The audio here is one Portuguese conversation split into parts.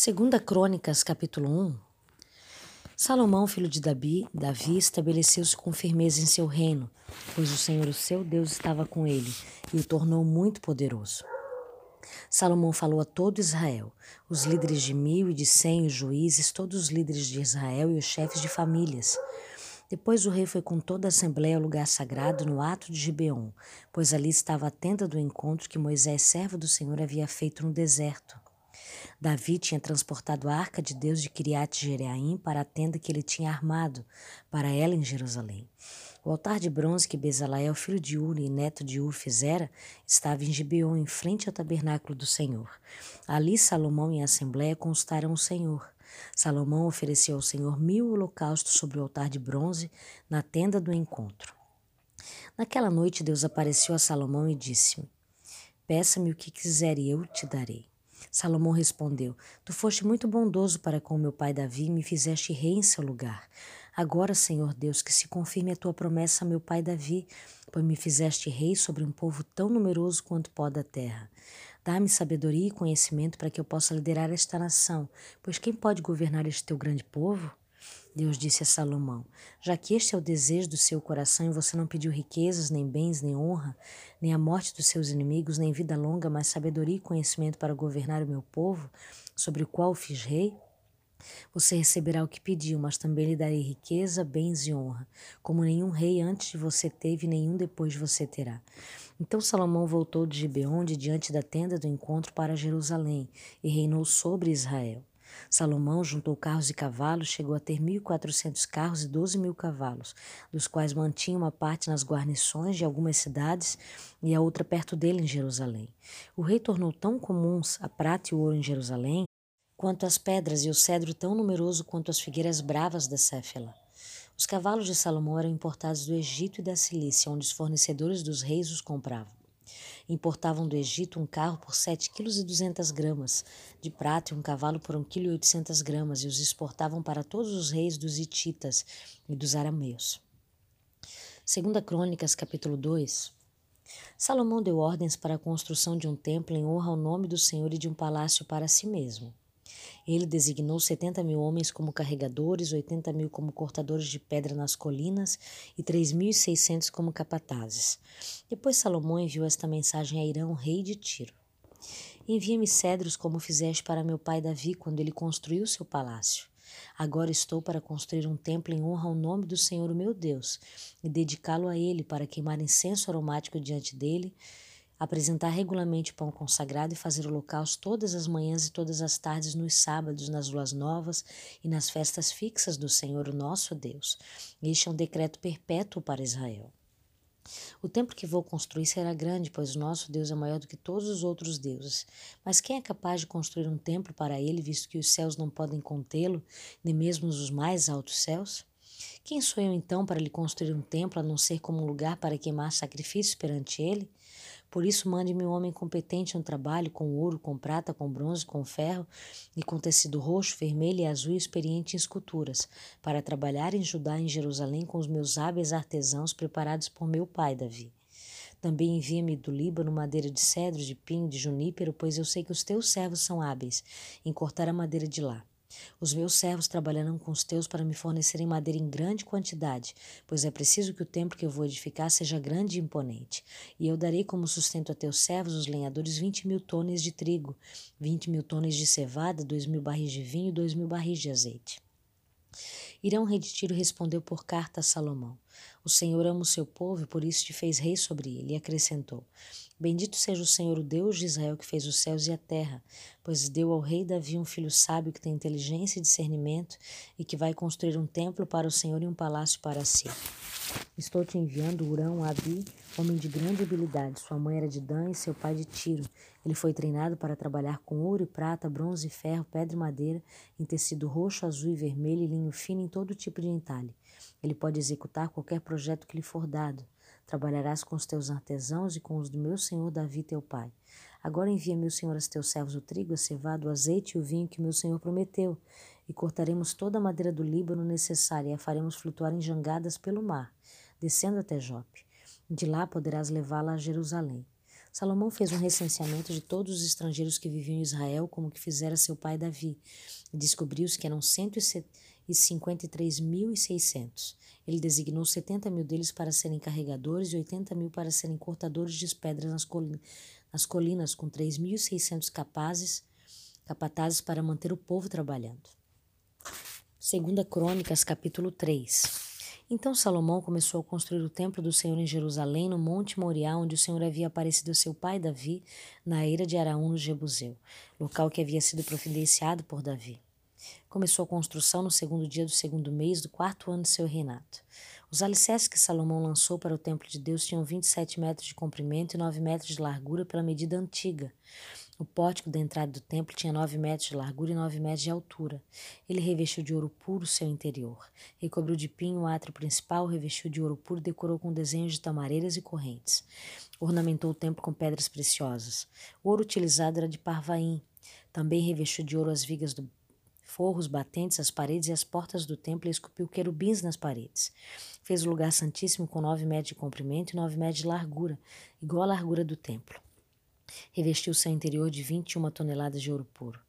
Segunda Crônicas, capítulo 1. Salomão, filho de Davi, Davi estabeleceu-se com firmeza em seu reino, pois o Senhor, o seu Deus, estava com ele e o tornou muito poderoso. Salomão falou a todo Israel, os líderes de mil e de cem, os juízes, todos os líderes de Israel e os chefes de famílias. Depois o rei foi com toda a assembleia ao lugar sagrado no ato de Gibeon, pois ali estava a tenda do encontro que Moisés, servo do Senhor, havia feito no deserto. Davi tinha transportado a arca de Deus de Kiriat Jereaim para a tenda que ele tinha armado para ela em Jerusalém. O altar de bronze que Bezaleel, filho de Uri e neto de Ur, fizera, estava em Gibeon, em frente ao tabernáculo do Senhor. Ali Salomão e a assembleia constaram o Senhor. Salomão ofereceu ao Senhor mil holocaustos sobre o altar de bronze na tenda do encontro. Naquela noite Deus apareceu a Salomão e disse: Peça-me o que quiser e eu te darei. Salomão respondeu: Tu foste muito bondoso para com meu pai Davi e me fizeste rei em seu lugar. Agora, Senhor Deus, que se confirme a tua promessa a meu pai Davi, pois me fizeste rei sobre um povo tão numeroso quanto pó da terra. Dá-me sabedoria e conhecimento para que eu possa liderar esta nação, pois quem pode governar este teu grande povo? Deus disse a Salomão: Já que este é o desejo do seu coração e você não pediu riquezas, nem bens, nem honra, nem a morte dos seus inimigos, nem vida longa, mas sabedoria e conhecimento para governar o meu povo, sobre o qual fiz rei, você receberá o que pediu, mas também lhe darei riqueza, bens e honra, como nenhum rei antes de você teve, nenhum depois de você terá. Então Salomão voltou de Gibeon, de diante da tenda do encontro, para Jerusalém, e reinou sobre Israel. Salomão juntou carros e cavalos, chegou a ter 1.400 carros e 12 mil cavalos, dos quais mantinha uma parte nas guarnições de algumas cidades e a outra perto dele em Jerusalém. O rei tornou tão comuns a prata e o ouro em Jerusalém, quanto as pedras e o cedro tão numeroso quanto as figueiras bravas da Céfela. Os cavalos de Salomão eram importados do Egito e da Cilícia, onde os fornecedores dos reis os compravam. Importavam do Egito um carro por 7,2 kg de prata e um cavalo por 1,8 kg e os exportavam para todos os reis dos Hititas e dos Arameus. Segunda Crônicas, capítulo 2. Salomão deu ordens para a construção de um templo em honra ao nome do Senhor e de um palácio para si mesmo. Ele designou setenta mil homens como carregadores, oitenta mil como cortadores de pedra nas colinas e três mil e seiscentos como capatazes. Depois Salomão enviou esta mensagem a Irão, rei de Tiro. Envia-me cedros como fizeste para meu pai Davi quando ele construiu seu palácio. Agora estou para construir um templo em honra ao nome do Senhor meu Deus e dedicá-lo a ele para queimar incenso aromático diante dele apresentar regularmente pão consagrado e fazer holocausto todas as manhãs e todas as tardes nos sábados, nas luas novas e nas festas fixas do Senhor, o nosso Deus. Este é um decreto perpétuo para Israel. O templo que vou construir será grande, pois o nosso Deus é maior do que todos os outros deuses. Mas quem é capaz de construir um templo para ele, visto que os céus não podem contê-lo, nem mesmo os mais altos céus? Quem sou eu então para lhe construir um templo, a não ser como um lugar para queimar sacrifícios perante ele? Por isso, mande-me um homem competente no trabalho, com ouro, com prata, com bronze, com ferro e com tecido roxo, vermelho e azul experiente em esculturas, para trabalhar em Judá em Jerusalém com os meus hábeis artesãos preparados por meu pai Davi. Também envia-me do Líbano madeira de cedro, de pinho, de junípero, pois eu sei que os teus servos são hábeis em cortar a madeira de lá. Os meus servos trabalharão com os teus para me fornecerem madeira em grande quantidade, pois é preciso que o templo que eu vou edificar seja grande e imponente. E eu darei como sustento a teus servos, os lenhadores, vinte mil tones de trigo, vinte mil tones de cevada, dois mil barris de vinho e dois mil barris de azeite. Irão rei de Tiro respondeu por carta a Salomão. O Senhor ama o seu povo e por isso te fez rei sobre ele. E acrescentou: Bendito seja o Senhor, o Deus de Israel, que fez os céus e a terra, pois deu ao rei Davi um filho sábio que tem inteligência e discernimento e que vai construir um templo para o Senhor e um palácio para si. Estou te enviando Urão Abi, homem de grande habilidade. Sua mãe era de Dan e seu pai de Tiro. Ele foi treinado para trabalhar com ouro e prata, bronze e ferro, pedra e madeira, em tecido roxo, azul e vermelho e linho fino em todo tipo de entalhe. Ele pode executar qualquer projeto que lhe for dado. Trabalharás com os teus artesãos e com os do meu senhor Davi, teu pai. Agora envia, meu senhor, aos teus servos o trigo, a cevada, o azeite e o vinho que meu senhor prometeu, e cortaremos toda a madeira do Líbano necessária e a faremos flutuar em jangadas pelo mar, descendo até Jope. De lá poderás levá-la a Jerusalém. Salomão fez um recenseamento de todos os estrangeiros que viviam em Israel, como que fizera seu pai Davi, e descobriu-se que eram 153.600. Ele designou 70 mil deles para serem carregadores e 80 mil para serem cortadores de pedras nas colinas, nas colinas com 3.600 capazes, capatazes para manter o povo trabalhando. Segunda Crônicas, capítulo 3. Então Salomão começou a construir o templo do Senhor em Jerusalém, no Monte Moriá, onde o Senhor havia aparecido a seu pai Davi, na eira de Araúna no Jebuseu, local que havia sido providenciado por Davi. Começou a construção no segundo dia do segundo mês do quarto ano de seu reinado. Os alicerces que Salomão lançou para o templo de Deus tinham 27 metros de comprimento e 9 metros de largura pela medida antiga. O pórtico da entrada do templo tinha nove metros de largura e nove metros de altura. Ele revestiu de ouro puro seu interior. Recobriu de pinho o átrio principal, revestiu de ouro puro e decorou com desenhos de tamareiras e correntes. Ornamentou o templo com pedras preciosas. O ouro utilizado era de parvaim. Também revestiu de ouro as vigas do forro, os batentes, as paredes e as portas do templo e esculpiu querubins nas paredes. Fez o lugar santíssimo com nove metros de comprimento e nove metros de largura, igual à largura do templo. Revestiu seu interior de 21 toneladas de ouro puro.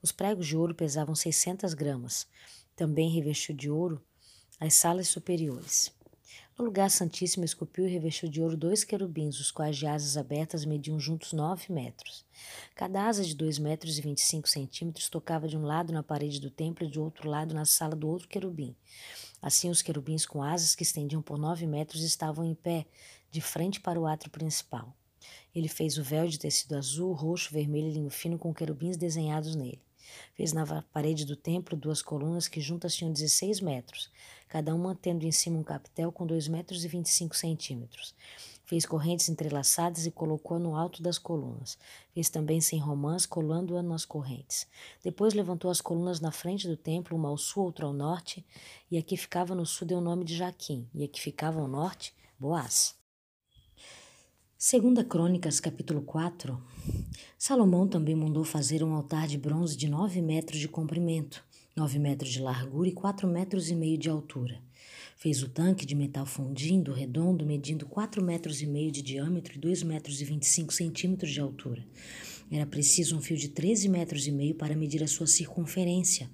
Os pregos de ouro pesavam 600 gramas. Também revestiu de ouro as salas superiores. No lugar santíssimo esculpiu e revestiu de ouro dois querubins, os quais de asas abertas mediam juntos nove metros. Cada asa de dois metros e vinte e cinco centímetros tocava de um lado na parede do templo e de outro lado na sala do outro querubim. Assim, os querubins com asas que estendiam por nove metros estavam em pé, de frente para o átrio principal. Ele fez o véu de tecido azul, roxo, vermelho e linho fino com querubins desenhados nele. Fez na parede do templo duas colunas que juntas tinham 16 metros, cada uma tendo em cima um capitel com 2 metros e 25 centímetros. Fez correntes entrelaçadas e colocou-a no alto das colunas. Fez também sem romãs, colando-a nas correntes. Depois levantou as colunas na frente do templo, uma ao sul, outra ao norte, e a que ficava no sul deu o nome de Jaquim, e a que ficava ao norte, Boaz. Segunda Crônicas, capítulo 4, Salomão também mandou fazer um altar de bronze de nove metros de comprimento, nove metros de largura e quatro metros e meio de altura. Fez o tanque de metal fundindo, redondo, medindo quatro metros e meio de diâmetro e dois metros e vinte e cinco centímetros de altura. Era preciso um fio de treze metros e meio para medir a sua circunferência.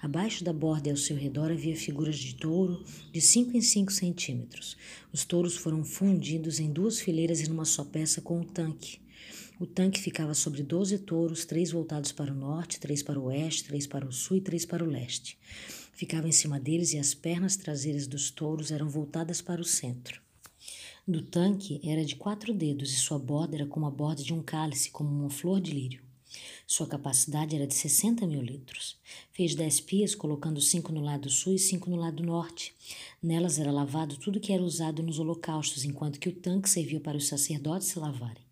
Abaixo da borda e ao seu redor havia figuras de touro de 5 em 5 centímetros. Os touros foram fundidos em duas fileiras e numa só peça com o tanque. O tanque ficava sobre 12 touros, três voltados para o norte, três para o oeste, três para o sul e três para o leste. Ficava em cima deles e as pernas traseiras dos touros eram voltadas para o centro. Do tanque era de quatro dedos e sua borda era como a borda de um cálice, como uma flor de lírio. Sua capacidade era de 60 mil litros. Fez dez pias, colocando cinco no lado sul e cinco no lado norte. Nelas era lavado tudo que era usado nos holocaustos, enquanto que o tanque servia para os sacerdotes se lavarem.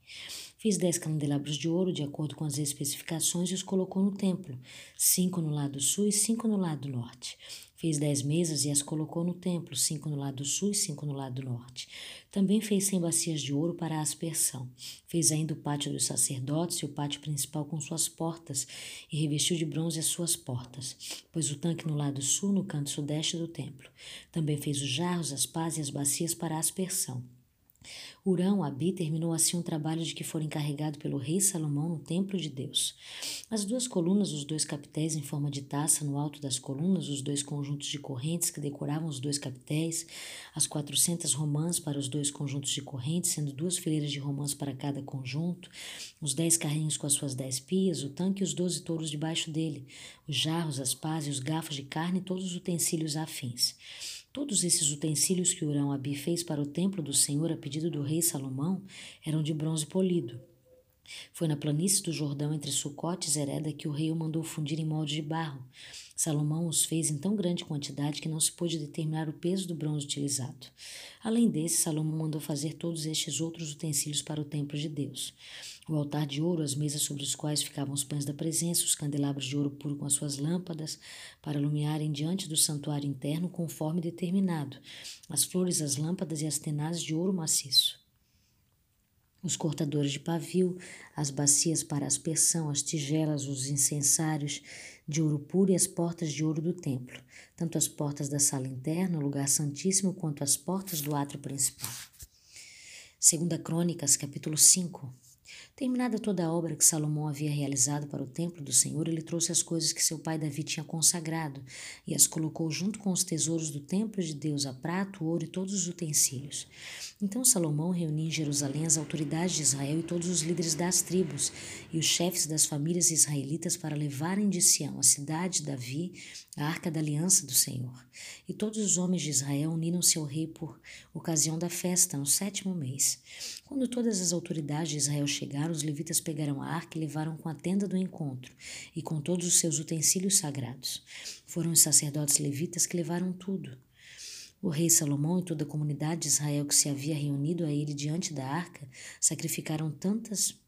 Fez dez candelabros de ouro, de acordo com as especificações, e os colocou no templo, cinco no lado sul e cinco no lado norte. Fez dez mesas e as colocou no templo, cinco no lado sul e cinco no lado norte. Também fez cem bacias de ouro para a aspersão. Fez ainda o pátio dos sacerdotes e o pátio principal com suas portas, e revestiu de bronze as suas portas. Pôs o tanque no lado sul, no canto sudeste do templo. Também fez os jarros, as pás e as bacias para a aspersão. Urão Abi terminou assim um trabalho de que fora encarregado pelo rei Salomão no templo de Deus. As duas colunas, os dois capitéis em forma de taça no alto das colunas, os dois conjuntos de correntes que decoravam os dois capitéis, as quatrocentas romãs para os dois conjuntos de correntes, sendo duas fileiras de romãs para cada conjunto, os dez carrinhos com as suas dez pias, o tanque e os doze touros debaixo dele, os jarros, as pás e os garfos de carne e todos os utensílios afins. Todos esses utensílios que Urão Abi fez para o templo do Senhor a pedido do rei Salomão eram de bronze polido. Foi na planície do Jordão entre Sucote e Zereda que o rei o mandou fundir em molde de barro. Salomão os fez em tão grande quantidade que não se pôde determinar o peso do bronze utilizado. Além desse, Salomão mandou fazer todos estes outros utensílios para o templo de Deus o altar de ouro, as mesas sobre os quais ficavam os pães da presença, os candelabros de ouro puro com as suas lâmpadas, para iluminarem diante do santuário interno conforme determinado, as flores, as lâmpadas e as tenazes de ouro maciço. Os cortadores de pavio, as bacias para aspersão, as tigelas, os incensários de ouro puro e as portas de ouro do templo, tanto as portas da sala interna, o lugar santíssimo, quanto as portas do átrio principal. Segunda Crônicas, capítulo 5. Terminada toda a obra que Salomão havia realizado para o templo do Senhor, ele trouxe as coisas que seu pai Davi tinha consagrado e as colocou junto com os tesouros do templo de Deus, a prata, o ouro e todos os utensílios. Então Salomão reuniu em Jerusalém as autoridades de Israel e todos os líderes das tribos e os chefes das famílias israelitas para levarem de Sião, a cidade de Davi, a arca da aliança do Senhor. E todos os homens de Israel uniram-se ao rei por ocasião da festa, no sétimo mês. Quando todas as autoridades de Israel chegaram, os levitas pegaram a arca e levaram com a tenda do encontro e com todos os seus utensílios sagrados. Foram os sacerdotes levitas que levaram tudo. O rei Salomão e toda a comunidade de Israel que se havia reunido a ele diante da arca sacrificaram tantas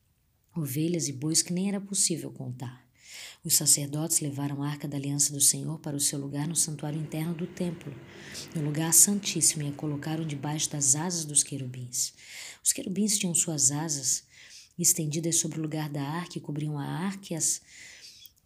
ovelhas e bois que nem era possível contar. Os sacerdotes levaram a arca da aliança do Senhor para o seu lugar no santuário interno do templo, no lugar santíssimo, e a colocaram debaixo das asas dos querubins. Os querubins tinham suas asas estendidas sobre o lugar da arca e cobriam a arca e as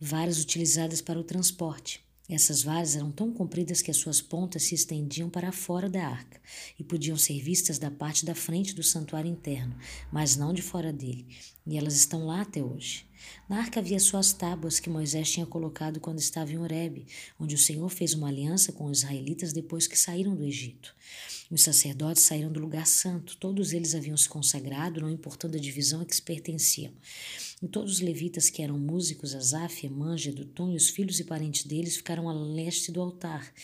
varas utilizadas para o transporte. Essas varas eram tão compridas que as suas pontas se estendiam para fora da arca e podiam ser vistas da parte da frente do santuário interno, mas não de fora dele, e elas estão lá até hoje. Na arca havia só as tábuas que Moisés tinha colocado quando estava em Horebe, onde o Senhor fez uma aliança com os israelitas depois que saíram do Egito. Os sacerdotes saíram do lugar santo, todos eles haviam se consagrado, não importando a divisão a que se pertenciam. E todos os levitas que eram músicos, Asaf, Emã, Tom e os filhos e parentes deles ficaram a leste do altar,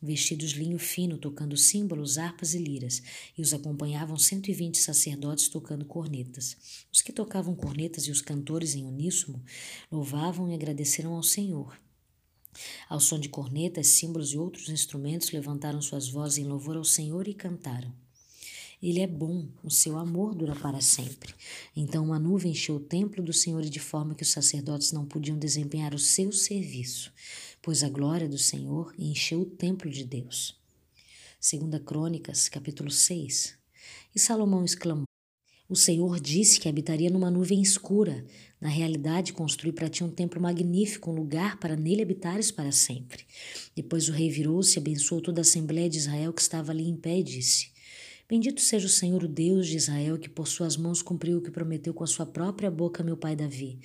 vestidos linho fino, tocando símbolos, harpas e liras, e os acompanhavam 120 sacerdotes tocando cornetas. Os que tocavam cornetas e os cantores em uníssono louvavam e agradeceram ao Senhor. Ao som de cornetas, símbolos e outros instrumentos, levantaram suas vozes em louvor ao Senhor e cantaram. Ele é bom, o seu amor dura para sempre. Então uma nuvem encheu o templo do Senhor de forma que os sacerdotes não podiam desempenhar o seu serviço, pois a glória do Senhor encheu o templo de Deus. Segunda Crônicas, capítulo 6. E Salomão exclamou: O Senhor disse que habitaria numa nuvem escura. Na realidade, construí para ti um templo magnífico, um lugar para nele habitares para sempre. Depois o rei virou-se e abençoou toda a Assembleia de Israel que estava ali em pé e disse: Bendito seja o Senhor, o Deus de Israel, que por suas mãos cumpriu o que prometeu com a sua própria boca meu pai Davi.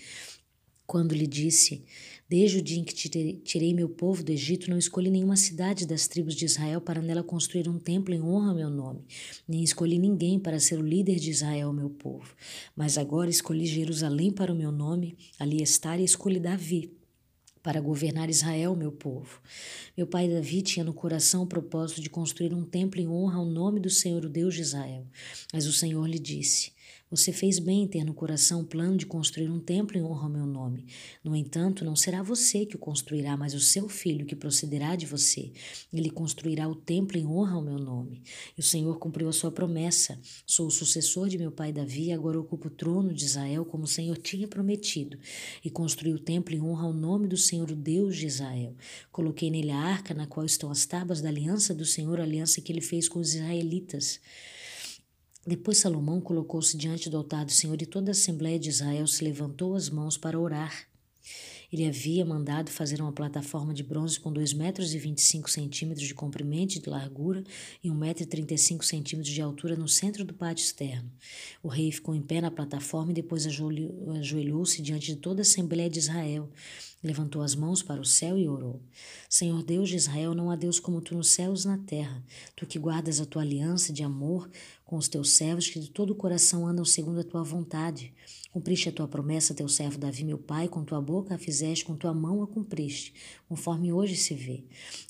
Quando lhe disse: Desde o dia em que tirei meu povo do Egito, não escolhi nenhuma cidade das tribos de Israel para nela construir um templo em honra ao meu nome, nem escolhi ninguém para ser o líder de Israel, meu povo. Mas agora escolhi Jerusalém para o meu nome, ali estar e escolhi Davi para governar Israel, meu povo. Meu pai Davi tinha no coração o propósito de construir um templo em honra ao nome do Senhor, o Deus de Israel. Mas o Senhor lhe disse: você fez bem em ter no coração o plano de construir um templo em honra ao meu nome. No entanto, não será você que o construirá, mas o seu filho que procederá de você. Ele construirá o templo em honra ao meu nome. E o Senhor cumpriu a sua promessa. Sou o sucessor de meu pai Davi e agora ocupo o trono de Israel como o Senhor tinha prometido. E construí o templo em honra ao nome do Senhor, o Deus de Israel. Coloquei nele a arca na qual estão as tábuas da aliança do Senhor, a aliança que ele fez com os israelitas. Depois Salomão colocou-se diante do altar do Senhor e toda a Assembleia de Israel se levantou as mãos para orar. Ele havia mandado fazer uma plataforma de bronze com 2 metros e 25 centímetros de comprimento e de largura e 1 metro e 35 centímetros de altura no centro do pátio externo. O rei ficou em pé na plataforma e depois ajoelhou-se diante de toda a Assembleia de Israel. Levantou as mãos para o céu e orou. Senhor Deus de Israel, não há Deus como tu nos céus e na terra. Tu que guardas a tua aliança de amor com os teus servos que de todo o coração andam segundo a tua vontade. Cumpriste a tua promessa, teu servo Davi, meu pai, com tua boca a fizeste, com tua mão a cumpriste, conforme hoje se vê.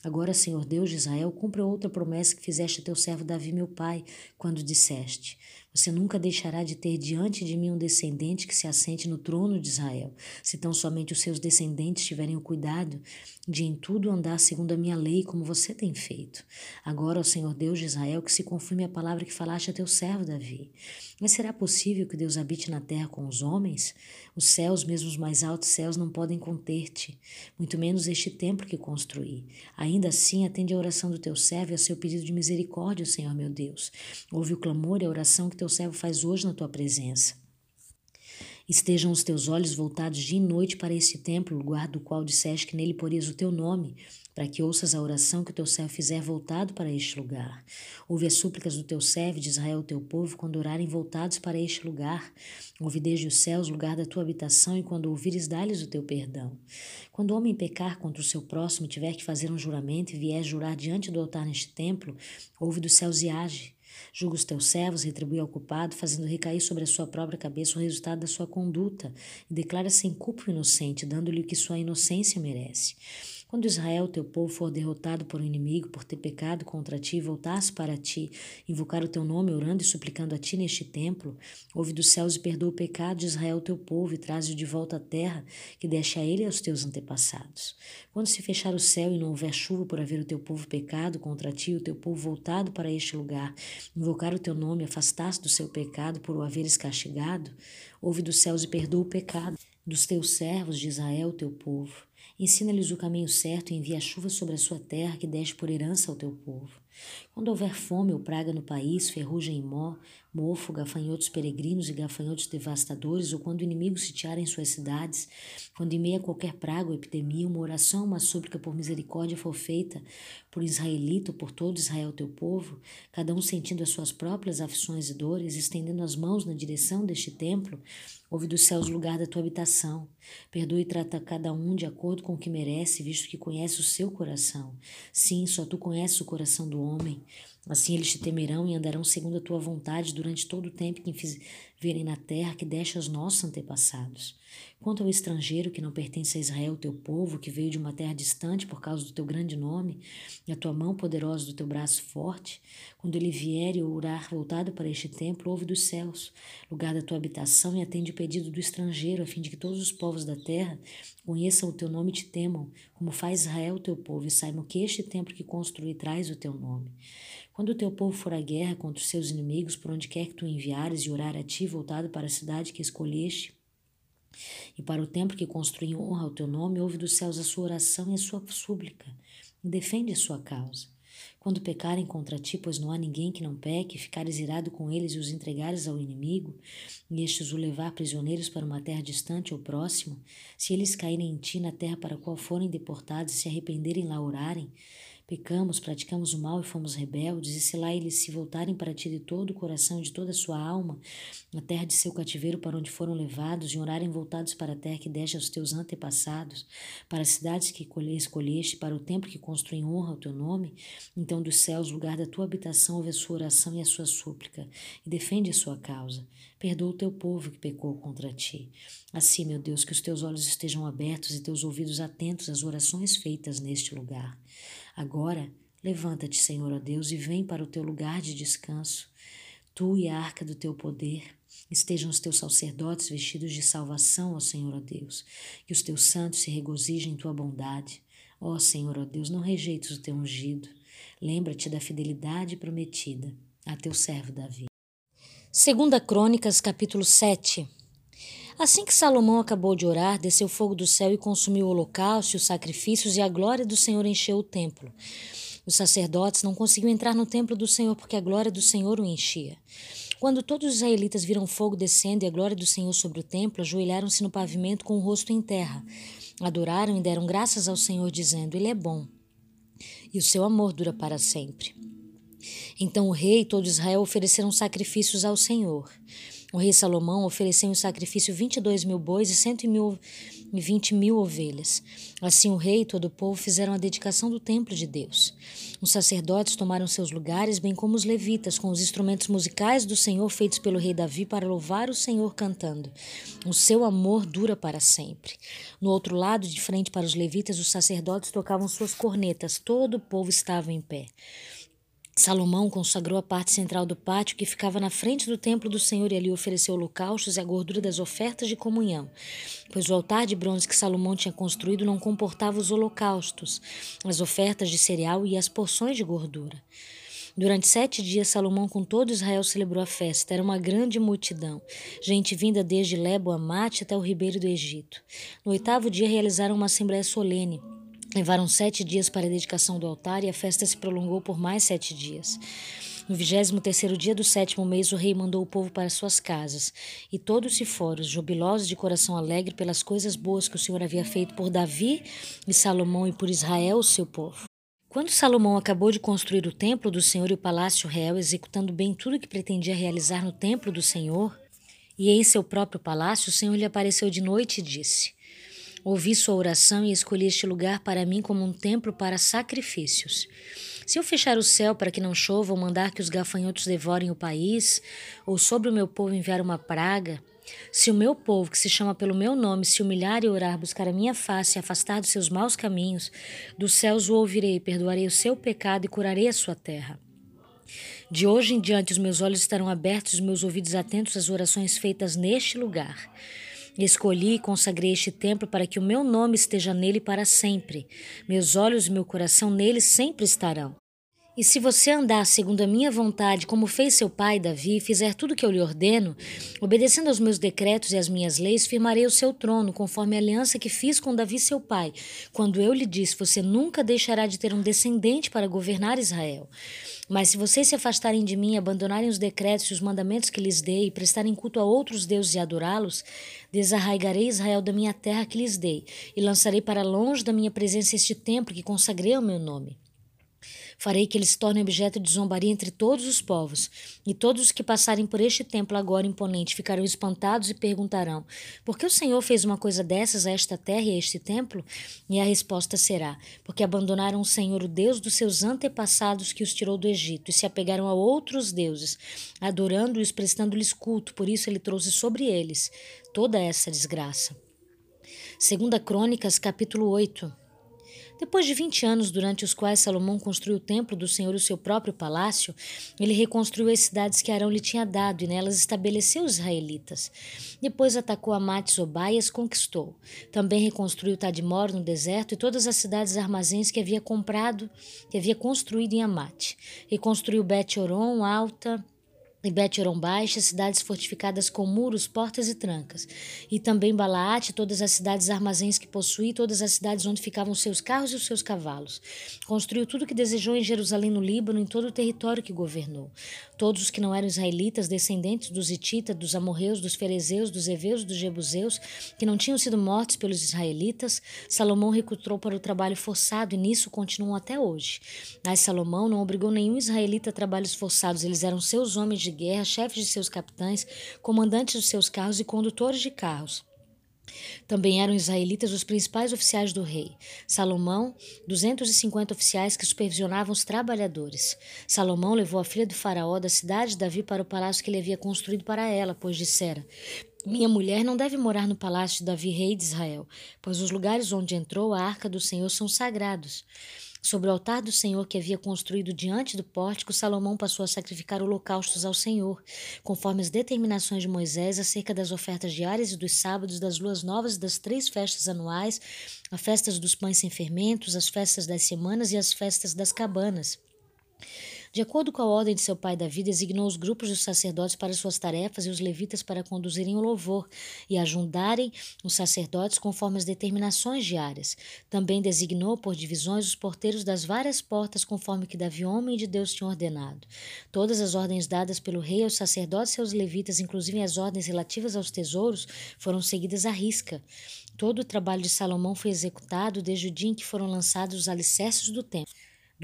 Agora, Senhor Deus de Israel, cumpre outra promessa que fizeste a teu servo Davi, meu pai, quando disseste: você nunca deixará de ter diante de mim um descendente que se assente no trono de Israel, se tão somente os seus descendentes tiverem o cuidado de em tudo andar segundo a minha lei, como você tem feito. Agora, ó Senhor Deus de Israel, que se confirme a palavra que falaste a teu servo Davi. Mas será possível que Deus habite na terra com os homens? Os céus, mesmo os mais altos céus, não podem conter-te, muito menos este templo que construí. Ainda assim, atende a oração do teu servo e a seu pedido de misericórdia, Senhor meu Deus. Ouve o clamor e a oração que teu servo faz hoje na tua presença. Estejam os teus olhos voltados dia e noite para este templo, lugar do qual disseste que nele porias o teu nome, para que ouças a oração que o teu servo fizer voltado para este lugar. Ouve as súplicas do teu servo de Israel, teu povo, quando orarem voltados para este lugar. Ouve desde os céus, lugar da tua habitação, e quando ouvires, dá-lhes o teu perdão. Quando o homem pecar contra o seu próximo e tiver que fazer um juramento e vier jurar diante do altar neste templo, ouve dos céus e age. Julga os teus servos, retribui ao culpado, fazendo recair sobre a sua própria cabeça o resultado da sua conduta, e declara sem culpa o inocente, dando-lhe o que sua inocência merece. Quando Israel, teu povo, for derrotado por um inimigo por ter pecado contra ti voltasse para ti, invocar o teu nome, orando e suplicando a ti neste templo, ouve dos céus e perdoa o pecado de Israel, teu povo, e traze-o de volta à terra que deixa a ele e aos teus antepassados. Quando se fechar o céu e não houver chuva por haver o teu povo pecado contra ti, o teu povo voltado para este lugar, invocar o teu nome, afastasse do seu pecado por o haveres castigado, ouve dos céus e perdoa o pecado dos teus servos de Israel, teu povo Ensina-lhes o caminho certo e envia chuva sobre a sua terra que deixe por herança ao teu povo. Quando houver fome ou praga no país, ferrugem e mó, mofo, gafanhotos peregrinos e gafanhotos devastadores, ou quando inimigos sitiarem suas cidades, quando em meio a qualquer praga ou epidemia, uma oração, uma súplica por misericórdia for feita por israelita ou por todo Israel teu povo, cada um sentindo as suas próprias aflições e dores, estendendo as mãos na direção deste templo, ouve dos céus o lugar da tua habitação. Perdoe e trata cada um de acordo com o que merece, visto que conhece o seu coração. Sim, só tu conheces o coração do homem. Assim eles te temerão e andarão segundo a tua vontade durante todo o tempo que verem na terra que deste aos nossos antepassados. Quanto ao estrangeiro que não pertence a Israel, teu povo, que veio de uma terra distante por causa do teu grande nome, e a tua mão poderosa do teu braço forte, quando ele vier e orar voltado para este templo, ouve dos céus, lugar da tua habitação, e atende o pedido do estrangeiro, a fim de que todos os povos da terra conheçam o teu nome e te temam, como faz Israel, teu povo, e saibam que este templo que construí traz o teu nome. Quando o teu povo for à guerra contra os seus inimigos, por onde quer que tu enviares, e orar a ti, voltado para a cidade que escolheste, e para o templo que construí em honra ao teu nome, ouve dos céus a sua oração e a sua súplica, e defende a sua causa. Quando pecarem contra ti, pois não há ninguém que não peque, ficares irado com eles e os entregares ao inimigo, e estes o levar prisioneiros para uma terra distante ou próxima, se eles caírem em ti na terra para a qual forem deportados e se arrependerem lá orarem, Pecamos, praticamos o mal e fomos rebeldes, e se lá eles se voltarem para ti de todo o coração e de toda a sua alma, na terra de seu cativeiro para onde foram levados, e orarem voltados para a terra que deste aos teus antepassados, para as cidades que escolheste, para o templo que construí em honra ao teu nome, então dos céus, lugar da tua habitação, ouve a sua oração e a sua súplica, e defende a sua causa. Perdoa o teu povo que pecou contra ti. Assim, meu Deus, que os teus olhos estejam abertos e teus ouvidos atentos às orações feitas neste lugar. Agora, levanta-te, Senhor, ó Deus, e vem para o teu lugar de descanso. Tu e a arca do teu poder, estejam os teus sacerdotes vestidos de salvação, ó Senhor, ó Deus, que os teus santos se regozijem em tua bondade. Ó Senhor, ó Deus, não rejeites o teu ungido. Lembra-te da fidelidade prometida a teu servo Davi. Segunda Crônicas, capítulo 7. Assim que Salomão acabou de orar, desceu fogo do céu e consumiu o holocausto e os sacrifícios, e a glória do Senhor encheu o templo. Os sacerdotes não conseguiam entrar no templo do Senhor porque a glória do Senhor o enchia. Quando todos os israelitas viram fogo descendo e a glória do Senhor sobre o templo, ajoelharam-se no pavimento com o rosto em terra. Adoraram e deram graças ao Senhor, dizendo: Ele é bom e o seu amor dura para sempre. Então o rei e todo Israel ofereceram sacrifícios ao Senhor. O rei Salomão ofereceu em sacrifício 22 mil bois e 120 mil ovelhas. Assim o rei e todo o povo fizeram a dedicação do templo de Deus. Os sacerdotes tomaram seus lugares, bem como os levitas, com os instrumentos musicais do Senhor feitos pelo rei Davi para louvar o Senhor cantando. O seu amor dura para sempre. No outro lado, de frente para os levitas, os sacerdotes tocavam suas cornetas. Todo o povo estava em pé. Salomão consagrou a parte central do pátio que ficava na frente do templo do Senhor e ali ofereceu holocaustos e a gordura das ofertas de comunhão, pois o altar de bronze que Salomão tinha construído não comportava os holocaustos, as ofertas de cereal e as porções de gordura. Durante sete dias, Salomão com todo Israel celebrou a festa. Era uma grande multidão, gente vinda desde Lebo Amate até o ribeiro do Egito. No oitavo dia, realizaram uma assembleia solene Levaram sete dias para a dedicação do altar e a festa se prolongou por mais sete dias. No vigésimo terceiro dia do sétimo mês, o rei mandou o povo para suas casas, e todos se foram, jubilosos de coração alegre pelas coisas boas que o Senhor havia feito por Davi e Salomão e por Israel, o seu povo. Quando Salomão acabou de construir o templo do Senhor e o palácio real, executando bem tudo o que pretendia realizar no templo do Senhor, e em seu próprio palácio, o Senhor lhe apareceu de noite e disse: Ouvi sua oração e escolhi este lugar para mim como um templo para sacrifícios. Se eu fechar o céu para que não chova ou mandar que os gafanhotos devorem o país, ou sobre o meu povo enviar uma praga, se o meu povo, que se chama pelo meu nome, se humilhar e orar, buscar a minha face e afastar dos seus maus caminhos, dos céus o ouvirei, perdoarei o seu pecado e curarei a sua terra. De hoje em diante os meus olhos estarão abertos e os meus ouvidos atentos às orações feitas neste lugar. Escolhi e consagrei este templo para que o meu nome esteja nele para sempre. Meus olhos e meu coração nele sempre estarão. E se você andar segundo a minha vontade, como fez seu pai Davi, e fizer tudo o que eu lhe ordeno, obedecendo aos meus decretos e às minhas leis, firmarei o seu trono, conforme a aliança que fiz com Davi seu pai, quando eu lhe disse: Você nunca deixará de ter um descendente para governar Israel. Mas se vocês se afastarem de mim, abandonarem os decretos e os mandamentos que lhes dei, e prestarem culto a outros deuses e adorá-los, desarraigarei Israel da minha terra que lhes dei, e lançarei para longe da minha presença este templo que consagrei ao meu nome. Farei que ele se torne objeto de zombaria entre todos os povos, e todos os que passarem por este templo agora imponente ficarão espantados e perguntarão: Por que o Senhor fez uma coisa dessas a esta terra e a este templo? E a resposta será: Porque abandonaram o Senhor, o Deus dos seus antepassados que os tirou do Egito, e se apegaram a outros deuses, adorando-os, prestando-lhes culto, por isso ele trouxe sobre eles toda essa desgraça. Segunda Crônicas, capítulo 8. Depois de 20 anos, durante os quais Salomão construiu o templo do Senhor e o seu próprio palácio, ele reconstruiu as cidades que Arão lhe tinha dado e nelas estabeleceu os israelitas. Depois atacou Amate e as conquistou. Também reconstruiu Tadmor no deserto e todas as cidades armazéns que havia comprado, que havia construído em Amate. Reconstruiu Bet-Oron, Alta, e Bet-Horon Baixa, cidades fortificadas com muros, portas e trancas, e também Balaate, todas as cidades armazéns que possuía, todas as cidades onde ficavam seus carros e os seus cavalos. Construiu tudo o que desejou em Jerusalém, no Líbano, em todo o território que governou. Todos os que não eram israelitas, descendentes dos Hititas, dos Amorreus, dos Ferezeus, dos Eveus, dos Jebuseus, que não tinham sido mortos pelos israelitas, Salomão recrutou para o trabalho forçado e nisso continuam até hoje. Mas Salomão não obrigou nenhum israelita a trabalhos forçados, eles eram seus homens de guerra, chefes de seus capitães, comandantes dos seus carros e condutores de carros. Também eram israelitas os principais oficiais do rei. Salomão, 250 oficiais que supervisionavam os trabalhadores. Salomão levou a filha do faraó da cidade de Davi para o palácio que ele havia construído para ela, pois dissera: minha mulher não deve morar no palácio de Davi, rei de Israel, pois os lugares onde entrou a arca do Senhor são sagrados. Sobre o altar do Senhor que havia construído diante do pórtico, Salomão passou a sacrificar holocaustos ao Senhor, conforme as determinações de Moisés acerca das ofertas diárias e dos sábados, das luas novas e das três festas anuais, as festas dos pães sem fermentos, as festas das semanas e as festas das cabanas. De acordo com a ordem de seu pai Davi, designou os grupos dos sacerdotes para suas tarefas e os levitas para conduzirem o louvor e ajudarem os sacerdotes conforme as determinações diárias. Também designou por divisões os porteiros das várias portas conforme que Davi, homem de Deus, tinha ordenado. Todas as ordens dadas pelo rei aos sacerdotes e aos levitas, inclusive as ordens relativas aos tesouros, foram seguidas à risca. Todo o trabalho de Salomão foi executado desde o dia em que foram lançados os alicerces do templo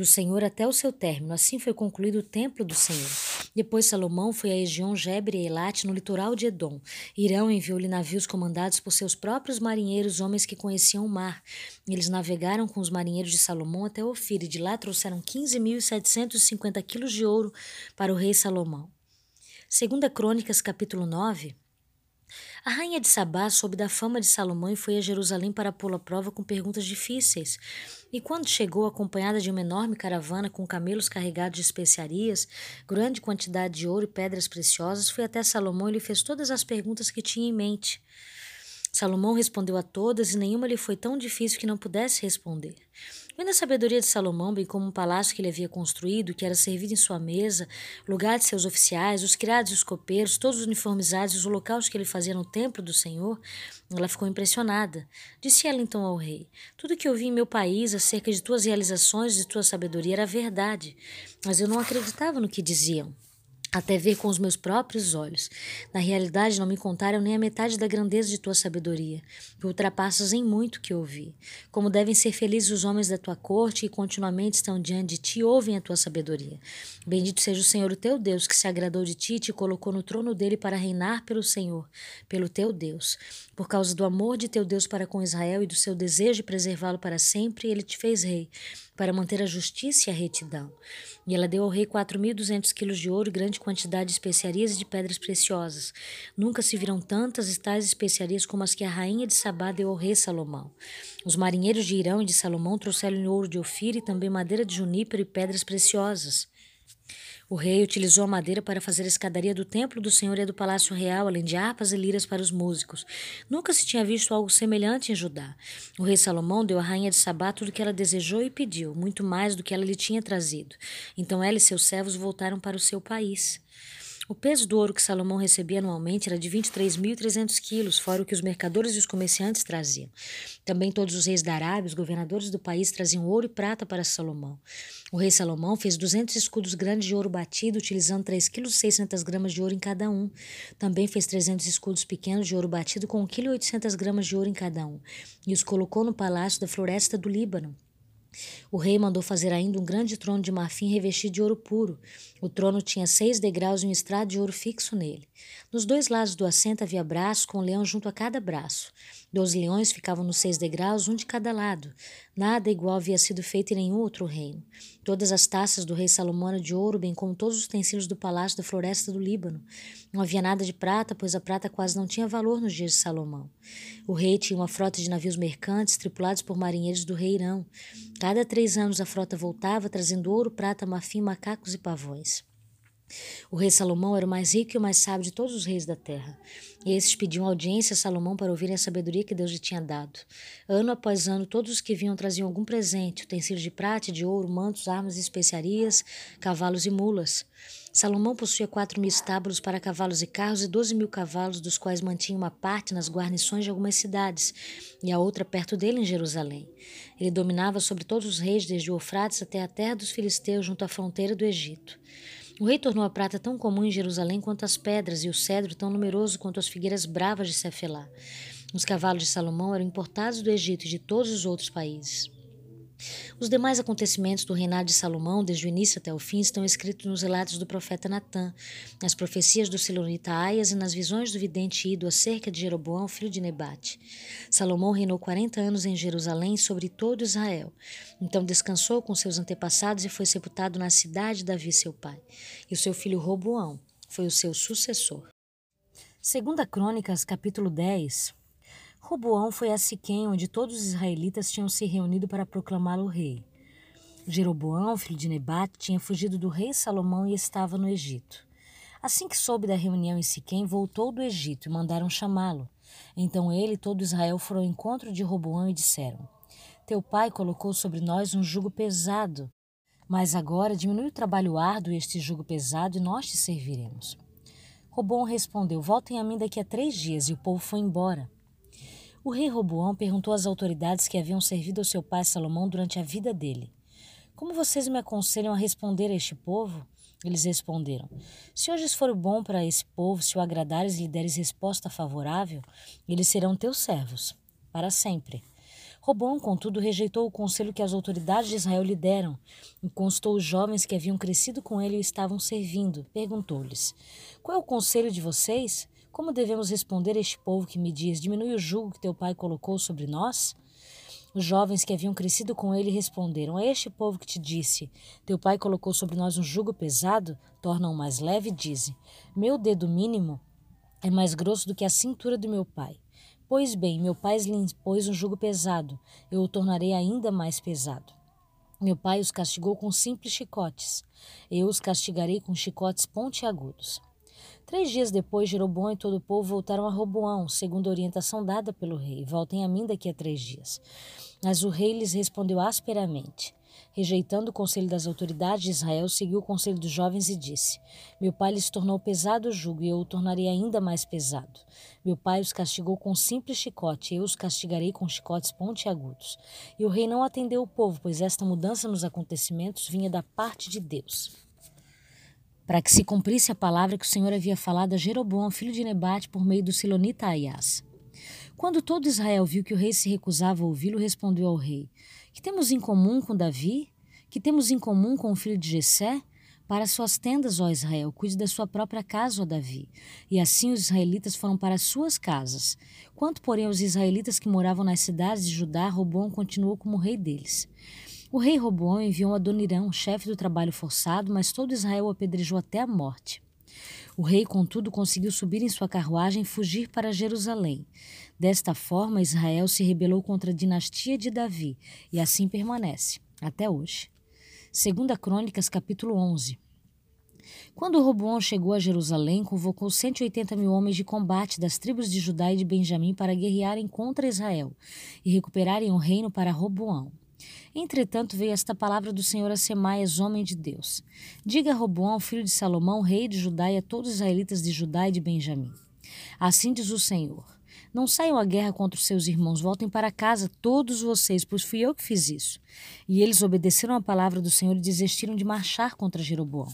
do Senhor até o seu término. Assim foi concluído o templo do Senhor. Depois Salomão foi a Egion, Geber e Elate, no litoral de Edom. Irão enviou-lhe navios comandados por seus próprios marinheiros, homens que conheciam o mar. Eles navegaram com os marinheiros de Salomão até Ofir, e de lá trouxeram 15.750 quilos de ouro para o rei Salomão. Segunda Crônicas, capítulo 9, a rainha de Sabá soube da fama de Salomão e foi a Jerusalém para pô-lo à prova com perguntas difíceis. E quando chegou, acompanhada de uma enorme caravana com camelos carregados de especiarias, grande quantidade de ouro e pedras preciosas, foi até Salomão e lhe fez todas as perguntas que tinha em mente. Salomão respondeu a todas e nenhuma lhe foi tão difícil que não pudesse responder. Vendo a sabedoria de Salomão, bem como um palácio que ele havia construído, que era servido em sua mesa, lugar de seus oficiais, os criados e os copeiros, todos uniformizados e os holocaustos que ele fazia no templo do Senhor, ela ficou impressionada. Disse ela então ao rei: Tudo que eu vi em meu país acerca de tuas realizações e de tua sabedoria era verdade, mas eu não acreditava no que diziam até ver com os meus próprios olhos. Na realidade, não me contaram nem a metade da grandeza de tua sabedoria, que ultrapassas em muito que ouvi. Como devem ser felizes os homens da tua corte, que continuamente estão diante de ti e ouvem a tua sabedoria. Bendito seja o Senhor, o teu Deus, que se agradou de ti e te colocou no trono dele para reinar pelo Senhor, pelo teu Deus. Por causa do amor de teu Deus para com Israel e do seu desejo de preservá-lo para sempre, ele te fez rei para manter a justiça e a retidão. E ela deu ao rei quatro mil duzentos quilos de ouro e grande quantidade de especiarias e de pedras preciosas. Nunca se viram tantas e tais especiarias como as que a rainha de Sabá deu ao rei Salomão. Os marinheiros de Irão e de Salomão trouxeram ouro de Ofir e também madeira de junípero e pedras preciosas. O rei utilizou a madeira para fazer a escadaria do templo do Senhor e do palácio real, além de harpas e liras para os músicos. Nunca se tinha visto algo semelhante em Judá. O rei Salomão deu à rainha de Sabá tudo o que ela desejou e pediu, muito mais do que ela lhe tinha trazido. Então ela e seus servos voltaram para o seu país. O peso do ouro que Salomão recebia anualmente era de 23.300 quilos, fora o que os mercadores e os comerciantes traziam. Também todos os reis da Arábia, os governadores do país, traziam ouro e prata para Salomão. O rei Salomão fez 200 escudos grandes de ouro batido, utilizando 3,6 kg gramas de ouro em cada um. Também fez 300 escudos pequenos de ouro batido com 1,8 kg de ouro em cada um, e os colocou no palácio da floresta do Líbano. O rei mandou fazer ainda um grande trono de marfim revestido de ouro puro. O trono tinha seis degraus e um estrado de ouro fixo nele. Nos dois lados do assento havia braços com um leão junto a cada braço. Doze leões ficavam nos seis degraus, um de cada lado. Nada igual havia sido feito em nenhum outro reino. Todas as taças do rei Salomão eram de ouro, bem como todos os utensílios do palácio da floresta do Líbano. Não havia nada de prata, pois a prata quase não tinha valor nos dias de Salomão. O rei tinha uma frota de navios mercantes tripulados por marinheiros do rei Irão. Cada três anos a frota voltava, trazendo ouro, prata, marfim, macacos e pavões. O rei Salomão era o mais rico e o mais sábio de todos os reis da terra. E esses pediam audiência a Salomão para ouvirem a sabedoria que Deus lhe tinha dado. Ano após ano, todos os que vinham traziam algum presente, utensílios de prata de ouro, mantos, armas e especiarias, cavalos e mulas. Salomão possuía quatro mil estábulos para cavalos e carros e doze mil cavalos, dos quais mantinha uma parte nas guarnições de algumas cidades e a outra perto dele em Jerusalém. Ele dominava sobre todos os reis, desde o Eufrates até a terra dos filisteus, junto à fronteira do Egito. O rei tornou a prata tão comum em Jerusalém quanto as pedras, e o cedro tão numeroso quanto as figueiras bravas de Cefelá. Os cavalos de Salomão eram importados do Egito e de todos os outros países. Os demais acontecimentos do reinado de Salomão, desde o início até o fim, estão escritos nos relatos do profeta Natã, nas profecias do Silonita Aias e nas visões do vidente Ido acerca de Jeroboão, filho de Nebate. Salomão reinou quarenta anos em Jerusalém sobre todo Israel. Então descansou com seus antepassados e foi sepultado na cidade de Davi, seu pai. E o seu filho Roboão foi o seu sucessor. Segunda Crônicas, capítulo 10, Roboão foi a Siquém, onde todos os israelitas tinham se reunido para proclamá-lo rei. Jeroboão, filho de Nebate, tinha fugido do rei Salomão e estava no Egito. Assim que soube da reunião em Siquém, voltou do Egito e mandaram chamá-lo. Então ele e todo Israel foram ao encontro de Roboão e disseram: Teu pai colocou sobre nós um jugo pesado, mas agora diminui o trabalho árduo este jugo pesado e nós te serviremos. Roboão respondeu: Voltem a mim daqui a três dias, e o povo foi embora. O rei Roboão perguntou às autoridades que haviam servido ao seu pai Salomão durante a vida dele: Como vocês me aconselham a responder a este povo? Eles responderam: Se hoje for bom para esse povo, se o agradares e lhe deres resposta favorável, eles serão teus servos, para sempre. Robão, contudo, rejeitou o conselho que as autoridades de Israel lhe deram e constou os jovens que haviam crescido com ele e estavam servindo. Perguntou-lhes: Qual é o conselho de vocês? Como devemos responder a este povo que me diz: Diminui o jugo que teu pai colocou sobre nós? Os jovens que haviam crescido com ele responderam: A este povo que te disse: Teu pai colocou sobre nós um jugo pesado, torna-o mais leve e dize: Meu dedo mínimo é mais grosso do que a cintura do meu pai. Pois bem, meu pai lhe impôs um jugo pesado, eu o tornarei ainda mais pesado. Meu pai os castigou com simples chicotes, eu os castigarei com chicotes pontiagudos. Três dias depois, Jeroboão e todo o povo voltaram a Roboão, segundo a orientação dada pelo rei. Voltem a mim daqui a três dias. Mas o rei lhes respondeu asperamente. Rejeitando o conselho das autoridades de Israel, seguiu o conselho dos jovens e disse: Meu pai lhes tornou pesado o jugo, e eu o tornarei ainda mais pesado. Meu pai os castigou com um simples chicote, e eu os castigarei com chicotes pontiagudos. E o rei não atendeu o povo, pois esta mudança nos acontecimentos vinha da parte de Deus para que se cumprisse a palavra que o Senhor havia falado a Jeroboão, filho de Nebate, por meio do Silonita Aias. Quando todo Israel viu que o rei se recusava a ouvi-lo, respondeu ao rei: Que temos em comum com Davi? Que temos em comum com o filho de Jessé? Para suas tendas, ó Israel, cuide da sua própria casa, ó Davi. E assim os israelitas foram para suas casas. Quanto, porém, aos israelitas que moravam nas cidades de Judá, Robão continuou como rei deles. O rei Roboão enviou Adonirão, chefe do trabalho forçado, mas todo Israel o apedrejou até a morte. O rei, contudo, conseguiu subir em sua carruagem e fugir para Jerusalém. Desta forma, Israel se rebelou contra a dinastia de Davi e assim permanece, até hoje. Segunda Crônicas, capítulo 11. Quando Roboão chegou a Jerusalém, convocou 180 mil homens de combate das tribos de Judá e de Benjamim para guerrearem contra Israel e recuperarem o reino para Roboão. Entretanto, veio esta palavra do Senhor a Semaias, homem de Deus. Diga a Roboão, filho de Salomão, rei de Judá, e a todos os israelitas de Judá e de Benjamim. Assim diz o Senhor. Não saiam à guerra contra os seus irmãos, voltem para casa, todos vocês, pois fui eu que fiz isso. E eles obedeceram à palavra do Senhor e desistiram de marchar contra Jeroboão.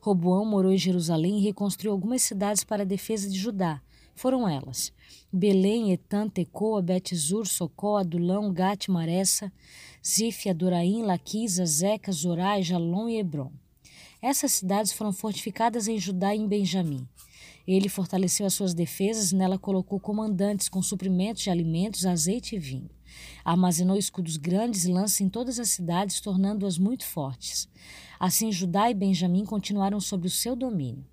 Roboão morou em Jerusalém e reconstruiu algumas cidades para a defesa de Judá. Foram elas: Belém, Etan, Tecoa, Bet-Zur, Socó, Adulão, Gat, Maressa, Zif, Adoraim, Laquisa, Zeca, Zorai, Jalom e Hebron. Essas cidades foram fortificadas em Judá e em Benjamim. Ele fortaleceu as suas defesas e nela colocou comandantes com suprimentos de alimentos, azeite e vinho. Armazenou escudos grandes e lanças em todas as cidades, tornando-as muito fortes. Assim, Judá e Benjamim continuaram sob o seu domínio.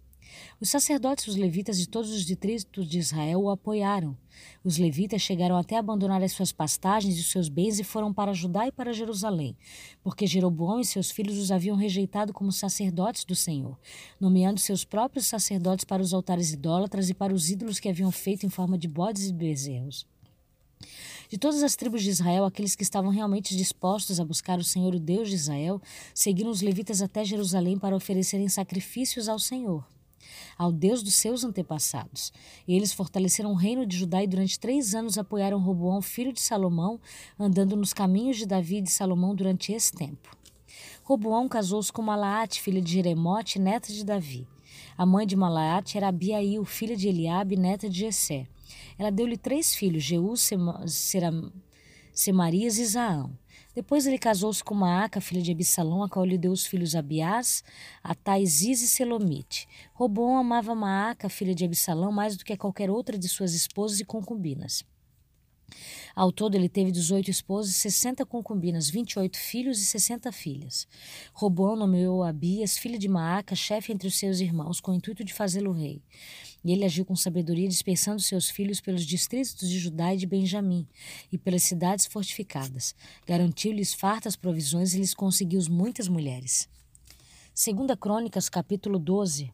Os sacerdotes e os levitas de todos os distritos de Israel o apoiaram. Os levitas chegaram até abandonar as suas pastagens e os seus bens e foram para Judá e para Jerusalém, porque Jeroboão e seus filhos os haviam rejeitado como sacerdotes do Senhor, nomeando seus próprios sacerdotes para os altares idólatras e para os ídolos que haviam feito em forma de bodes e bezerros. De todas as tribos de Israel, aqueles que estavam realmente dispostos a buscar o Senhor, o Deus de Israel, seguiram os levitas até Jerusalém para oferecerem sacrifícios ao Senhor ao Deus dos seus antepassados. E eles fortaleceram o reino de Judá e durante três anos apoiaram Roboão, filho de Salomão, andando nos caminhos de Davi e de Salomão durante esse tempo. Roboão casou-se com Malaate, filha de Jeremote, neta de Davi. A mãe de Malaate era Abiail, filha de Eliabe, neta de Jessé. Ela deu-lhe três filhos, Jeú, Semarias e Zaão. Depois ele casou-se com Maaca, filha de Absalão, a qual lhe deu os filhos Abiás, Ataizis e Selomite. Robão amava Maaca, filha de Absalão, mais do que qualquer outra de suas esposas e concubinas. Ao todo, ele teve 18 esposas e 60 concubinas, 28 filhos e 60 filhas. Roboão nomeou Abias, filho de Maaca, chefe entre os seus irmãos, com o intuito de fazê-lo rei. E ele agiu com sabedoria, dispersando seus filhos pelos distritos de Judá e de Benjamim, e pelas cidades fortificadas. Garantiu-lhes fartas provisões e lhes conseguiu muitas mulheres. Segunda Crônicas, capítulo 12.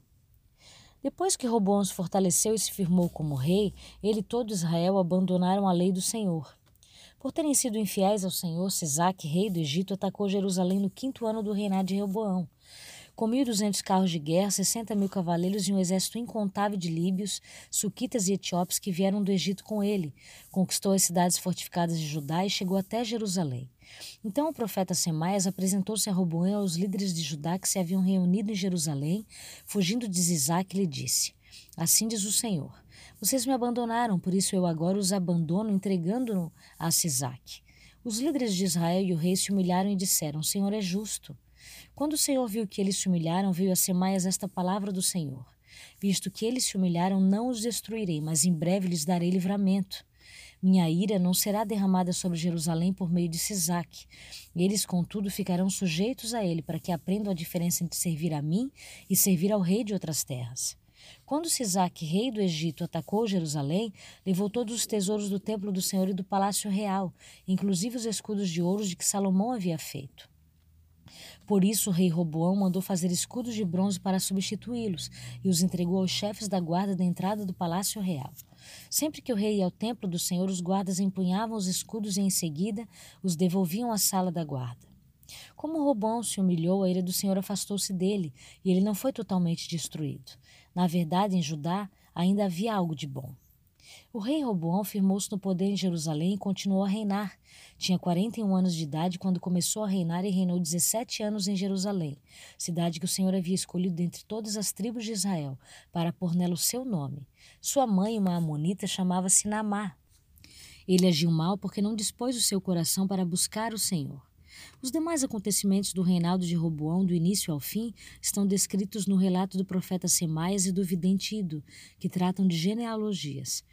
Depois que Roboão se fortaleceu e se firmou como rei, ele e todo Israel abandonaram a lei do Senhor. Por terem sido infiéis ao Senhor, Sisaque, rei do Egito, atacou Jerusalém no quinto ano do reinado de Rehoboão. Com 1.200 carros de guerra, 60 mil cavaleiros e um exército incontável de líbios, suquitas e etíopes que vieram do Egito com ele, conquistou as cidades fortificadas de Judá e chegou até Jerusalém. Então o profeta Semaias apresentou-se a Roboão aos líderes de Judá que se haviam reunido em Jerusalém, fugindo de Zizac, e lhe disse: Assim diz o Senhor: Vocês me abandonaram, por isso eu agora os abandono, entregando-no a Sisaque. Os líderes de Israel e o rei se humilharam e disseram: O Senhor é justo. Quando o Senhor viu que eles se humilharam, veio a Semaias esta palavra do Senhor. Visto que eles se humilharam, não os destruirei, mas em breve lhes darei livramento. Minha ira não será derramada sobre Jerusalém por meio de Sisaque. Eles, contudo, ficarão sujeitos a ele, para que aprendam a diferença entre servir a mim e servir ao rei de outras terras. Quando Sisaque, rei do Egito, atacou Jerusalém, levou todos os tesouros do templo do Senhor e do palácio real, inclusive os escudos de ouro de que Salomão havia feito. Por isso o rei Roboão mandou fazer escudos de bronze para substituí-los e os entregou aos chefes da guarda da entrada do palácio real. Sempre que o rei ia ao templo do Senhor, os guardas empunhavam os escudos e em seguida os devolviam à sala da guarda. Como Roboão se humilhou, a ira do Senhor afastou-se dele e ele não foi totalmente destruído. Na verdade, em Judá ainda havia algo de bom. O rei Roboão firmou-se no poder em Jerusalém e continuou a reinar. Tinha 41 anos de idade quando começou a reinar e reinou 17 anos em Jerusalém, cidade que o Senhor havia escolhido dentre todas as tribos de Israel, para pôr nela o seu nome. Sua mãe, uma amonita, chamava-se Namá. Ele agiu mal porque não dispôs o seu coração para buscar o Senhor. Os demais acontecimentos do reinado de Roboão, do início ao fim, estão descritos no relato do profeta Semaias e do vidente Ido, que tratam de genealogias.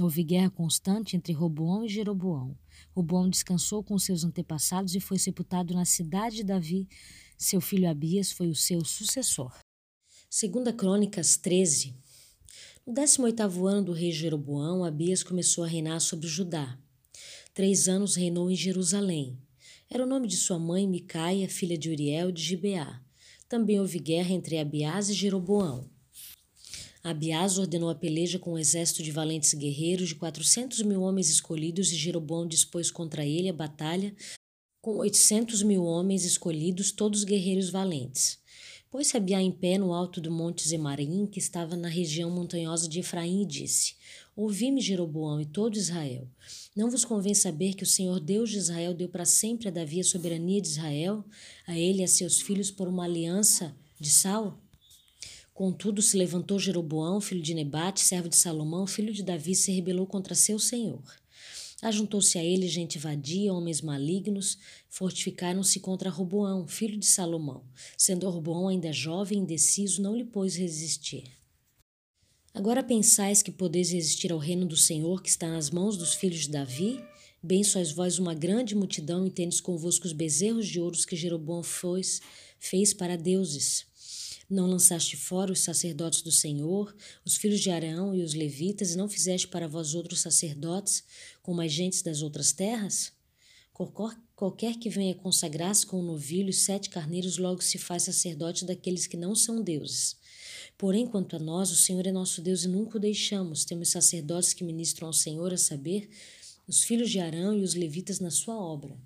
Houve guerra constante entre Roboão e Jeroboão. Roboão descansou com seus antepassados e foi sepultado na cidade de Davi. Seu filho Abias foi o seu sucessor. Segunda Crônicas 13. No 18º ano do rei Jeroboão, Abias começou a reinar sobre Judá. Três anos reinou em Jerusalém. Era o nome de sua mãe Micaia, filha de Uriel de Gibeá. Também houve guerra entre Abiás e Jeroboão. Abiás ordenou a peleja com um exército de valentes guerreiros de quatrocentos mil homens escolhidos e Jeroboão dispôs contra ele a batalha com oitocentos mil homens escolhidos, todos guerreiros valentes. Pôs-se Abiá em pé no alto do monte Zemarim, que estava na região montanhosa de Efraim, e disse: Ouvi-me, Jeroboão, e todo Israel. Não vos convém saber que o Senhor Deus de Israel deu para sempre a Davi a soberania de Israel, a ele e a seus filhos por uma aliança de sal? Contudo, se levantou Jeroboão, filho de Nebate, servo de Salomão, filho de Davi, se rebelou contra seu senhor. Ajuntou-se a ele gente vadia, homens malignos, fortificaram-se contra Roboão, filho de Salomão. Sendo Roboão ainda jovem e indeciso, não lhe pôs resistir. Agora pensais que podeis resistir ao reino do Senhor que está nas mãos dos filhos de Davi? Bem sois vós uma grande multidão e tendes convosco os bezerros de ouros que Jeroboão fez para deuses. Não lançaste fora os sacerdotes do Senhor, os filhos de Arão e os levitas, e não fizeste para vós outros sacerdotes, como as gentes das outras terras? Qualquer que venha consagrar-se com um novilho e sete carneiros logo se faz sacerdote daqueles que não são deuses. Porém, quanto a nós, o Senhor é nosso Deus e nunca o deixamos. Temos sacerdotes que ministram ao Senhor, a saber, os filhos de Arão e os levitas na sua obra.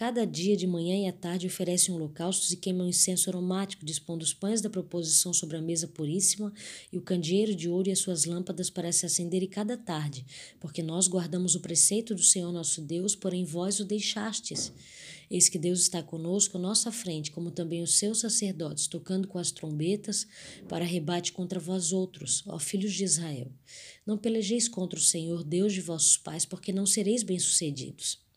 Cada dia, de manhã e à tarde, oferecem holocaustos e queimam incenso aromático, dispondo os pães da proposição sobre a mesa puríssima e o candeeiro de ouro e as suas lâmpadas para se acenderem cada tarde, porque nós guardamos o preceito do Senhor nosso Deus, porém vós o deixastes. Eis que Deus está conosco à nossa frente, como também os seus sacerdotes, tocando com as trombetas para rebate contra vós outros, ó filhos de Israel. Não pelejeis contra o Senhor, Deus de vossos pais, porque não sereis bem-sucedidos.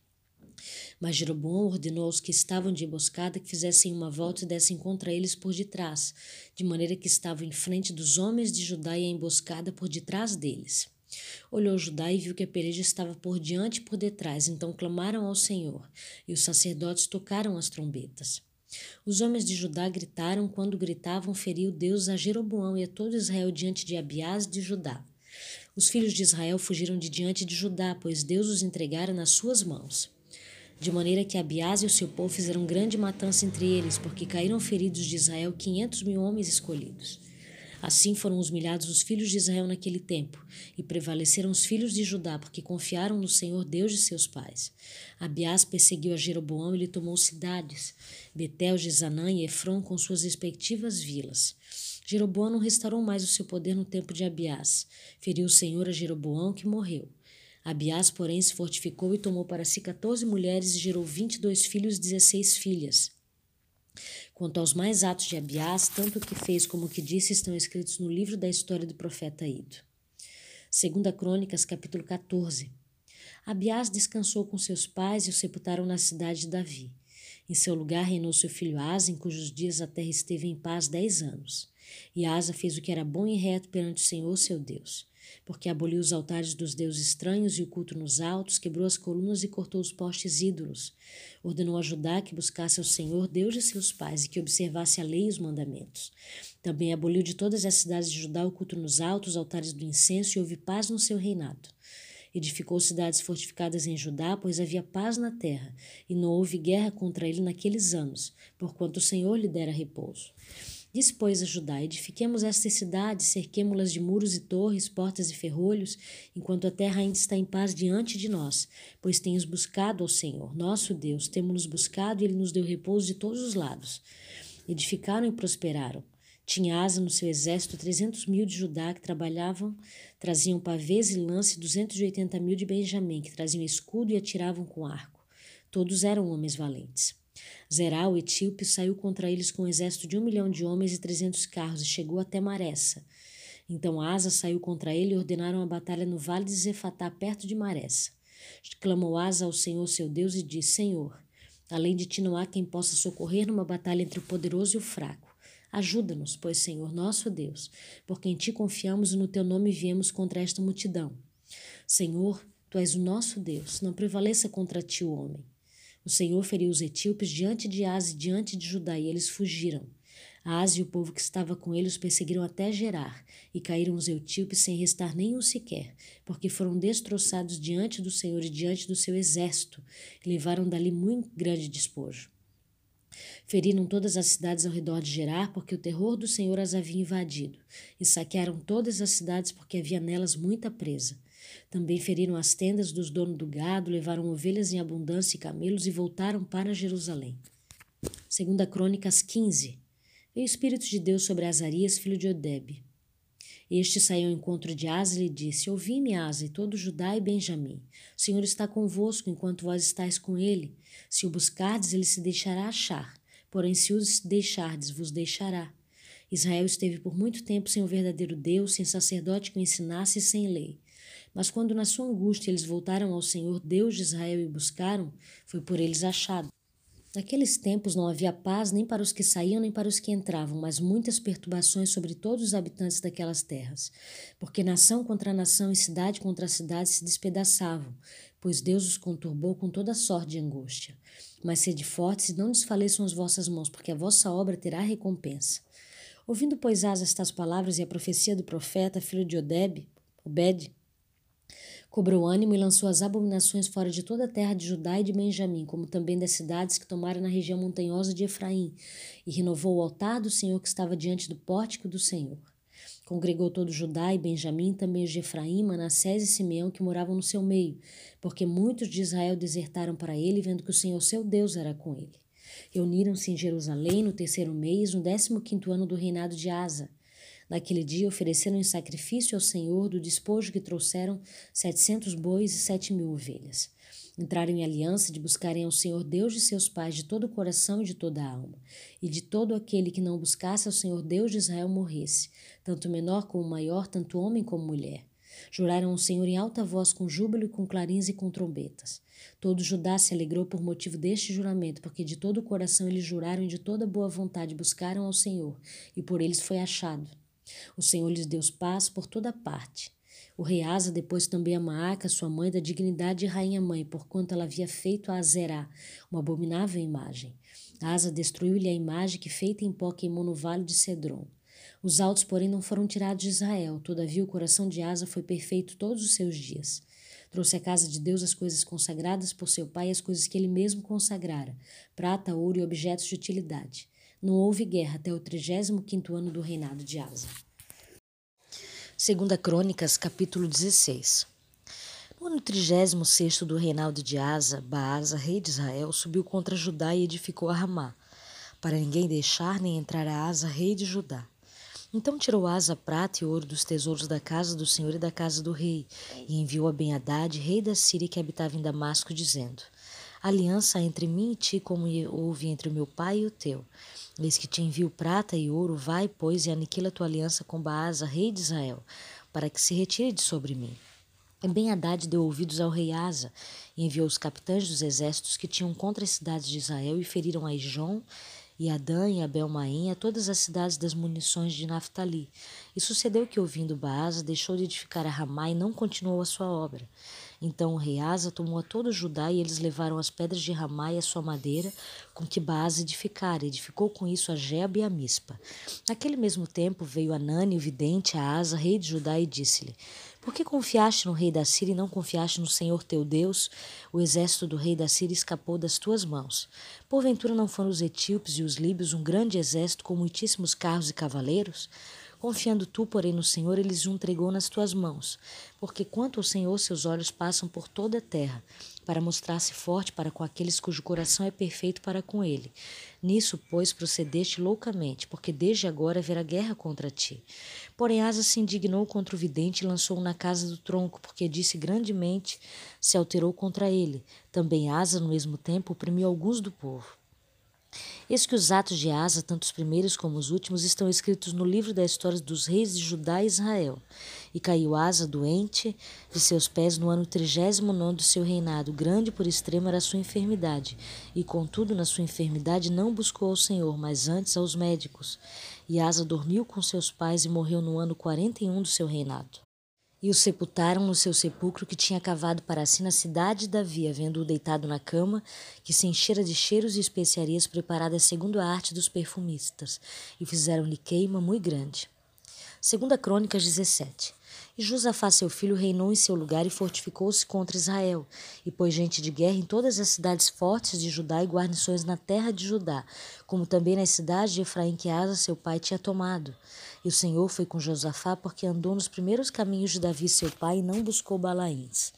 Mas Jeroboão ordenou aos que estavam de emboscada que fizessem uma volta e dessem contra eles por detrás, de maneira que estavam em frente dos homens de Judá e a emboscada por detrás deles. Olhou Judá e viu que a peleja estava por diante e por detrás, então clamaram ao Senhor, e os sacerdotes tocaram as trombetas. Os homens de Judá gritaram, quando gritavam, feriu Deus a Jeroboão e a todo Israel diante de Abiás de Judá. Os filhos de Israel fugiram de diante de Judá, pois Deus os entregara nas suas mãos de maneira que Abiás e o seu povo fizeram grande matança entre eles, porque caíram feridos de Israel quinhentos mil homens escolhidos. Assim foram humilhados os filhos de Israel naquele tempo, e prevaleceram os filhos de Judá, porque confiaram no Senhor Deus de seus pais. Abiás perseguiu a Jeroboão e lhe tomou cidades, Betel, Gezanã e Efron com suas respectivas vilas. Jeroboão não restaurou mais o seu poder no tempo de Abiás. Feriu o Senhor a Jeroboão, que morreu. Abiás, porém, se fortificou e tomou para si quatorze mulheres e gerou vinte e dois filhos e dezesseis filhas. Quanto aos mais atos de Abiás, tanto o que fez como o que disse estão escritos no livro da história do profeta Ido. Segunda Crônicas, capítulo 14. Abiás descansou com seus pais e o sepultaram na cidade de Davi. Em seu lugar reinou seu filho Asa, em cujos dias a terra esteve em paz dez anos. E Asa fez o que era bom e reto perante o Senhor seu Deus porque aboliu os altares dos deuses estranhos e o culto nos altos, quebrou as colunas e cortou os postes ídolos. Ordenou a Judá que buscasse ao Senhor, Deus de seus pais, e que observasse a lei e os mandamentos. Também aboliu de todas as cidades de Judá o culto nos altos, altares do incenso, e houve paz no seu reinado. Edificou cidades fortificadas em Judá, pois havia paz na terra, e não houve guerra contra ele naqueles anos, porquanto o Senhor lhe dera repouso. Disse, pois, a Judá: Edifiquemos estas cidades, cerquemo-las de muros e torres, portas e ferrolhos, enquanto a terra ainda está em paz diante de nós. Pois temos buscado ao Senhor, nosso Deus, temos-nos buscado e ele nos deu repouso de todos os lados. Edificaram e prosperaram. Tinha asa no seu exército trezentos mil de Judá que trabalhavam, traziam pavês e lance, duzentos e oitenta mil de Benjamim que traziam escudo e atiravam com arco. Todos eram homens valentes. Zerá, o etíope, saiu contra eles com um exército de um milhão de homens e trezentos carros e chegou até Maressa. Então Asa saiu contra ele e ordenaram a batalha no vale de Zefatá, perto de Maressa. Clamou Asa ao Senhor seu Deus e disse: Senhor, além de ti não há quem possa socorrer numa batalha entre o poderoso e o fraco. Ajuda-nos, pois, Senhor, nosso Deus, porque em ti confiamos e no teu nome viemos contra esta multidão. Senhor, tu és o nosso Deus, não prevaleça contra ti o homem. O Senhor feriu os etíopes diante de Asa e diante de Judá, e eles fugiram. Asa e o povo que estava com eles perseguiram até Gerar, e caíram os etíopes sem restar nenhum sequer, porque foram destroçados diante do Senhor e diante do seu exército, e levaram dali muito grande despojo. Feriram todas as cidades ao redor de Gerar, porque o terror do Senhor as havia invadido, e saquearam todas as cidades, porque havia nelas muita presa. Também feriram as tendas dos donos do gado, levaram ovelhas em abundância e camelos e voltaram para Jerusalém. Segunda Crônicas 15. Veio o Espírito de Deus sobre Azarias, filho de Odebe. Este saiu ao encontro de Asa e disse: Ouvi-me, Asa, e todo Judá e Benjamim. O Senhor está convosco enquanto vós estáis com ele. Se o buscardes, ele se deixará achar. Porém, se o deixardes, vos deixará. Israel esteve por muito tempo sem o verdadeiro Deus, sem sacerdote que o ensinasse e sem lei. Mas quando na sua angústia eles voltaram ao Senhor Deus de Israel e buscaram, foi por eles achado. Naqueles tempos não havia paz nem para os que saíam nem para os que entravam, mas muitas perturbações sobre todos os habitantes daquelas terras. Porque nação contra nação e cidade contra cidade se despedaçavam, pois Deus os conturbou com toda sorte de angústia. Mas sede fortes e não desfaleçam as vossas mãos, porque a vossa obra terá recompensa. Ouvindo, pois, Asa estas palavras e a profecia do profeta, filho de Odeb, Obed, Cobrou ânimo e lançou as abominações fora de toda a terra de Judá e de Benjamim, como também das cidades que tomaram na região montanhosa de Efraim, e renovou o altar do Senhor que estava diante do pórtico do Senhor. Congregou todo Judá e Benjamim, também os de Efraim, Manassés e Simeão, que moravam no seu meio, porque muitos de Israel desertaram para ele, vendo que o Senhor seu Deus era com ele. Reuniram-se em Jerusalém no terceiro mês, no décimo quinto ano do reinado de Asa. Naquele dia ofereceram em sacrifício ao Senhor do despojo que trouxeram setecentos bois e sete mil ovelhas. Entraram em aliança de buscarem ao Senhor Deus de seus pais de todo o coração e de toda a alma, e de todo aquele que não buscasse ao Senhor Deus de Israel morresse, tanto menor como maior, tanto homem como mulher. Juraram ao Senhor em alta voz, com júbilo e com clarins e com trombetas. Todo Judá se alegrou por motivo deste juramento, porque de todo o coração eles juraram e de toda boa vontade buscaram ao Senhor, e por eles foi achado. O Senhor lhes deu paz por toda parte. O rei Asa depois também a Maaca, sua mãe, da dignidade de rainha-mãe, porquanto ela havia feito a Azerá, uma abominável imagem. Asa destruiu-lhe a imagem que feita em pó queimou no vale de Cedron. Os altos, porém, não foram tirados de Israel. Todavia, o coração de Asa foi perfeito todos os seus dias. Trouxe à casa de Deus as coisas consagradas por seu pai e as coisas que ele mesmo consagrara, prata, ouro e objetos de utilidade. Não houve guerra até o 35º ano do reinado de Asa. Segunda Crônicas, capítulo 16. No ano 36 do reinado de Asa, Baasa, rei de Israel, subiu contra Judá e edificou a Ramá, para ninguém deixar nem entrar a Asa, rei de Judá. Então tirou Asa prata e ouro dos tesouros da casa do Senhor e da casa do rei, e enviou a Ben-Hadad, rei da Síria, que habitava em Damasco, dizendo: Aliança entre mim e ti, como houve entre o meu pai e o teu Eis que te envio prata e ouro, vai, pois, e aniquila tua aliança com Baasa, rei de Israel, para que se retire de sobre mim. E bem Haddad deu ouvidos ao rei Asa, e enviou os capitães dos exércitos que tinham contra as cidades de Israel e feriram a Ijon, e Adã e Abel-Maim, a todas as cidades das munições de Naphtali. E sucedeu que, ouvindo Baasa, deixou de edificar a Ramá e não continuou a sua obra. Então o rei Asa tomou a todo Judá e eles levaram as pedras de Ramá e a sua madeira com que Baasa edificara. Edificou com isso a Jeba e a Mispa. Naquele mesmo tempo veio Anani, o vidente, a Asa, rei de Judá, e disse-lhe: Por que confiaste no rei da Síria e não confiaste no Senhor teu Deus? O exército do rei da Síria escapou das tuas mãos. Porventura não foram os etíopes e os líbios um grande exército com muitíssimos carros e cavaleiros? Confiando tu, porém, no Senhor, ele os entregou nas tuas mãos. Porque quanto ao Senhor, seus olhos passam por toda a terra, para mostrar-se forte para com aqueles cujo coração é perfeito para com ele. Nisso, pois, procedeste loucamente, porque desde agora haverá guerra contra ti. Porém, Asa se indignou contra o vidente e lançou-o na casa do tronco, porque disse grandemente, se alterou contra ele. Também Asa, no mesmo tempo, oprimiu alguns do povo. Eis que os atos de Asa, tanto os primeiros como os últimos, estão escritos no livro da história dos reis de Judá e Israel. E caiu Asa doente de seus pés no ano trigésimo nono do seu reinado. Grande por extremo era a sua enfermidade. E contudo, na sua enfermidade, não buscou ao Senhor, mas antes aos médicos. E Asa dormiu com seus pais e morreu no ano quarenta e um do seu reinado. E o sepultaram no seu sepulcro que tinha cavado para si na cidade de Davi, havendo-o deitado na cama, que se enchera de cheiros e especiarias preparadas segundo a arte dos perfumistas, e fizeram-lhe queima muito grande. Segunda Crônicas 17. E Josafá, seu filho, reinou em seu lugar e fortificou-se contra Israel, e pôs gente de guerra em todas as cidades fortes de Judá e guarnições na terra de Judá, como também nas cidades de Efraim que Asa, seu pai, tinha tomado. E o Senhor foi com Josafá porque andou nos primeiros caminhos de Davi, seu pai, e não buscou Balaíns.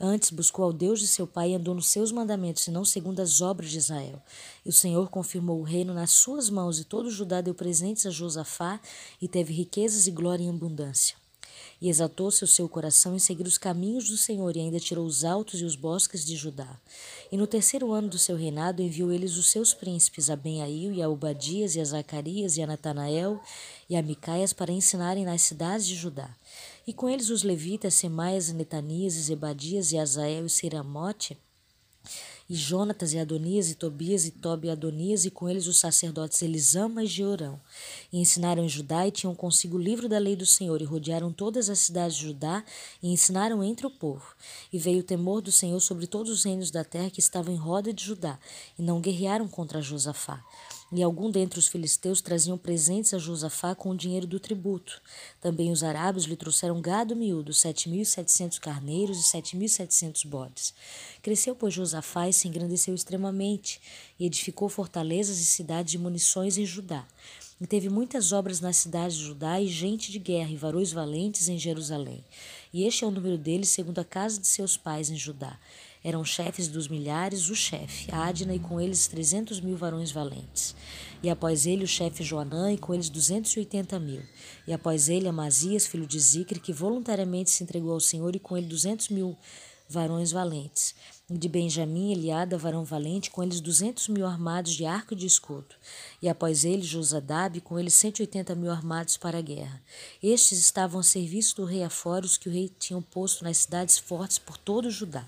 Antes buscou ao Deus de seu pai e andou nos seus mandamentos, e não segundo as obras de Israel. E o Senhor confirmou o reino nas suas mãos, e todo Judá deu presentes a Josafá, e teve riquezas e glória em abundância. E exaltou-se o seu coração em seguir os caminhos do Senhor, e ainda tirou os altos e os bosques de Judá. E no terceiro ano do seu reinado enviou eles os seus príncipes, a Benhail e a Obadias e a Zacarias e a Natanael e a Micaias, para ensinarem nas cidades de Judá. E com eles os levitas, Semaias Netanias e Zebadias e Azael e Seramote, e Jonatas e Adonias e Tobias e Tobi e Adonias, e com eles os sacerdotes Elisama e Jeorão. E ensinaram em Judá e tinham consigo o livro da lei do Senhor, e rodearam todas as cidades de Judá e ensinaram entre o povo. E veio o temor do Senhor sobre todos os reinos da terra que estavam em roda de Judá, e não guerrearam contra Josafá. E algum dentre os filisteus traziam presentes a Josafá com o dinheiro do tributo. Também os arábios lhe trouxeram gado miúdo, sete mil e setecentos carneiros e sete mil e setecentos bodes. Cresceu, pois, Josafá e se engrandeceu extremamente, e edificou fortalezas e cidades de munições em Judá. E teve muitas obras nas cidades de Judá e gente de guerra e varões valentes em Jerusalém. E este é o número deles segundo a casa de seus pais em Judá. Eram chefes dos milhares o chefe, Adna, e com eles trezentos mil varões valentes. E após ele o chefe Joanã, e com eles duzentos e oitenta mil. E após ele Amazias, filho de Zicre, que voluntariamente se entregou ao Senhor, e com ele duzentos mil varões valentes. E de Benjamim, Eliada, varão valente, com eles duzentos mil armados de arco e de escudo. E após ele, Josadab, com eles cento e oitenta mil armados para a guerra. Estes estavam a serviço do rei afora, os que o rei tinha posto nas cidades fortes por todo o Judá.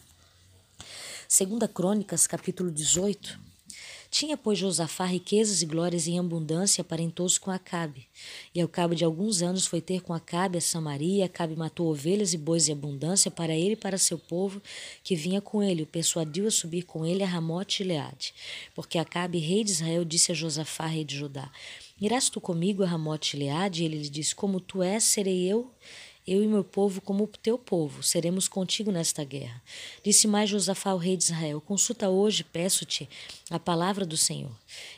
Segunda Crônicas, capítulo 18. Tinha, pois, Josafá riquezas e glórias em abundância, aparentou-se com Acabe. E ao cabo de alguns anos foi ter com Acabe a Samaria, Acabe matou ovelhas e bois em abundância para ele e para seu povo, que vinha com ele, o persuadiu a subir com ele a Ramote e Leade. Porque Acabe, rei de Israel, disse a Josafá, rei de Judá, Irás tu comigo a Ramote e Leade? E ele lhe disse, como tu és, serei eu eu e meu povo como o teu povo, seremos contigo nesta guerra. Disse mais Josafá ao rei de Israel: Consulta hoje, peço-te, a palavra do Senhor.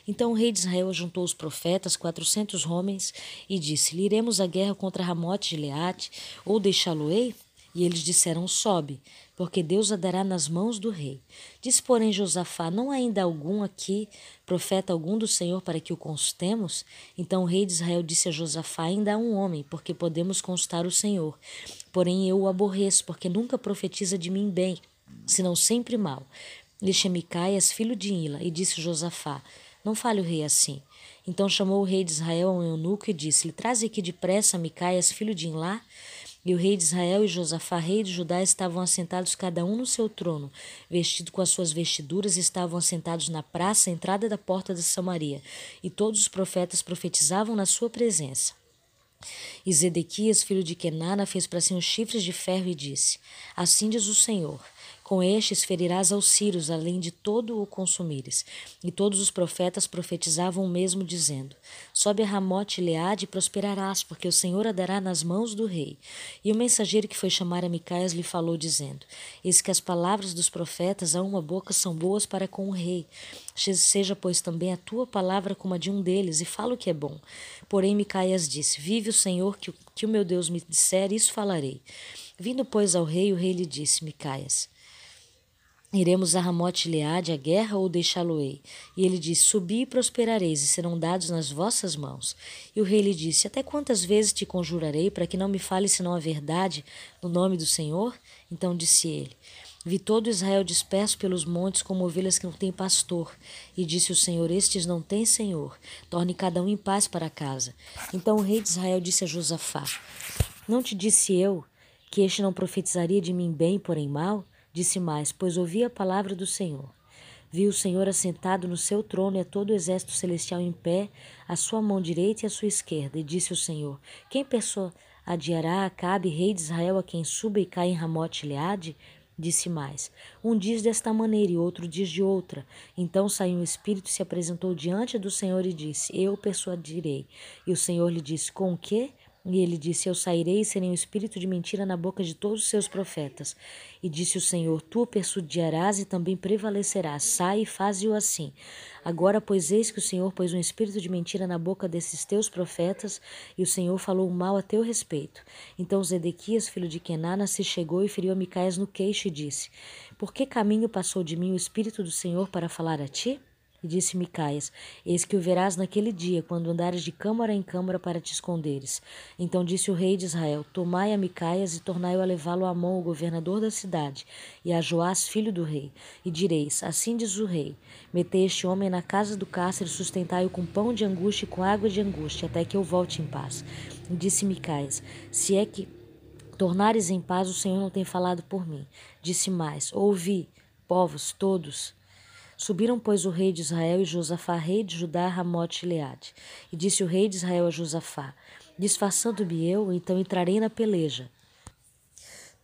Então o rei de Israel juntou os profetas, quatrocentos homens, e disse: Iremos à guerra contra Ramote de Leate, ou deixá-lo-ei? E eles disseram: Sobe, porque Deus a dará nas mãos do rei. Diz, porém, Josafá: Não há ainda algum aqui, profeta algum do Senhor, para que o consultemos? Então o rei de Israel disse a Josafá: Ainda há um homem, porque podemos consultar o Senhor. Porém eu o aborreço, porque nunca profetiza de mim bem, senão sempre mal. Lhe Micaias, filho de Ila, e disse Josafá: Não fale o rei assim. Então chamou o rei de Israel a um eunuco e disse-lhe: Traze aqui depressa Micaias, filho de Ilá. E o rei de Israel e Josafá, rei de Judá, estavam assentados cada um no seu trono, vestido com as suas vestiduras, estavam assentados na praça, à entrada da porta de Samaria, e todos os profetas profetizavam na sua presença. E Zedequias, filho de Kenana, fez para si uns chifres de ferro e disse: Assim diz o Senhor: Com estes ferirás aos sírios, além de todo o consumires. E todos os profetas profetizavam o mesmo, dizendo: Sobe a Ramote Leade e prosperarás, porque o Senhor a dará nas mãos do rei. E o mensageiro que foi chamar a Micaias lhe falou, dizendo: Eis que as palavras dos profetas a uma boca são boas para com o rei. Seja, pois, também a tua palavra como a de um deles, e fala o que é bom. Porém, Micaias disse: Vive o Senhor, que, que o meu Deus me disser, isso falarei. Vindo, pois, ao rei, o rei lhe disse: Micaias. Iremos a Ramote Leade a guerra ou deixá-lo-ei? E ele disse: Subi e prosperareis, e serão dados nas vossas mãos. E o rei lhe disse: Até quantas vezes te conjurarei, para que não me fale senão a verdade no nome do Senhor? Então disse ele: Vi todo Israel disperso pelos montes como ovelhas que não têm pastor. E disse o Senhor: Estes não têm senhor. Torne cada um em paz para casa. Então o rei de Israel disse a Josafá: Não te disse eu que este não profetizaria de mim bem, porém mal? Disse mais: Pois ouvi a palavra do Senhor. Vi o Senhor assentado no seu trono e a todo o exército celestial em pé, a sua mão direita e a sua esquerda. E disse o Senhor: Quem persuadirá Acabe, rei de Israel, a quem suba e cai em Ramote Leade? Disse mais: Um diz desta maneira e outro diz de outra. Então saiu o espírito e se apresentou diante do Senhor e disse: Eu persuadirei. E o Senhor lhe disse: Com o quê? E ele disse: Eu sairei e serei um espírito de mentira na boca de todos os seus profetas. E disse o Senhor: Tu persuadirás e também prevalecerás. Sai e faze-o assim. Agora, pois, eis que o Senhor pôs um espírito de mentira na boca desses teus profetas, e o Senhor falou mal a teu respeito. Então Zedequias, filho de Kenana, se chegou e feriu a Micaías no queixo e disse: Por que caminho passou de mim o espírito do Senhor para falar a ti? Disse Micaias: Eis que o verás naquele dia, quando andares de câmara em câmara para te esconderes. Então disse o rei de Israel: Tomai a Micaias e tornai-o a levá-lo a mão, o governador da cidade, e a Joás, filho do rei. E direis: Assim diz o rei: Metei este homem na casa do cárcere sustentai-o com pão de angústia e com água de angústia, até que eu volte em paz. E disse Micaias: Se é que tornares em paz, o Senhor não tem falado por mim. Disse mais: Ouvi, povos todos Subiram, pois, o rei de Israel e Josafá, rei de Judá, Ramote e Leade. E disse o rei de Israel a Josafá: Disfarçando-me eu, então entrarei na peleja.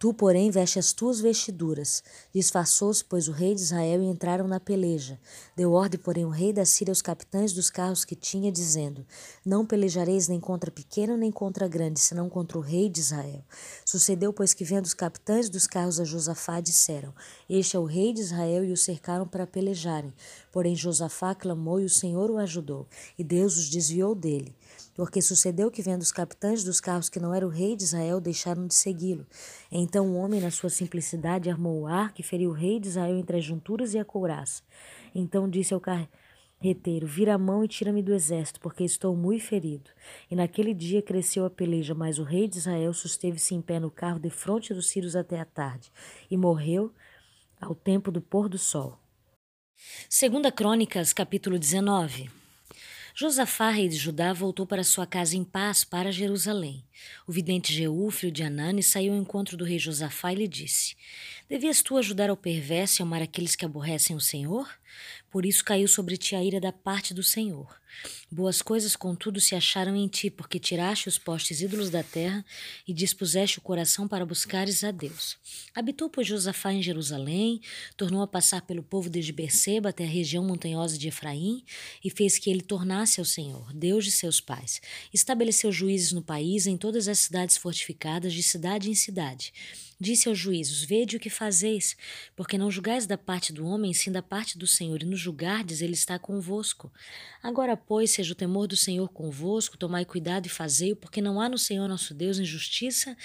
Tu, porém, veste as tuas vestiduras. Disfarçou-se, pois, o rei de Israel e entraram na peleja. Deu ordem, porém, o rei da Síria aos capitães dos carros que tinha, dizendo: Não pelejareis nem contra pequeno nem contra grande, senão contra o rei de Israel. Sucedeu, pois, que vendo os capitães dos carros a Josafá, disseram: Este é o rei de Israel, e o cercaram para pelejarem. Porém, Josafá clamou e o Senhor o ajudou, e Deus os desviou dele. Porque sucedeu que, vendo os capitães dos carros que não era o rei de Israel, deixaram de segui-lo. Então o homem, na sua simplicidade, armou o arco e feriu o rei de Israel entre as junturas e a couraça. Então disse ao carreteiro: Vira a mão e tira-me do exército, porque estou muito ferido. E naquele dia cresceu a peleja, mas o rei de Israel susteve-se em pé no carro de frente dos sírios até a tarde, e morreu ao tempo do pôr do sol. Segunda Crônicas, capítulo 19. Josafá, rei de Judá, voltou para sua casa em paz para Jerusalém. O vidente Jeú, filho de Anani, saiu ao encontro do rei Josafá e lhe disse: Devias tu ajudar ao perverso e amar aqueles que aborrecem o Senhor? Por isso caiu sobre ti a ira da parte do Senhor. Boas coisas, contudo, se acharam em ti, porque tiraste os postes ídolos da terra e dispuseste o coração para buscares a Deus. Habitou, pois, Josafá em Jerusalém, tornou a passar pelo povo desde Berseba até a região montanhosa de Efraim, e fez que ele tornasse ao Senhor, Deus de seus pais. Estabeleceu juízes no país, em todas as cidades fortificadas, de cidade em cidade Disse aos juízos: Vede o que fazeis, porque não julgais da parte do homem, sim da parte do Senhor, e no julgardes ele está convosco. Agora, pois, seja o temor do Senhor convosco, tomai cuidado e fazei-o, porque não há no Senhor nosso Deus injustiça,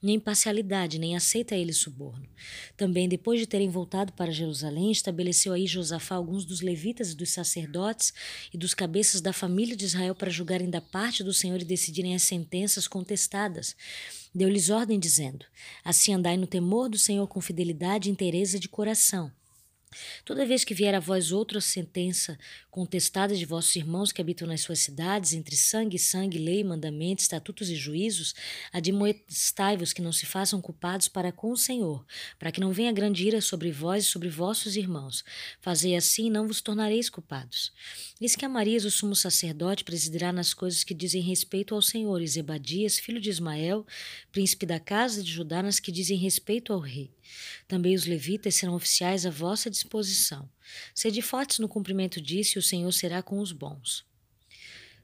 nem imparcialidade, nem aceita ele suborno. Também, depois de terem voltado para Jerusalém, estabeleceu aí Josafá alguns dos levitas e dos sacerdotes e dos cabeças da família de Israel para julgarem da parte do Senhor e decidirem as sentenças contestadas. Deu-lhes ordem, dizendo: Assim andai no temor do Senhor com fidelidade e inteireza de coração Toda vez que vier a vós outra sentença contestada de vossos irmãos que habitam nas suas cidades, entre sangue e sangue, lei, mandamentos, estatutos e juízos, admoestai-vos que não se façam culpados para com o Senhor, para que não venha grande ira sobre vós e sobre vossos irmãos. Fazei assim e não vos tornareis culpados. Eis que Amarias, o sumo sacerdote, presidirá nas coisas que dizem respeito ao Senhor, e Zebadias, filho de Ismael, príncipe da casa de Judá, nas que dizem respeito ao rei. Também os levitas serão oficiais à vossa disposição. Sede fortes no cumprimento disso, e o Senhor será com os bons.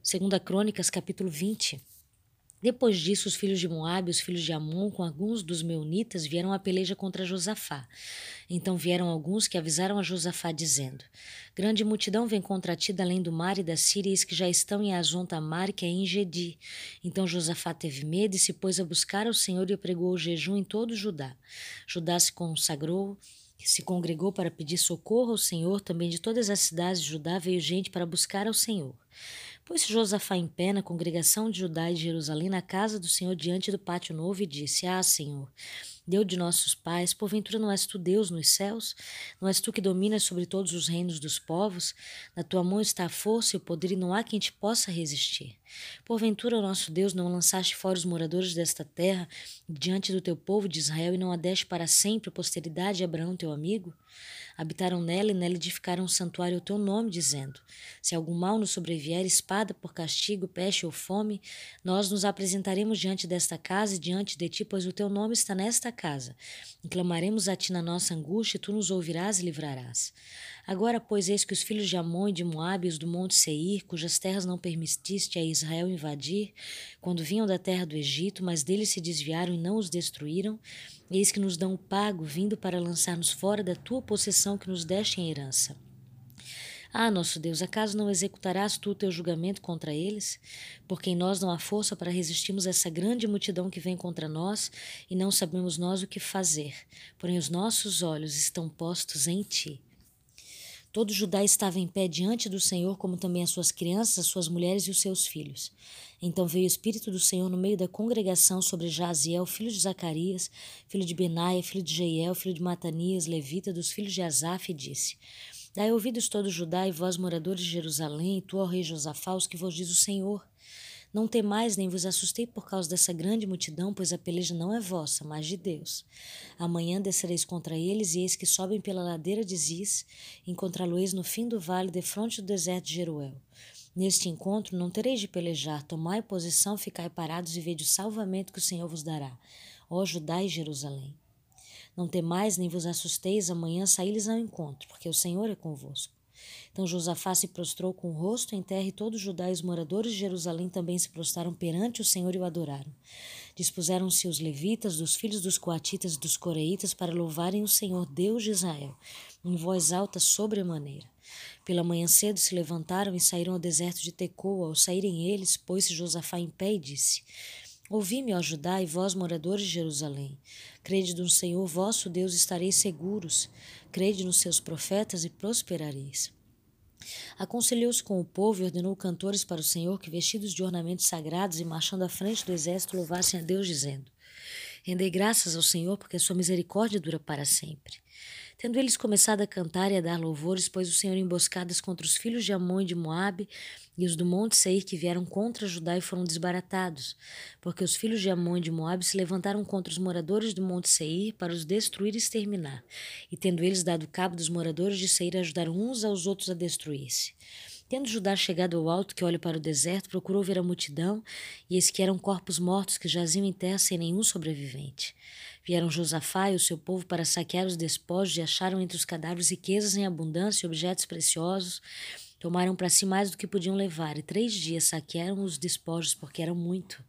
Segunda Crônicas, capítulo 20. Depois disso, os filhos de Moabe, os filhos de Amon, com alguns dos meunitas, vieram à peleja contra Josafá. Então vieram alguns que avisaram a Josafá, dizendo: Grande multidão vem contra ti da além do mar e da Síria, eis que já estão em Azon Tamar, que é em Gedi. Então Josafá teve medo e se pôs a buscar ao Senhor e pregou o jejum em todo Judá. Judá se consagrou se congregou para pedir socorro ao Senhor, também de todas as cidades de Judá veio gente para buscar ao Senhor. Pôs Josafá em pé na congregação de Judá e de Jerusalém na casa do Senhor diante do pátio novo e disse: Ah, Senhor, Deus de nossos pais, porventura não és tu Deus nos céus? Não és tu que dominas sobre todos os reinos dos povos? Na tua mão está a força e o poder e não há quem te possa resistir. Porventura, nosso Deus, não lançaste fora os moradores desta terra diante do teu povo de Israel e não a deste para sempre a posteridade de Abraão, teu amigo? Habitaram nela e nela edificaram um santuário ao teu nome, dizendo: Se algum mal nos sobrevier, espada por castigo, peste ou fome, nós nos apresentaremos diante desta casa e diante de ti, pois o teu nome está nesta casa. E clamaremos a ti na nossa angústia, e tu nos ouvirás e livrarás. Agora, pois, eis que os filhos de Amon e de Moabe, os do monte Seir, cujas terras não permitiste a Israel invadir, quando vinham da terra do Egito, mas deles se desviaram e não os destruíram, eis que nos dão o pago, vindo para lançar-nos fora da tua possessão que nos deste em herança. Ah, nosso Deus, acaso não executarás tu o teu julgamento contra eles? Porque em nós não há força para resistirmos a essa grande multidão que vem contra nós e não sabemos nós o que fazer, porém os nossos olhos estão postos em ti. Todo Judá estava em pé diante do Senhor, como também as suas crianças, as suas mulheres e os seus filhos. Então veio o Espírito do Senhor no meio da congregação sobre Jaziel, filho de Zacarias, filho de Benaia, filho de Jeiel, filho de Matanias, levita, dos filhos de Asaf, e disse: Dai ouvidos todo Judá e vós, moradores de Jerusalém, e tu, ó rei Josafá, os que vos diz o Senhor. Não temais nem vos assustei por causa dessa grande multidão, pois a peleja não é vossa, mas de Deus. Amanhã descereis contra eles, e eis que sobem pela ladeira de Ziz, encontrá-lo-eis no fim do vale, defronte do deserto de Jeruel. Neste encontro não tereis de pelejar, tomai posição, ficai parados e vede o salvamento que o Senhor vos dará. Ó Judá e Jerusalém. Não temais nem vos assusteis, amanhã saí-lhes ao encontro, porque o Senhor é convosco. Então Josafá se prostrou com o rosto em terra e todos os Judá moradores de Jerusalém também se prostraram perante o Senhor e o adoraram. Dispuseram-se os levitas, dos filhos dos coatitas e dos coreitas para louvarem o Senhor Deus de Israel, em voz alta sobremaneira. Pela manhã cedo se levantaram e saíram ao deserto de Tecoa. Ao saírem eles, pôs-se Josafá em pé e disse: Ouvi-me, ó Judá, e vós, moradores de Jerusalém. Crede no Senhor vosso Deus, estareis seguros. Crede nos seus profetas e prosperareis. Aconselhou-se com o povo e ordenou cantores para o Senhor que, vestidos de ornamentos sagrados e marchando à frente do exército, louvassem a Deus, dizendo: Rendei graças ao Senhor, porque a sua misericórdia dura para sempre. Tendo eles começado a cantar e a dar louvores, pôs o Senhor emboscadas contra os filhos de Amon e de Moabe e os do monte Seir que vieram contra Judá e foram desbaratados, porque os filhos de Amon e de Moabe se levantaram contra os moradores do monte Seir para os destruir e exterminar, e tendo eles dado cabo dos moradores de Seir, ajudaram uns aos outros a destruir-se. Tendo Judá chegado ao alto que olha para o deserto, procurou ver a multidão, e eis que eram corpos mortos que jaziam em terra sem nenhum sobrevivente. Vieram Josafá e o seu povo para saquear os despojos e acharam entre os cadáveres riquezas em abundância e objetos preciosos. Tomaram para si mais do que podiam levar, e três dias saquearam os despojos, porque eram muito.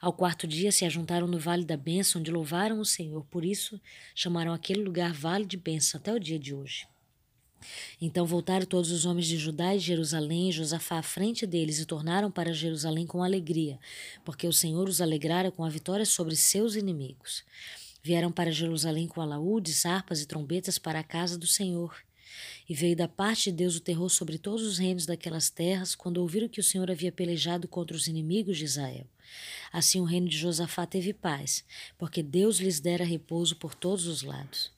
Ao quarto dia se ajuntaram no Vale da Bênção, onde louvaram o Senhor. Por isso chamaram aquele lugar Vale de Bênção até o dia de hoje. Então voltaram todos os homens de Judá e Jerusalém, e Josafá à frente deles, e tornaram para Jerusalém com alegria, porque o Senhor os alegrara com a vitória sobre seus inimigos. Vieram para Jerusalém com alaúdes, harpas e trombetas para a casa do Senhor. E veio da parte de Deus o terror sobre todos os reinos daquelas terras, quando ouviram que o Senhor havia pelejado contra os inimigos de Israel. Assim o reino de Josafá teve paz, porque Deus lhes dera repouso por todos os lados.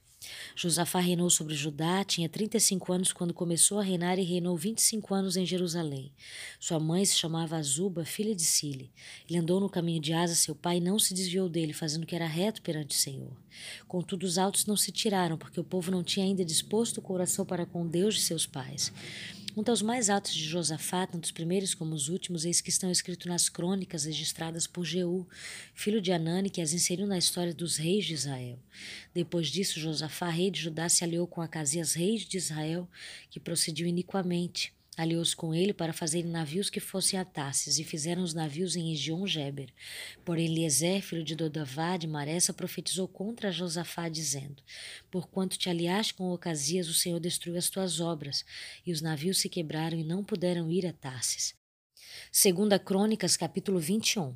Josafá reinou sobre Judá, tinha 35 anos quando começou a reinar e reinou 25 anos em Jerusalém. Sua mãe se chamava Azuba, filha de Sile. Ele andou no caminho de Asa, seu pai, e não se desviou dele, fazendo o que era reto perante o Senhor. Contudo, os altos não se tiraram, porque o povo não tinha ainda disposto o coração para com Deus de seus pais. Quanto aos mais altos de Josafá, tanto os primeiros como os últimos, eis que estão escritos nas crônicas registradas por Jeú, filho de Anani, que as inseriu na história dos reis de Israel. Depois disso, Josafá, rei de Judá, se aliou com Acasias, rei de Israel, que procediu iniquamente. Aliou-se com ele para fazerem navios que fossem a Tarsis, e fizeram os navios em Egion Geber. Porém, Eliezer, filho de Dodavá, de Maressa, profetizou contra Josafá, dizendo: Porquanto te aliaste com Ocasias, o Senhor destruiu as tuas obras, e os navios se quebraram e não puderam ir a Tarsis. Segunda Crônicas, capítulo 21.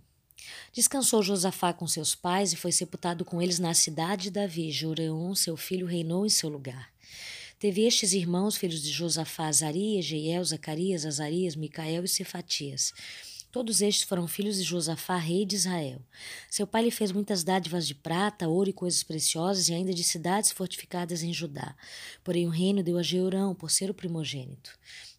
Descansou Josafá com seus pais e foi sepultado com eles na cidade de Davi. Joreon, seu filho, reinou em seu lugar. Teve estes irmãos, filhos de Josafá, Azarias, Jeiel, Zacarias, Azarias, Micael e Cefatias. Todos estes foram filhos de Josafá, rei de Israel. Seu pai lhe fez muitas dádivas de prata, ouro e coisas preciosas, e ainda de cidades fortificadas em Judá. Porém, o reino deu a Jeurão, por ser o primogênito.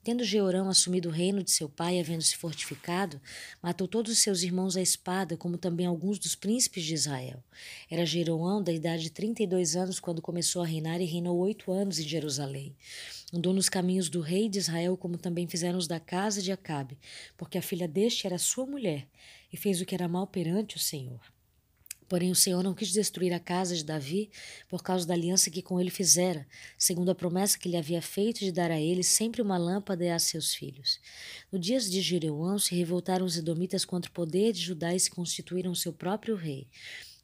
Tendo Jeorão assumido o reino de seu pai, havendo-se fortificado, matou todos os seus irmãos à espada, como também alguns dos príncipes de Israel. Era Jeroão da idade de trinta e dois anos quando começou a reinar e reinou oito anos em Jerusalém. Andou nos caminhos do rei de Israel, como também fizeram os da casa de Acabe, porque a filha deste era sua mulher, e fez o que era mal perante o Senhor. Porém, o Senhor não quis destruir a casa de Davi por causa da aliança que com ele fizera, segundo a promessa que lhe havia feito de dar a ele sempre uma lâmpada a seus filhos. No dias de Jeroão se revoltaram os edomitas contra o poder de Judá e se constituíram seu próprio rei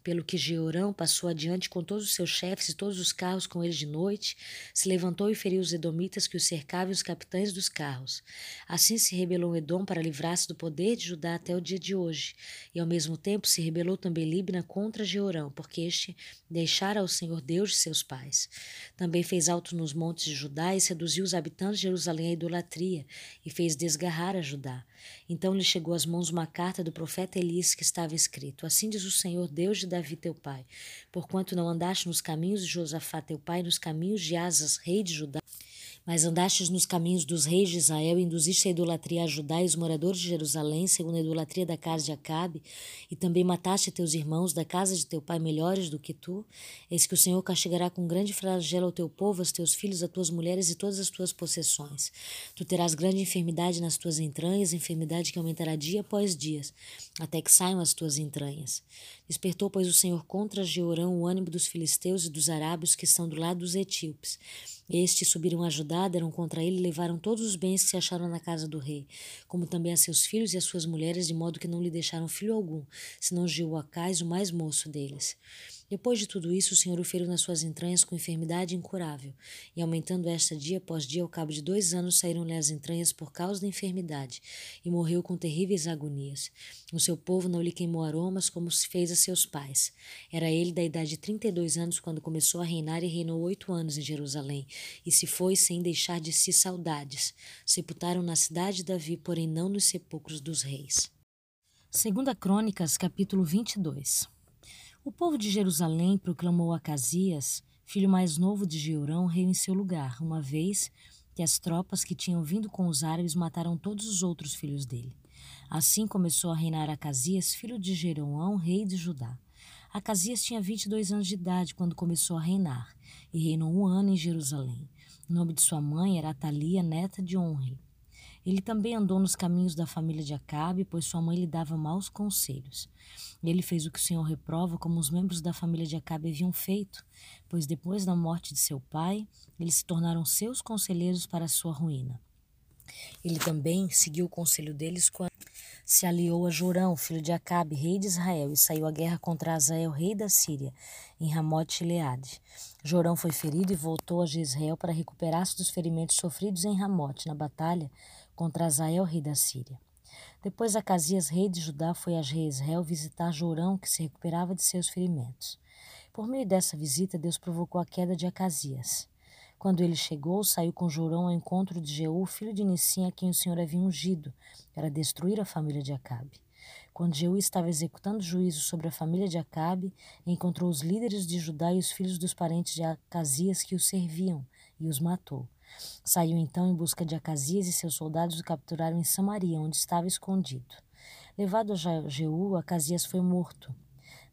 pelo que Jeorão passou adiante com todos os seus chefes e todos os carros com eles de noite, se levantou e feriu os edomitas que os cercavam e os capitães dos carros. Assim se rebelou Edom para livrar-se do poder de Judá até o dia de hoje, e ao mesmo tempo se rebelou também Libna contra Jeorão, porque este deixara ao Senhor Deus de seus pais. Também fez alto nos montes de Judá e seduziu os habitantes de Jerusalém à idolatria, e fez desgarrar a Judá. Então lhe chegou às mãos uma carta do profeta Elias que estava escrito: Assim diz o Senhor Deus de Davi teu pai, porquanto não andaste nos caminhos de Josafá teu pai, nos caminhos de Asas, rei de Judá, mas andastes nos caminhos dos reis de Israel, e induziste a idolatria a Judá e os moradores de Jerusalém, segundo a idolatria da casa de Acabe, e também mataste teus irmãos da casa de teu pai melhores do que tu. Eis que o Senhor castigará com grande flagelo o teu povo, os teus filhos, as tuas mulheres e todas as tuas possessões. Tu terás grande enfermidade nas tuas entranhas, enfermidade que aumentará dia após dia, até que saiam as tuas entranhas. Despertou, pois, o Senhor contra Jeorão o ânimo dos filisteus e dos arábios que estão do lado dos etíopes. Estes subiram a Judá, deram contra ele e levaram todos os bens que se acharam na casa do rei, como também a seus filhos e a suas mulheres, de modo que não lhe deixaram filho algum, senão Jeoacás, o mais moço deles. Depois de tudo isso, o Senhor o feriu nas suas entranhas com enfermidade incurável, e aumentando esta dia após dia, ao cabo de dois anos, saíram-lhe as entranhas por causa da enfermidade, e morreu com terríveis agonias. O seu povo não lhe queimou aromas como se fez a seus pais. Era ele da idade de trinta e dois anos quando começou a reinar e reinou oito anos em Jerusalém, e se foi sem deixar de si saudades. Sepultaram na cidade de Davi, porém não nos sepulcros dos reis. Segunda Crônicas, capítulo 22. O povo de Jerusalém proclamou Acasias, filho mais novo de Jeurão, rei em seu lugar, uma vez que as tropas que tinham vindo com os árabes mataram todos os outros filhos dele. Assim começou a reinar Acasias, filho de Jeroão, rei de Judá. Acasias tinha 22 anos de idade quando começou a reinar, e reinou um ano em Jerusalém. O nome de sua mãe era Atalia, neta de Onre. Ele também andou nos caminhos da família de Acabe, pois sua mãe lhe dava maus conselhos. Ele fez o que o Senhor reprova, como os membros da família de Acabe haviam feito, pois depois da morte de seu pai, eles se tornaram seus conselheiros para sua ruína. Ele também seguiu o conselho deles quando se aliou a Jorão, filho de Acabe, rei de Israel, e saiu à guerra contra Azael, rei da Síria, em Ramote Leade. Jorão foi ferido e voltou a Jezreel para recuperar-se dos ferimentos sofridos em Ramote, na batalha contra Azael, rei da Síria. Depois Acasias, rei de Judá, foi a Jezreel visitar Jorão, que se recuperava de seus ferimentos. Por meio dessa visita, Deus provocou a queda de Acasias. Quando ele chegou, saiu com Jorão ao encontro de Jeú, filho de Nissim, a quem o Senhor havia ungido, para destruir a família de Acabe. Quando Jeú estava executando juízo sobre a família de Acabe, encontrou os líderes de Judá e os filhos dos parentes de Acasias que o serviam, e os matou. Saiu então em busca de Acasias e seus soldados o capturaram em Samaria, onde estava escondido. Levado a Jeú, Acasias foi morto,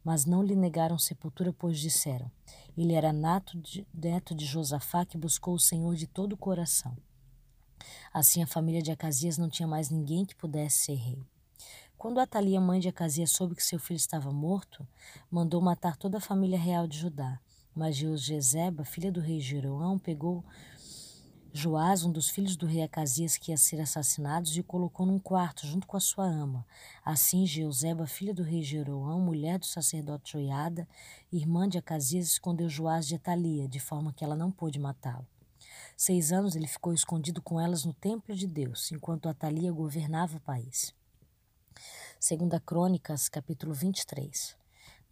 mas não lhe negaram sepultura, pois disseram: Ele era nato de, neto de Josafá, que buscou o Senhor de todo o coração. Assim a família de Acasias não tinha mais ninguém que pudesse ser rei. Quando Atalia, mãe de Acasias, soube que seu filho estava morto, mandou matar toda a família real de Judá. Mas Jezeba, filha do rei Jeroão, pegou Joás, um dos filhos do rei Acasias que ia ser assassinados, e o colocou num quarto junto com a sua ama. Assim, Jeuseba, filha do rei Jeroão, mulher do sacerdote Joiada, irmã de Acasias, escondeu Joás de Atalia, de forma que ela não pôde matá-lo. Seis anos ele ficou escondido com elas no templo de Deus, enquanto Atalia governava o país. Segunda Crônicas, capítulo 23.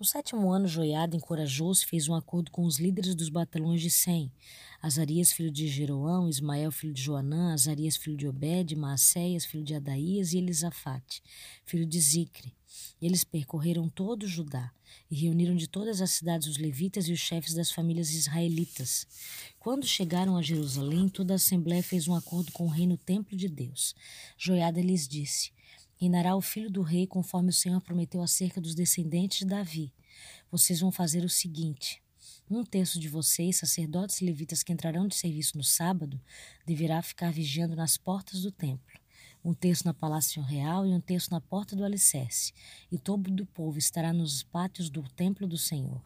No sétimo ano, Joiada encorajou-se e fez um acordo com os líderes dos batalhões de Sem, Azarias, filho de Jeroão, Ismael, filho de Joanã, Azarias, filho de Obed, Maacéias, filho de Adaías, e Elisafate, filho de Zicre. Eles percorreram todo o Judá e reuniram de todas as cidades os levitas e os chefes das famílias israelitas. Quando chegaram a Jerusalém, toda a assembléia fez um acordo com o rei no templo de Deus. Joiada lhes disse: Reinará o filho do rei, conforme o Senhor prometeu acerca dos descendentes de Davi. Vocês vão fazer o seguinte: um terço de vocês, sacerdotes e levitas que entrarão de serviço no sábado, deverá ficar vigiando nas portas do templo. Um terço na palácio real e um terço na porta do alicerce, e todo o povo estará nos pátios do templo do Senhor.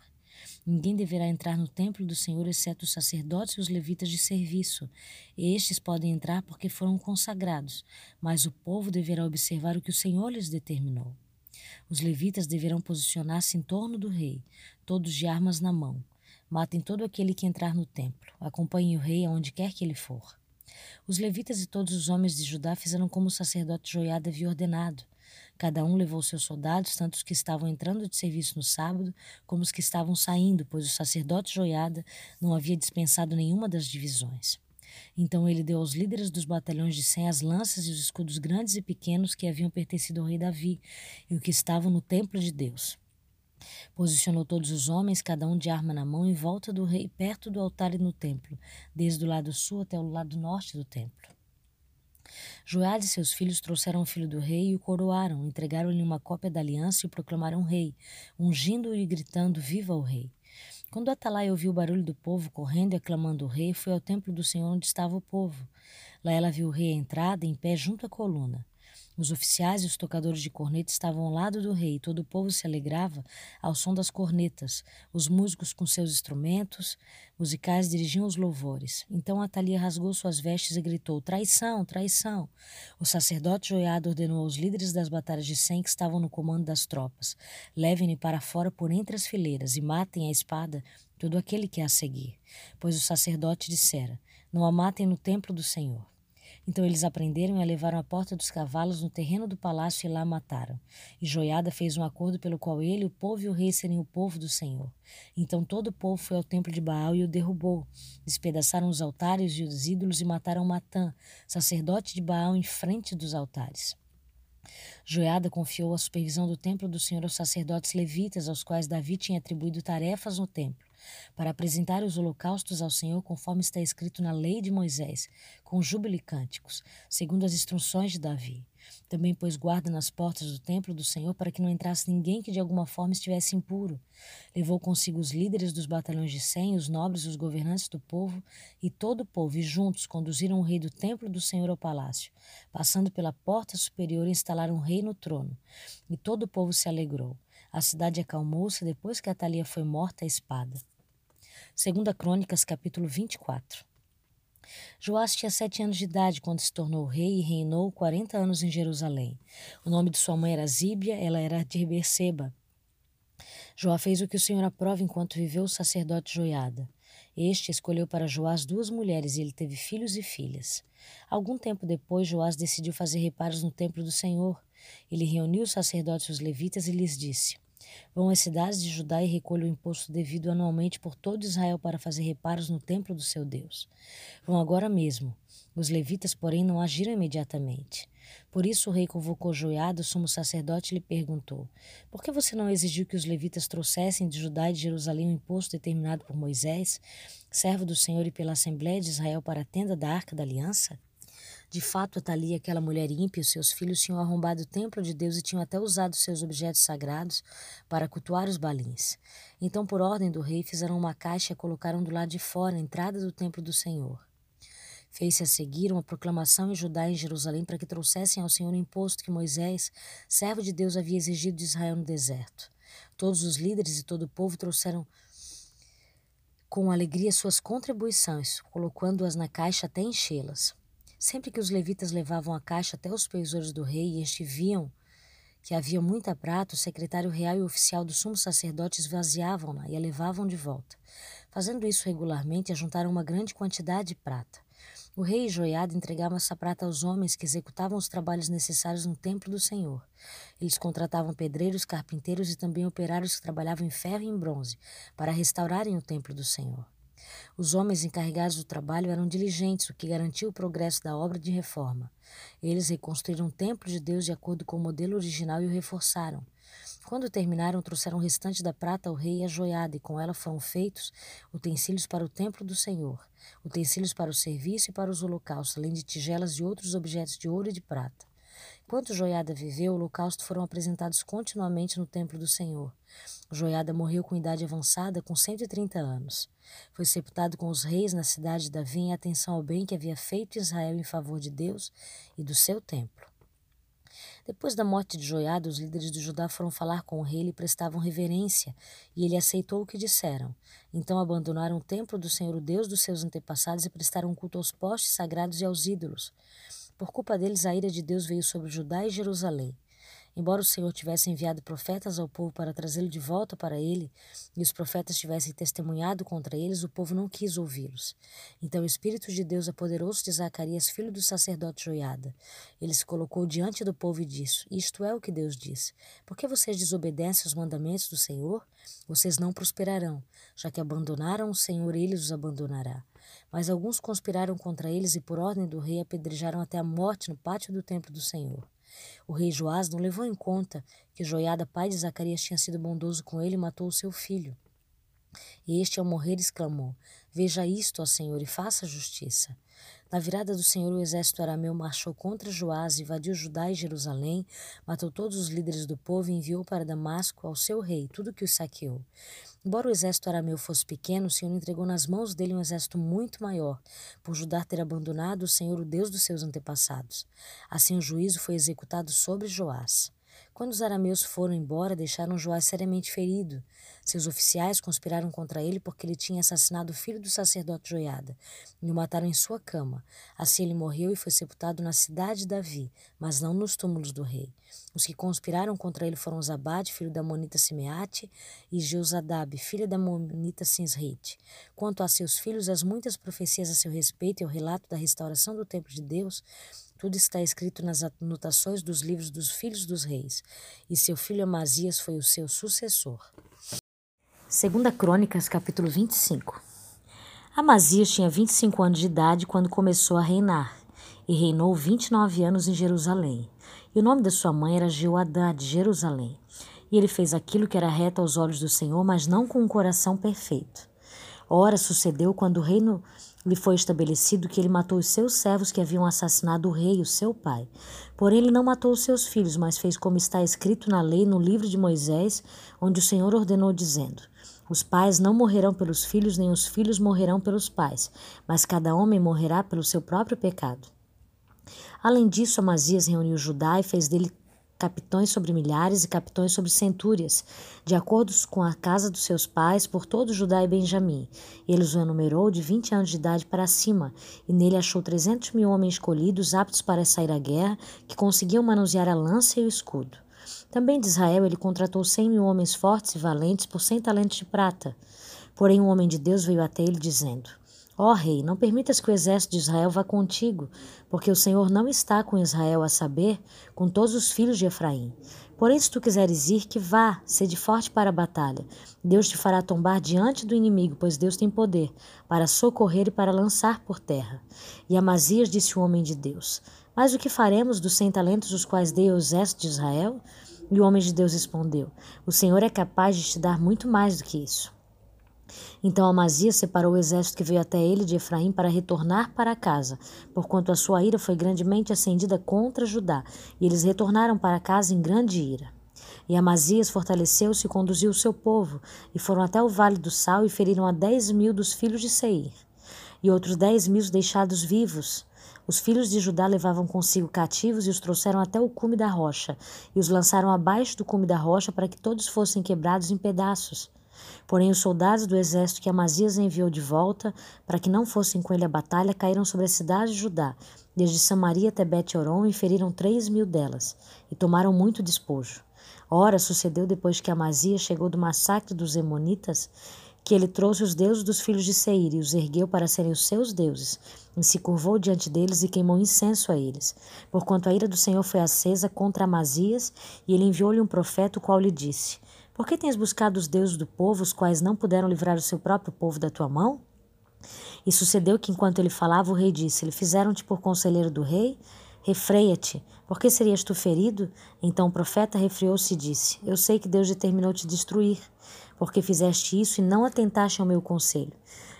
Ninguém deverá entrar no templo do Senhor exceto os sacerdotes e os levitas de serviço. Estes podem entrar porque foram consagrados, mas o povo deverá observar o que o Senhor lhes determinou. Os levitas deverão posicionar-se em torno do rei, todos de armas na mão. Matem todo aquele que entrar no templo. Acompanhem o rei aonde quer que ele for. Os levitas e todos os homens de Judá fizeram como o sacerdote Joiada havia ordenado. Cada um levou seus soldados, tanto os que estavam entrando de serviço no sábado, como os que estavam saindo, pois o sacerdote Joiada não havia dispensado nenhuma das divisões. Então ele deu aos líderes dos batalhões de cem as lanças e os escudos grandes e pequenos que haviam pertencido ao rei Davi e o que estavam no templo de Deus. Posicionou todos os homens, cada um de arma na mão, em volta do rei, perto do altar e no templo, desde o lado sul até o lado norte do templo. Joiada e seus filhos trouxeram o filho do rei e o coroaram, entregaram-lhe uma cópia da aliança e o proclamaram rei, ungindo-o e gritando: Viva o rei! Quando Atalai ouviu o barulho do povo correndo e aclamando o rei, foi ao templo do Senhor onde estava o povo. Lá ela viu o rei à entrada, em pé junto à coluna. Os oficiais e os tocadores de corneta estavam ao lado do rei, e todo o povo se alegrava ao som das cornetas. Os músicos com seus instrumentos musicais dirigiam os louvores. Então Atalia rasgou suas vestes e gritou: Traição, traição! O sacerdote Joiada ordenou aos líderes das batalhas de Sem que estavam no comando das tropas: Levem-me para fora por entre as fileiras e matem a espada todo aquele que a seguir. Pois o sacerdote dissera: Não a matem no templo do Senhor. Então eles aprenderam e a levaram à porta dos cavalos no terreno do palácio e lá mataram. E Joiada fez um acordo pelo qual ele, o povo e o rei serem o povo do Senhor. Então todo o povo foi ao templo de Baal e o derrubou. Despedaçaram os altares e os ídolos e mataram Matã, sacerdote de Baal, em frente dos altares. Joiada confiou a supervisão do templo do Senhor aos sacerdotes levitas, aos quais Davi tinha atribuído tarefas no templo para apresentar os holocaustos ao Senhor conforme está escrito na lei de Moisés, com júbilo e cânticos, segundo as instruções de Davi. Também pôs guarda nas portas do templo do Senhor para que não entrasse ninguém que de alguma forma estivesse impuro. Levou consigo os líderes dos batalhões de Sem, os nobres os governantes do povo, e todo o povo, e juntos conduziram o rei do templo do Senhor ao palácio. Passando pela porta superior, instalaram o rei no trono. E todo o povo se alegrou. A cidade acalmou-se depois que Atalia foi morta à espada. Segunda Crônicas, capítulo 24. Joás tinha sete anos de idade quando se tornou rei e reinou quarenta anos em Jerusalém. O nome de sua mãe era Zíbia, ela era de Berseba. Joá fez o que o Senhor aprova enquanto viveu o sacerdote Joiada. Este escolheu para Joás duas mulheres e ele teve filhos e filhas. Algum tempo depois, Joás decidiu fazer reparos no templo do Senhor. Ele reuniu os sacerdotes e os levitas e lhes disse: Vão às cidades de Judá e recolham o imposto devido anualmente por todo Israel para fazer reparos no templo do seu Deus. Vão agora mesmo. Os levitas, porém, não agiram imediatamente. Por isso o rei convocou Joiada, o sumo sacerdote, e lhe perguntou: Por que você não exigiu que os levitas trouxessem de Judá e de Jerusalém o imposto determinado por Moisés, servo do Senhor, e pela Assembleia de Israel para a tenda da Arca da Aliança? De fato, Atalia, aquela mulher ímpia, e os seus filhos tinham arrombado o templo de Deus e tinham até usado seus objetos sagrados para cultuar os balins. Então, por ordem do rei, fizeram uma caixa e colocaram do lado de fora, a entrada do templo do Senhor. Fez-se a seguir uma proclamação em Judá e em Jerusalém para que trouxessem ao Senhor o imposto que Moisés, servo de Deus, havia exigido de Israel no deserto. Todos os líderes e todo o povo trouxeram com alegria suas contribuições, colocando-as na caixa até enchê-las. Sempre que os levitas levavam a caixa até os supervisores do rei e este viam que havia muita prata, o secretário real e o oficial do sumo sacerdote esvaziavam-na e a levavam de volta. Fazendo isso regularmente, ajuntaram uma grande quantidade de prata. O rei Joiada entregava essa prata aos homens que executavam os trabalhos necessários no templo do Senhor. Eles contratavam pedreiros, carpinteiros e também operários que trabalhavam em ferro e em bronze para restaurarem o templo do Senhor. Os homens encarregados do trabalho eram diligentes, o que garantiu o progresso da obra de reforma. Eles reconstruíram o templo de Deus de acordo com o modelo original e o reforçaram. Quando terminaram, trouxeram o restante da prata ao rei e a joiada, e com ela foram feitos utensílios para o templo do Senhor, utensílios para o serviço e para os holocaustos, além de tigelas e outros objetos de ouro e de prata. Enquanto Joiada viveu, o foram apresentados continuamente no templo do Senhor. Joiada morreu com idade avançada, com 130 anos. Foi sepultado com os reis na cidade de Davi em atenção ao bem que havia feito Israel em favor de Deus e do seu templo. Depois da morte de Joiada, os líderes de Judá foram falar com o rei e lhe prestavam reverência, e ele aceitou o que disseram. Então abandonaram o templo do Senhor, o Deus dos seus antepassados, e prestaram culto aos postes sagrados e aos ídolos. Por culpa deles, a ira de Deus veio sobre Judá e Jerusalém. Embora o Senhor tivesse enviado profetas ao povo para trazê-lo de volta para ele, e os profetas tivessem testemunhado contra eles, o povo não quis ouvi-los. Então o Espírito de Deus apoderou-se de Zacarias, filho do sacerdote Joiada. Ele se colocou diante do povo e disse: Isto é o que Deus diz. Por que vocês desobedecem aos mandamentos do Senhor? Vocês não prosperarão. Já que abandonaram o Senhor, ele os abandonará. Mas alguns conspiraram contra eles e, por ordem do rei, apedrejaram até a morte no pátio do templo do Senhor. O rei Joás não levou em conta que Joiada, pai de Zacarias, tinha sido bondoso com ele e matou o seu filho. E este, ao morrer, exclamou: Veja isto, ó Senhor, e faça justiça. Na virada do Senhor, o exército arameu marchou contra Joás, invadiu Judá e Jerusalém, matou todos os líderes do povo e enviou para Damasco ao seu rei tudo que o saqueou. Embora o exército arameu fosse pequeno, o Senhor entregou nas mãos dele um exército muito maior, por Judá ter abandonado o Senhor, o Deus dos seus antepassados. Assim o juízo foi executado sobre Joás. Quando os arameus foram embora, deixaram Joás seriamente ferido. Seus oficiais conspiraram contra ele porque ele tinha assassinado o filho do sacerdote Joiada e o mataram em sua cama. Assim ele morreu e foi sepultado na cidade de Davi, mas não nos túmulos do rei. Os que conspiraram contra ele foram Zabade, filho da Monita Simeate, e Jeuzadab, filha da Monita Sinsrite. Quanto a seus filhos, as muitas profecias a seu respeito e o relato da restauração do templo de Deus, tudo está escrito nas anotações dos livros dos filhos dos reis, e seu filho Amazias foi o seu sucessor. Segunda Crônicas, capítulo 25. Amazias tinha 25 anos de idade quando começou a reinar, e reinou 29 anos em Jerusalém. E o nome da sua mãe era Jeoadá de Jerusalém. E ele fez aquilo que era reto aos olhos do Senhor, mas não com um coração perfeito. Ora, sucedeu quando o reino lhe foi estabelecido que ele matou os seus servos que haviam assassinado o rei, o seu pai. Porém, ele não matou os seus filhos, mas fez como está escrito na lei, no livro de Moisés, onde o Senhor ordenou, dizendo: Os pais não morrerão pelos filhos, nem os filhos morrerão pelos pais, mas cada homem morrerá pelo seu próprio pecado. Além disso, Amazias reuniu Judá e fez dele capitões sobre milhares e capitões sobre centúrias, de acordo com a casa dos seus pais, por todo Judá e Benjamim. Ele os enumerou de vinte anos de idade para cima, e nele achou trezentos mil homens escolhidos, aptos para sair à guerra, que conseguiam manusear a lança e o escudo. Também de Israel ele contratou cem mil homens fortes e valentes por cem talentos de prata. Porém, um homem de Deus veio até ele, dizendo: Ó rei, não permitas que o exército de Israel vá contigo, porque o Senhor não está com Israel, a saber, com todos os filhos de Efraim. Porém, se tu quiseres ir, que vá, sede forte para a batalha. Deus te fará tombar diante do inimigo, pois Deus tem poder para socorrer e para lançar por terra. E Amazias disse o homem de Deus: Mas o que faremos dos cem talentos os quais dei ao exército de Israel? E o homem de Deus respondeu: O Senhor é capaz de te dar muito mais do que isso. Então Amazias separou o exército que veio até ele de Efraim para retornar para casa, porquanto a sua ira foi grandemente acendida contra Judá, e eles retornaram para casa em grande ira. E Amazias fortaleceu-se e conduziu o seu povo, e foram até o vale do Sal e feriram a dez mil dos filhos de Seir. e outros dez mil deixados vivos. Os filhos de Judá levavam consigo cativos e os trouxeram até o cume da rocha, e os lançaram abaixo do cume da rocha para que todos fossem quebrados em pedaços. Porém, os soldados do exército que Amazias enviou de volta, para que não fossem com ele à batalha, caíram sobre a cidade de Judá, desde Samaria até Bet-Oron, e feriram três mil delas, e tomaram muito despojo. Ora, sucedeu depois que Amazias chegou do massacre dos Emonitas, que ele trouxe os deuses dos filhos de Seir e os ergueu para serem os seus deuses, e se curvou diante deles e queimou incenso a eles. Porquanto a ira do Senhor foi acesa contra Amazias, e ele enviou-lhe um profeta, o qual lhe disse: Por que tens buscado os deuses do povo, os quais não puderam livrar o seu próprio povo da tua mão? E sucedeu que, enquanto ele falava, o rei disse: Ele fizeram-te por conselheiro do rei? Refreia-te, porque serias tu ferido? Então o profeta refreou-se e disse: Eu sei que Deus determinou te destruir porque fizeste isso e não atentaste ao meu conselho.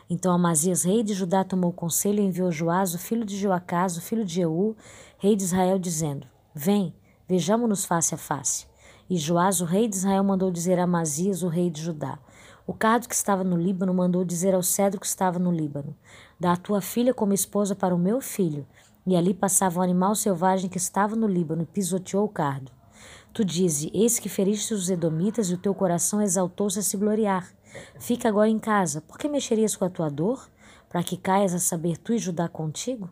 Então Amazias, rei de Judá, tomou conselho e enviou Joás, o filho de Joacás, o filho de Jeú, rei de Israel, dizendo: Vem, vejamo-nos face a face. E Joás, o rei de Israel, mandou dizer a Amazias, o rei de Judá: O cardo que estava no Líbano mandou dizer ao cedro que estava no Líbano: Dá a tua filha como esposa para o meu filho. E ali passava um animal selvagem que estava no Líbano e pisoteou o cardo. Tu dizes: Eis que feriste os Edomitas e o teu coração exaltou-se a se gloriar. Fica agora em casa. Por que mexerias com a tua dor? Para que caias a saber tu e Judá contigo?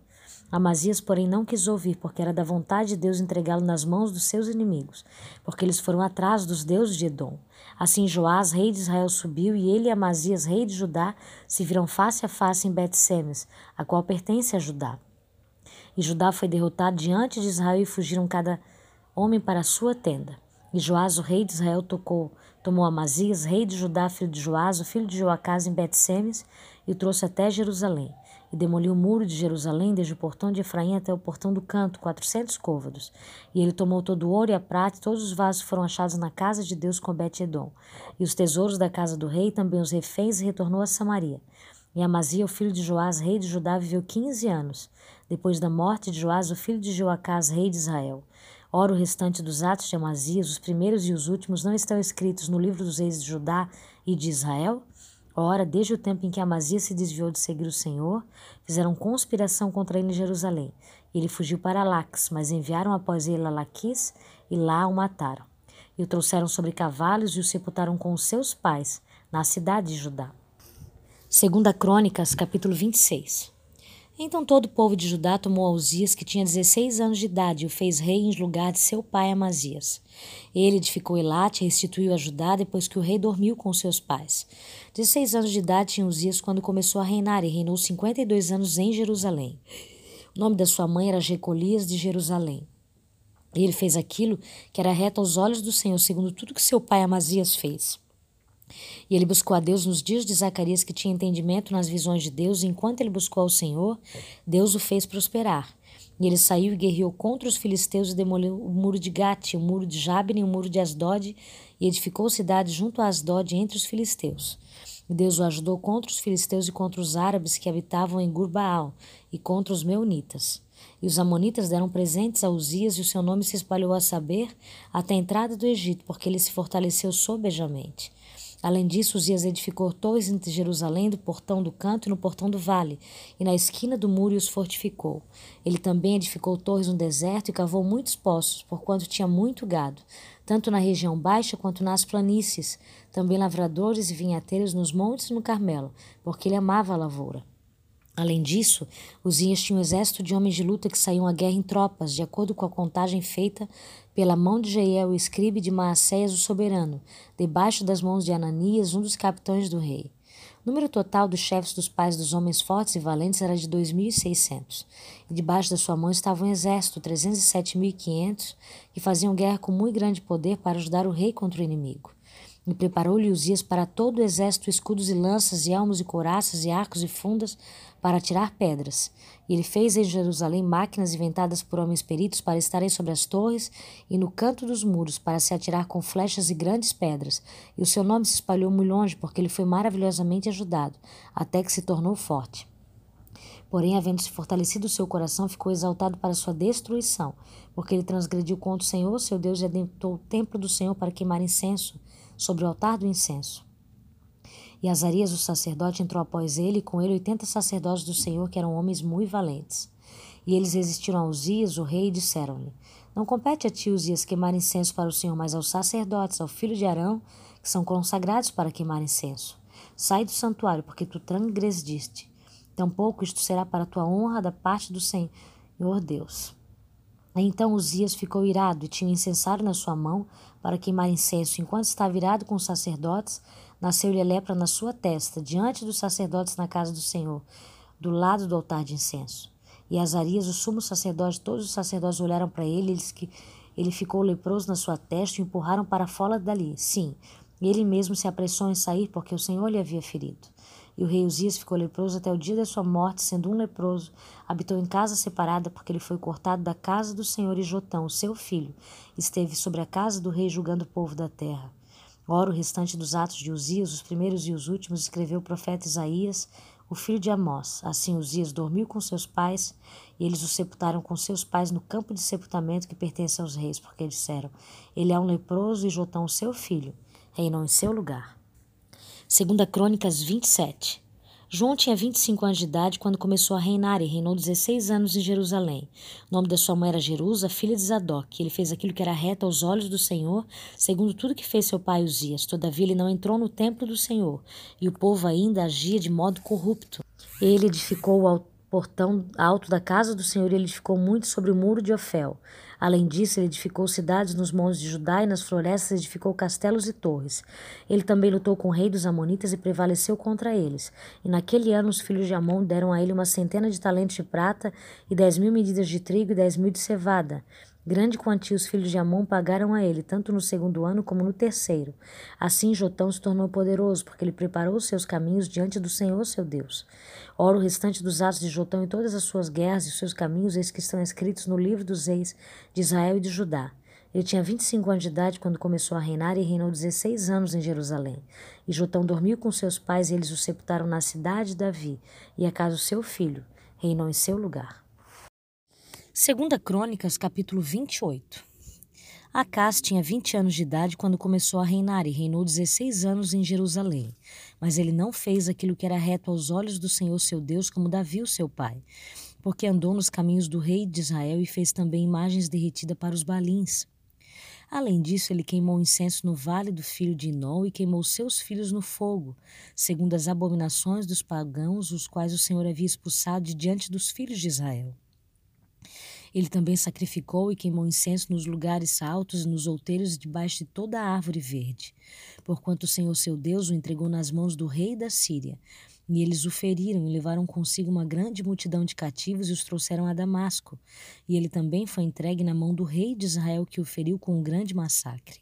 Amazias, porém, não quis ouvir, porque era da vontade de Deus entregá-lo nas mãos dos seus inimigos, porque eles foram atrás dos deuses de Edom. Assim Joás, rei de Israel, subiu, e ele e Amazias, rei de Judá, se viram face a face em Bet-Semes, a qual pertence a Judá. E Judá foi derrotado diante de Israel e fugiram cada homem para a sua tenda. E Joás, o rei de Israel, tocou, tomou Amazias, rei de Judá, filho de Joás, o filho de Joacás, em Bet-Semes, e o trouxe até Jerusalém. E demoliu o muro de Jerusalém, desde o portão de Efraim até o portão do canto, quatrocentos côvados. E ele tomou todo o ouro e a prata, e todos os vasos foram achados na casa de Deus com Bet-Edom. E os tesouros da casa do rei, também os reféns, e retornou a Samaria. E Amazia, o filho de Joás, rei de Judá, viveu quinze anos, depois da morte de Joás, o filho de Joacás, rei de Israel. Ora, o restante dos atos de Amazias, os primeiros e os últimos, não estão escritos no livro dos reis de Judá e de Israel? Ora, desde o tempo em que Amazias se desviou de seguir o Senhor, fizeram conspiração contra ele em Jerusalém. Ele fugiu para Lax, mas enviaram após ele a Laquis e lá o mataram. E o trouxeram sobre cavalos e o sepultaram com os seus pais, na cidade de Judá. Segunda Crônicas, capítulo 26. Então todo o povo de Judá tomou Uzias, que tinha 16 anos de idade, e o fez rei em lugar de seu pai Amazias. Ele edificou Elate e restituiu a Judá depois que o rei dormiu com seus pais. 16 anos de idade tinha Uzias quando começou a reinar, e reinou 52 anos em Jerusalém. O nome da sua mãe era Jecolias de Jerusalém. E ele fez aquilo que era reto aos olhos do Senhor, segundo tudo que seu pai Amazias fez. E ele buscou a Deus nos dias de Zacarias, que tinha entendimento nas visões de Deus, e enquanto ele buscou ao Senhor, Deus o fez prosperar. E ele saiu e guerreou contra os filisteus e demoliu o muro de Gate, o muro de Jabne e o muro de Asdod, e edificou cidades junto a Asdod entre os filisteus. E Deus o ajudou contra os filisteus e contra os árabes que habitavam em Gurbaal, e contra os meunitas. E os amonitas deram presentes a Uzias, e o seu nome se espalhou a saber até a entrada do Egito, porque ele se fortaleceu sobejamente. Além disso, Uzias edificou torres entre Jerusalém, do portão do canto e no portão do vale, e na esquina do muro os fortificou. Ele também edificou torres no deserto e cavou muitos poços, porquanto tinha muito gado, tanto na região baixa quanto nas planícies, também lavradores e vinhateiros nos montes e no Carmelo, porque ele amava a lavoura. Além disso, Uzias tinha um exército de homens de luta que saíam à guerra em tropas, de acordo com a contagem feita pela mão de Jeiel, o escribe de Maacéias, o soberano, debaixo das mãos de Ananias, um dos capitães do rei. O número total dos chefes dos pais dos homens fortes e valentes era de 2.600. E debaixo da sua mão estava um exército, 307.500, que faziam guerra com muito grande poder para ajudar o rei contra o inimigo. E preparou-lhe Uzias para todo o exército escudos e lanças, e elmos e couraças, e arcos e fundas, para tirar pedras. E ele fez em Jerusalém máquinas inventadas por homens peritos para estarem sobre as torres e no canto dos muros, para se atirar com flechas e grandes pedras. E o seu nome se espalhou muito longe, porque ele foi maravilhosamente ajudado, até que se tornou forte. Porém, havendo se fortalecido o seu coração, ficou exaltado para sua destruição, porque ele transgrediu contra o Senhor, seu Deus, e adentrou o templo do Senhor para queimar incenso sobre o altar do incenso. E Azarias, o sacerdote, entrou após ele, e com ele oitenta sacerdotes do Senhor, que eram homens muito valentes. E eles resistiram a Uzias, o rei, e disseram-lhe: Não compete a ti, Uzias, queimar incenso para o Senhor, mas aos sacerdotes, ao filho de Arão, que são consagrados para queimar incenso. Sai do santuário, porque tu transgrediste. Tampouco isto será para tua honra da parte do Senhor Deus. Então Uzias ficou irado e tinha um incensário na sua mão para queimar incenso. Enquanto estava irado com os sacerdotes, nasceu-lhe lepra na sua testa, diante dos sacerdotes na casa do Senhor, do lado do altar de incenso. E Azarias, o sumo sacerdote, todos os sacerdotes olharam para ele, eles que ele ficou leproso na sua testa e o empurraram para fora dali. Sim, ele mesmo se apressou em sair, porque o Senhor lhe havia ferido. E o rei Uzias ficou leproso até o dia da sua morte, sendo um leproso. Habitou em casa separada, porque ele foi cortado da casa do Senhor, e Jotão, seu filho, esteve sobre a casa do rei, julgando o povo da terra. Ora, o restante dos atos de Uzias, os primeiros e os últimos, escreveu o profeta Isaías, o filho de Amós. Assim Uzias dormiu com seus pais, e eles o sepultaram com seus pais no campo de sepultamento que pertence aos reis, porque disseram: Ele é um leproso e Jotão, seu filho, reinou em seu lugar. Segunda Crônicas 27. João tinha 25 anos de idade quando começou a reinar e reinou 16 anos em Jerusalém. O nome da sua mãe era Jerusa, filha de Zadok. Ele fez aquilo que era reto aos olhos do Senhor, segundo tudo que fez seu pai Uzias. Todavia ele não entrou no templo do Senhor, e o povo ainda agia de modo corrupto. Ele edificou o portão alto da casa do Senhor e ele edificou muito sobre o muro de Ofel. Além disso, ele edificou cidades nos montes de Judá e nas florestas edificou castelos e torres. Ele também lutou com o rei dos Amonitas e prevaleceu contra eles. E naquele ano os filhos de Amon deram a ele uma centena de talentos de prata e dez mil medidas de trigo e dez mil de cevada. Grande quantia os filhos de Amon pagaram a ele, tanto no segundo ano como no terceiro. Assim Jotão se tornou poderoso, porque ele preparou os seus caminhos diante do Senhor seu Deus. Ora, o restante dos atos de Jotão e todas as suas guerras e seus caminhos, eis que estão escritos no livro dos reis de Israel e de Judá. Ele tinha 25 anos de idade quando começou a reinar e reinou 16 anos em Jerusalém. E Jotão dormiu com seus pais e eles o sepultaram na cidade de Davi, e a casa do seu filho reinou em seu lugar. Segunda Crônicas, capítulo 28. Acás tinha 20 anos de idade quando começou a reinar e reinou 16 anos em Jerusalém. Mas ele não fez aquilo que era reto aos olhos do Senhor seu Deus, como Davi, o seu pai, porque andou nos caminhos do rei de Israel e fez também imagens derretidas para os balins. Além disso, ele queimou incenso no vale do filho de Inol e queimou seus filhos no fogo, segundo as abominações dos pagãos, os quais o Senhor havia expulsado de diante dos filhos de Israel. Ele também sacrificou e queimou incenso nos lugares altos e nos outeiros debaixo de toda a árvore verde, porquanto o Senhor seu Deus o entregou nas mãos do rei da Síria. E eles o feriram e levaram consigo uma grande multidão de cativos e os trouxeram a Damasco. E ele também foi entregue na mão do rei de Israel, que o feriu com um grande massacre.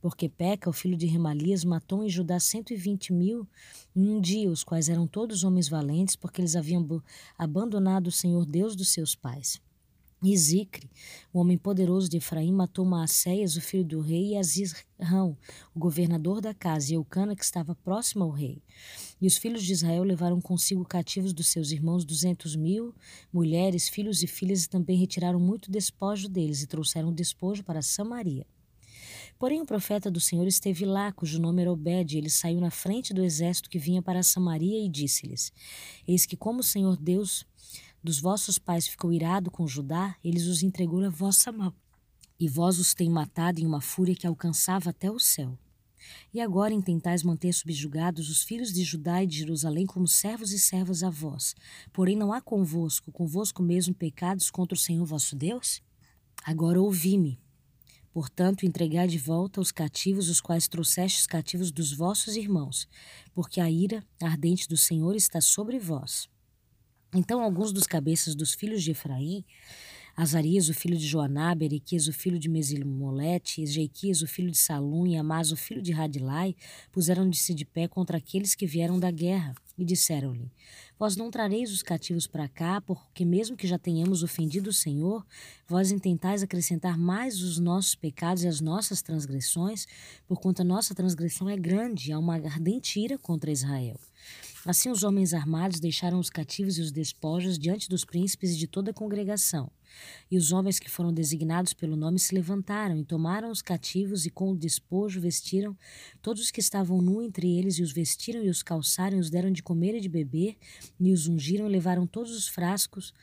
Porque Peca, o filho de Remalias, matou em Judá cento e vinte mil em um dia, os quais eram todos homens valentes, porque eles haviam abandonado o Senhor Deus dos seus pais. E Zicre, o homem poderoso de Efraim, matou Maacéias, o filho do rei, e Azirrão, o governador da casa, e Eucana, que estava próximo ao rei. E os filhos de Israel levaram consigo cativos dos seus irmãos duzentos mil, mulheres, filhos e filhas, e também retiraram muito despojo deles, e trouxeram despojo para Samaria. Porém, o profeta do Senhor esteve lá, cujo nome era Obed, e ele saiu na frente do exército que vinha para Samaria e disse-lhes: Eis que, como o Senhor Deus dos vossos pais ficou irado com Judá, eles os entregou na vossa mão. E vós os tem matado em uma fúria que alcançava até o céu. E agora intentais manter subjugados os filhos de Judá e de Jerusalém como servos e servas a vós. Porém não há convosco, convosco mesmo pecados contra o Senhor vosso Deus? Agora ouvi-me. Portanto, entregai de volta os cativos, os quais trouxestes cativos dos vossos irmãos, porque a ira ardente do Senhor está sobre vós. Então, alguns dos cabeças dos filhos de Efraim, Azarias, o filho de Joanab, Erequias, o filho de Mesilmolete, Ezeiquias, o filho de Salum e Amás, o filho de Radilai, puseram-se de pé contra aqueles que vieram da guerra e disseram-lhe: Vós não trareis os cativos para cá, porque mesmo que já tenhamos ofendido o Senhor, vós intentais acrescentar mais os nossos pecados e as nossas transgressões, porquanto a nossa transgressão é grande, há uma ardente ira contra Israel. Assim os homens armados deixaram os cativos e os despojos diante dos príncipes e de toda a congregação. E os homens que foram designados pelo nome se levantaram e tomaram os cativos e com o despojo vestiram todos os que estavam nu entre eles e os vestiram e os calçaram e os deram de comer e de beber e os ungiram e levaram todos os frascos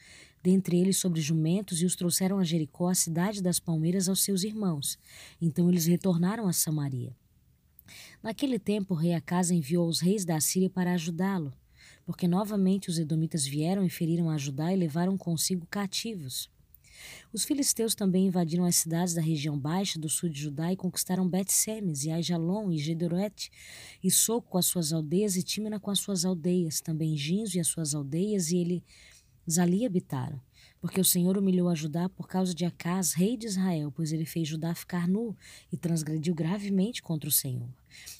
dentre eles sobre jumentos e os trouxeram a Jericó, a cidade das palmeiras, aos seus irmãos. Então eles retornaram a Samaria. Naquele tempo, o rei Acasa enviou os reis da Síria para ajudá-lo, porque novamente os edomitas vieram e feriram a Judá e levaram consigo cativos. Os filisteus também invadiram as cidades da região baixa do sul de Judá e conquistaram Bet-Semes e Aijalon e Gedorete e Soco com as suas aldeias e Tímena com as suas aldeias, também Ginzo e as suas aldeias e ele ali habitaram. Porque o Senhor humilhou a Judá por causa de Acás, rei de Israel, pois ele fez Judá ficar nu e transgrediu gravemente contra o Senhor.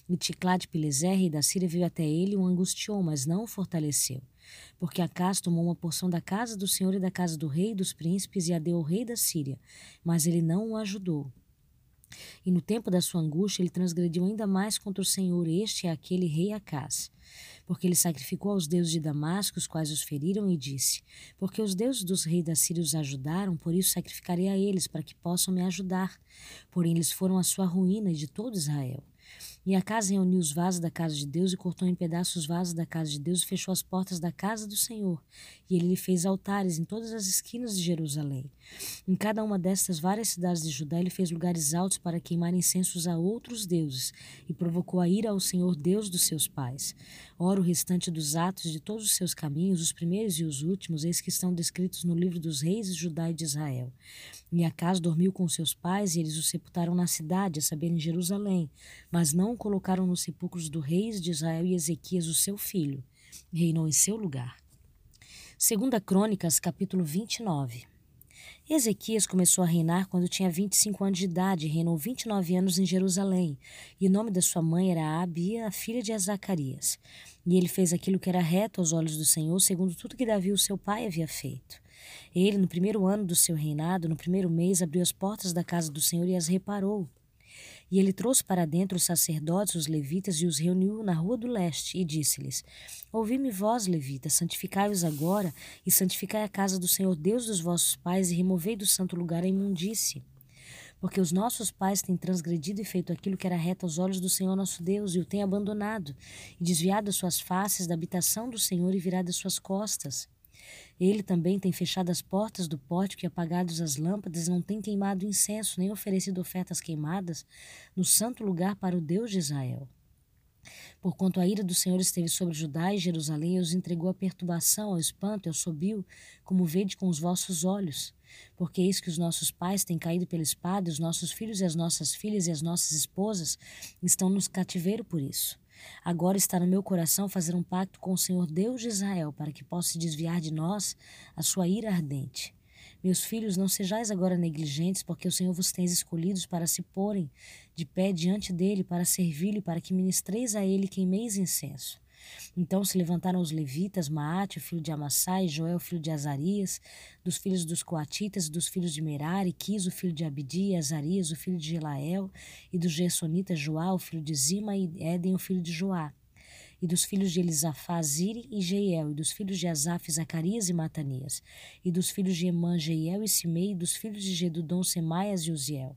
E Ticlade-Pileser, rei da Síria, veio até ele e o angustiou, mas não o fortaleceu. Porque Acás tomou uma porção da casa do Senhor e da casa do rei e dos príncipes e a deu ao rei da Síria, mas ele não o ajudou. E no tempo da sua angústia ele transgrediu ainda mais contra o Senhor, este é aquele rei Acás porque ele sacrificou aos deuses de Damasco, os quais os feriram, e disse: Porque os deuses dos reis da Síria os ajudaram, por isso sacrificarei a eles, para que possam me ajudar. Porém, eles foram a sua ruína e de todo Israel. E a casa reuniu os vasos da casa de Deus e cortou em pedaços os vasos da casa de Deus e fechou as portas da casa do Senhor. E ele lhe fez altares em todas as esquinas de Jerusalém. Em cada uma destas várias cidades de Judá ele fez lugares altos para queimar incensos a outros deuses e provocou a ira ao Senhor Deus dos seus pais. Ora, o restante dos atos de todos os seus caminhos, os primeiros e os últimos, eis que estão descritos no livro dos reis de Judá e de Israel. E Acas dormiu com seus pais e eles o sepultaram na cidade, a saber, em Jerusalém, mas não o colocaram nos sepulcros do reis de Israel e Ezequias, o seu filho, reinou em seu lugar. Segunda Crônicas, capítulo 29. Ezequias começou a reinar quando tinha 25 anos de idade e reinou 29 anos em Jerusalém. E o nome da sua mãe era Abia, a filha de Zacarias. E ele fez aquilo que era reto aos olhos do Senhor, segundo tudo que Davi, o seu pai, havia feito. Ele, no primeiro ano do seu reinado, no primeiro mês, abriu as portas da casa do Senhor e as reparou. E ele trouxe para dentro os sacerdotes, os levitas, e os reuniu na rua do leste, e disse-lhes: Ouvi-me vós, levitas, santificai-vos agora, e santificai a casa do Senhor Deus dos vossos pais, e removei do santo lugar a imundície. Porque os nossos pais têm transgredido e feito aquilo que era reto aos olhos do Senhor nosso Deus, e o têm abandonado, e desviado as suas faces da habitação do Senhor e virado as suas costas. Ele também tem fechado as portas do pórtico e apagado as lâmpadas, não tem queimado incenso, nem oferecido ofertas queimadas no santo lugar para o Deus de Israel. Porquanto a ira do Senhor esteve sobre Judá e Jerusalém, e os entregou à perturbação, ao espanto e ao sobio, como vede com os vossos olhos. Porque eis que os nossos pais têm caído pela espada, e os nossos filhos e as nossas filhas e as nossas esposas estão nos cativeiro por isso. Agora está no meu coração fazer um pacto com o Senhor Deus de Israel, para que possa desviar de nós a sua ira ardente. Meus filhos, não sejais agora negligentes, porque o Senhor vos tem escolhidos para se porem de pé diante dele, para servi-lo, para que ministreis a ele queimeis incenso. Então se levantaram os levitas, Maate, o filho de Amassai, Joel, filho de Azarias, dos filhos dos Coatitas, dos filhos de Merari, Quis, o filho de Abdi, Azarias, o filho de Gelael, e dos Gersonitas, Joá, o filho de Zima, e Éden, o filho de Joá. E dos filhos de Elisafá, Ziri e Jeiel, e dos filhos de Asaf, Zacarias e Matanias, e dos filhos de Emã, Jeiel e Simei, e dos filhos de Gedudom, Semaias e Uziel.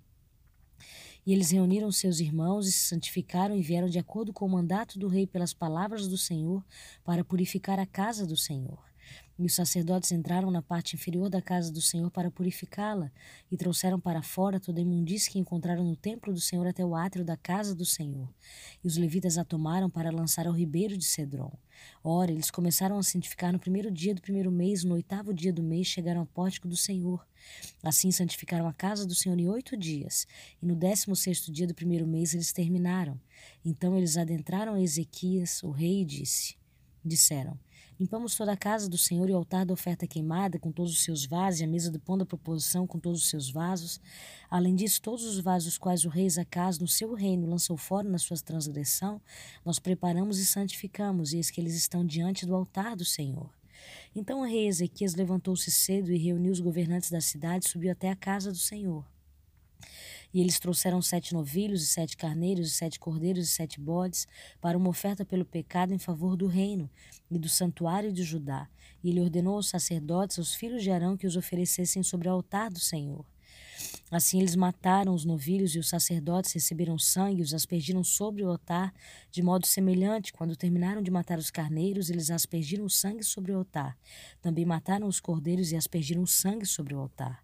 E eles reuniram seus irmãos e se santificaram e vieram de acordo com o mandato do rei pelas palavras do Senhor para purificar a casa do Senhor. E os sacerdotes entraram na parte inferior da casa do Senhor para purificá-la, e trouxeram para fora toda a imundície que encontraram no templo do Senhor até o átrio da casa do Senhor. E os levitas a tomaram para lançar ao ribeiro de Cedron. Ora, eles começaram a santificar no primeiro dia do primeiro mês, no oitavo dia do mês chegaram ao pórtico do Senhor. Assim santificaram a casa do Senhor em oito dias, e no décimo sexto dia do primeiro mês eles terminaram. Então eles adentraram a Ezequias, o rei, e disse, disseram, Limpamos toda a casa do Senhor e o altar da oferta queimada com todos os seus vasos e a mesa do pão da proposição com todos os seus vasos. Além disso, todos os vasos quais o rei Zacás no seu reino lançou fora na sua transgressão, nós preparamos e santificamos, e eis que eles estão diante do altar do Senhor. Então o rei Ezequias levantou-se cedo e reuniu os governantes da cidade e subiu até a casa do Senhor. E eles trouxeram sete novilhos, e sete carneiros, e sete cordeiros, e sete bodes, para uma oferta pelo pecado em favor do reino e do santuário de Judá. E ele ordenou aos sacerdotes, aos filhos de Arão, que os oferecessem sobre o altar do Senhor. Assim eles mataram os novilhos e os sacerdotes receberam sangue os aspergiram sobre o altar, de modo semelhante. Quando terminaram de matar os carneiros, eles aspergiram sangue sobre o altar. Também mataram os cordeiros e aspergiram sangue sobre o altar.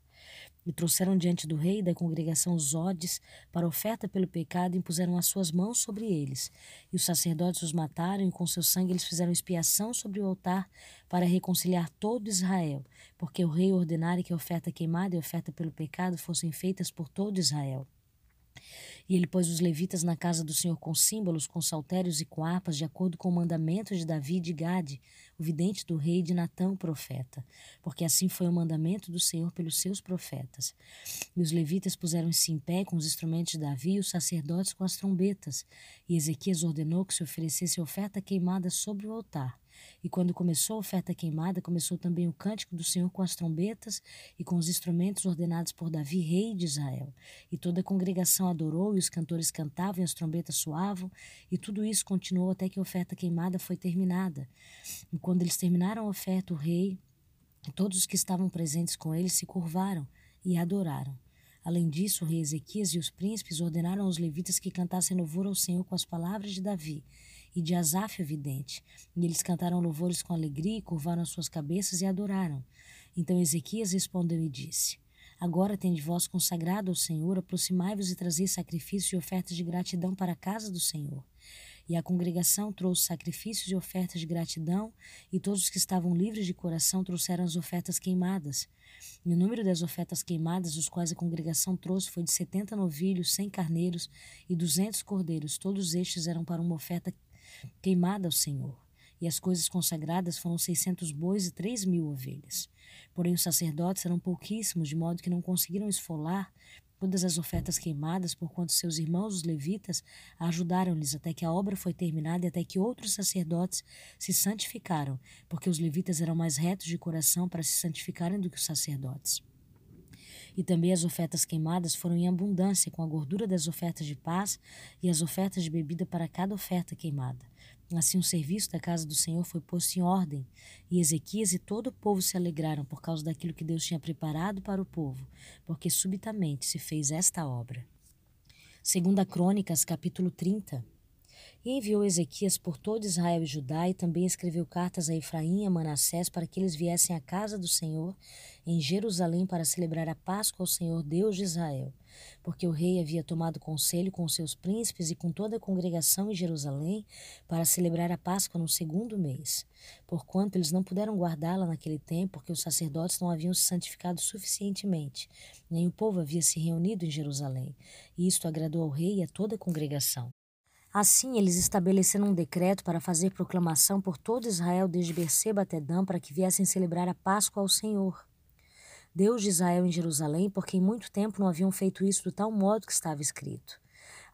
E trouxeram diante do rei e da congregação os odes para oferta pelo pecado e impuseram as suas mãos sobre eles. E os sacerdotes os mataram e com seu sangue eles fizeram expiação sobre o altar para reconciliar todo Israel, porque o rei ordenara que a oferta queimada e a oferta pelo pecado fossem feitas por todo Israel. E ele pôs os levitas na casa do Senhor com símbolos, com saltérios e com harpas, de acordo com o mandamento de Davi e de Gade, o vidente do rei de Natão, profeta, porque assim foi o mandamento do Senhor pelos seus profetas. E os levitas puseram-se em pé com os instrumentos de Davi e os sacerdotes com as trombetas. E Ezequias ordenou que se oferecesse oferta queimada sobre o altar. E quando começou a oferta queimada, começou também o cântico do Senhor com as trombetas e com os instrumentos ordenados por Davi, rei de Israel. E toda a congregação adorou, e os cantores cantavam, e as trombetas soavam, e tudo isso continuou até que a oferta queimada foi terminada. E quando eles terminaram a oferta, o rei e todos os que estavam presentes com ele se curvaram e adoraram. Além disso, o rei Ezequias e os príncipes ordenaram aos levitas que cantassem louvor ao Senhor com as palavras de Davi e de Asaf o vidente. E eles cantaram louvores com alegria e curvaram as suas cabeças e adoraram. Então Ezequias respondeu e disse: Agora tende vós consagrado ao Senhor, aproximai-vos e trazei sacrifícios e ofertas de gratidão para a casa do Senhor. E a congregação trouxe sacrifícios e ofertas de gratidão, e todos os que estavam livres de coração trouxeram as ofertas queimadas. E o número das ofertas queimadas, os quais a congregação trouxe, foi de setenta novilhos, cem carneiros e duzentos cordeiros. Todos estes eram para uma oferta queimada ao Senhor. E as coisas consagradas foram seiscentos bois e três mil ovelhas. Porém, os sacerdotes eram pouquíssimos, de modo que não conseguiram esfolar todas as ofertas queimadas, porquanto seus irmãos, os levitas, ajudaram-lhes até que a obra foi terminada e até que outros sacerdotes se santificaram, porque os levitas eram mais retos de coração para se santificarem do que os sacerdotes. E também as ofertas queimadas foram em abundância, com a gordura das ofertas de paz e as ofertas de bebida para cada oferta queimada. Assim o serviço da casa do Senhor foi posto em ordem, e Ezequias e todo o povo se alegraram por causa daquilo que Deus tinha preparado para o povo, porque subitamente se fez esta obra. Segunda Crônicas, capítulo 30. E enviou Ezequias por todo Israel e Judá, e também escreveu cartas a Efraim e a Manassés para que eles viessem à casa do Senhor em Jerusalém para celebrar a Páscoa ao Senhor Deus de Israel, porque o rei havia tomado conselho com seus príncipes e com toda a congregação em Jerusalém para celebrar a Páscoa no segundo mês, porquanto eles não puderam guardá-la naquele tempo, porque os sacerdotes não haviam se santificado suficientemente, nem o povo havia se reunido em Jerusalém. E isto agradou ao rei e a toda a congregação. Assim, eles estabeleceram um decreto para fazer proclamação por todo Israel, desde Berseba até Dan, para que viessem celebrar a Páscoa ao Senhor. Deus de Israel em Jerusalém, porque em muito tempo não haviam feito isso do tal modo que estava escrito.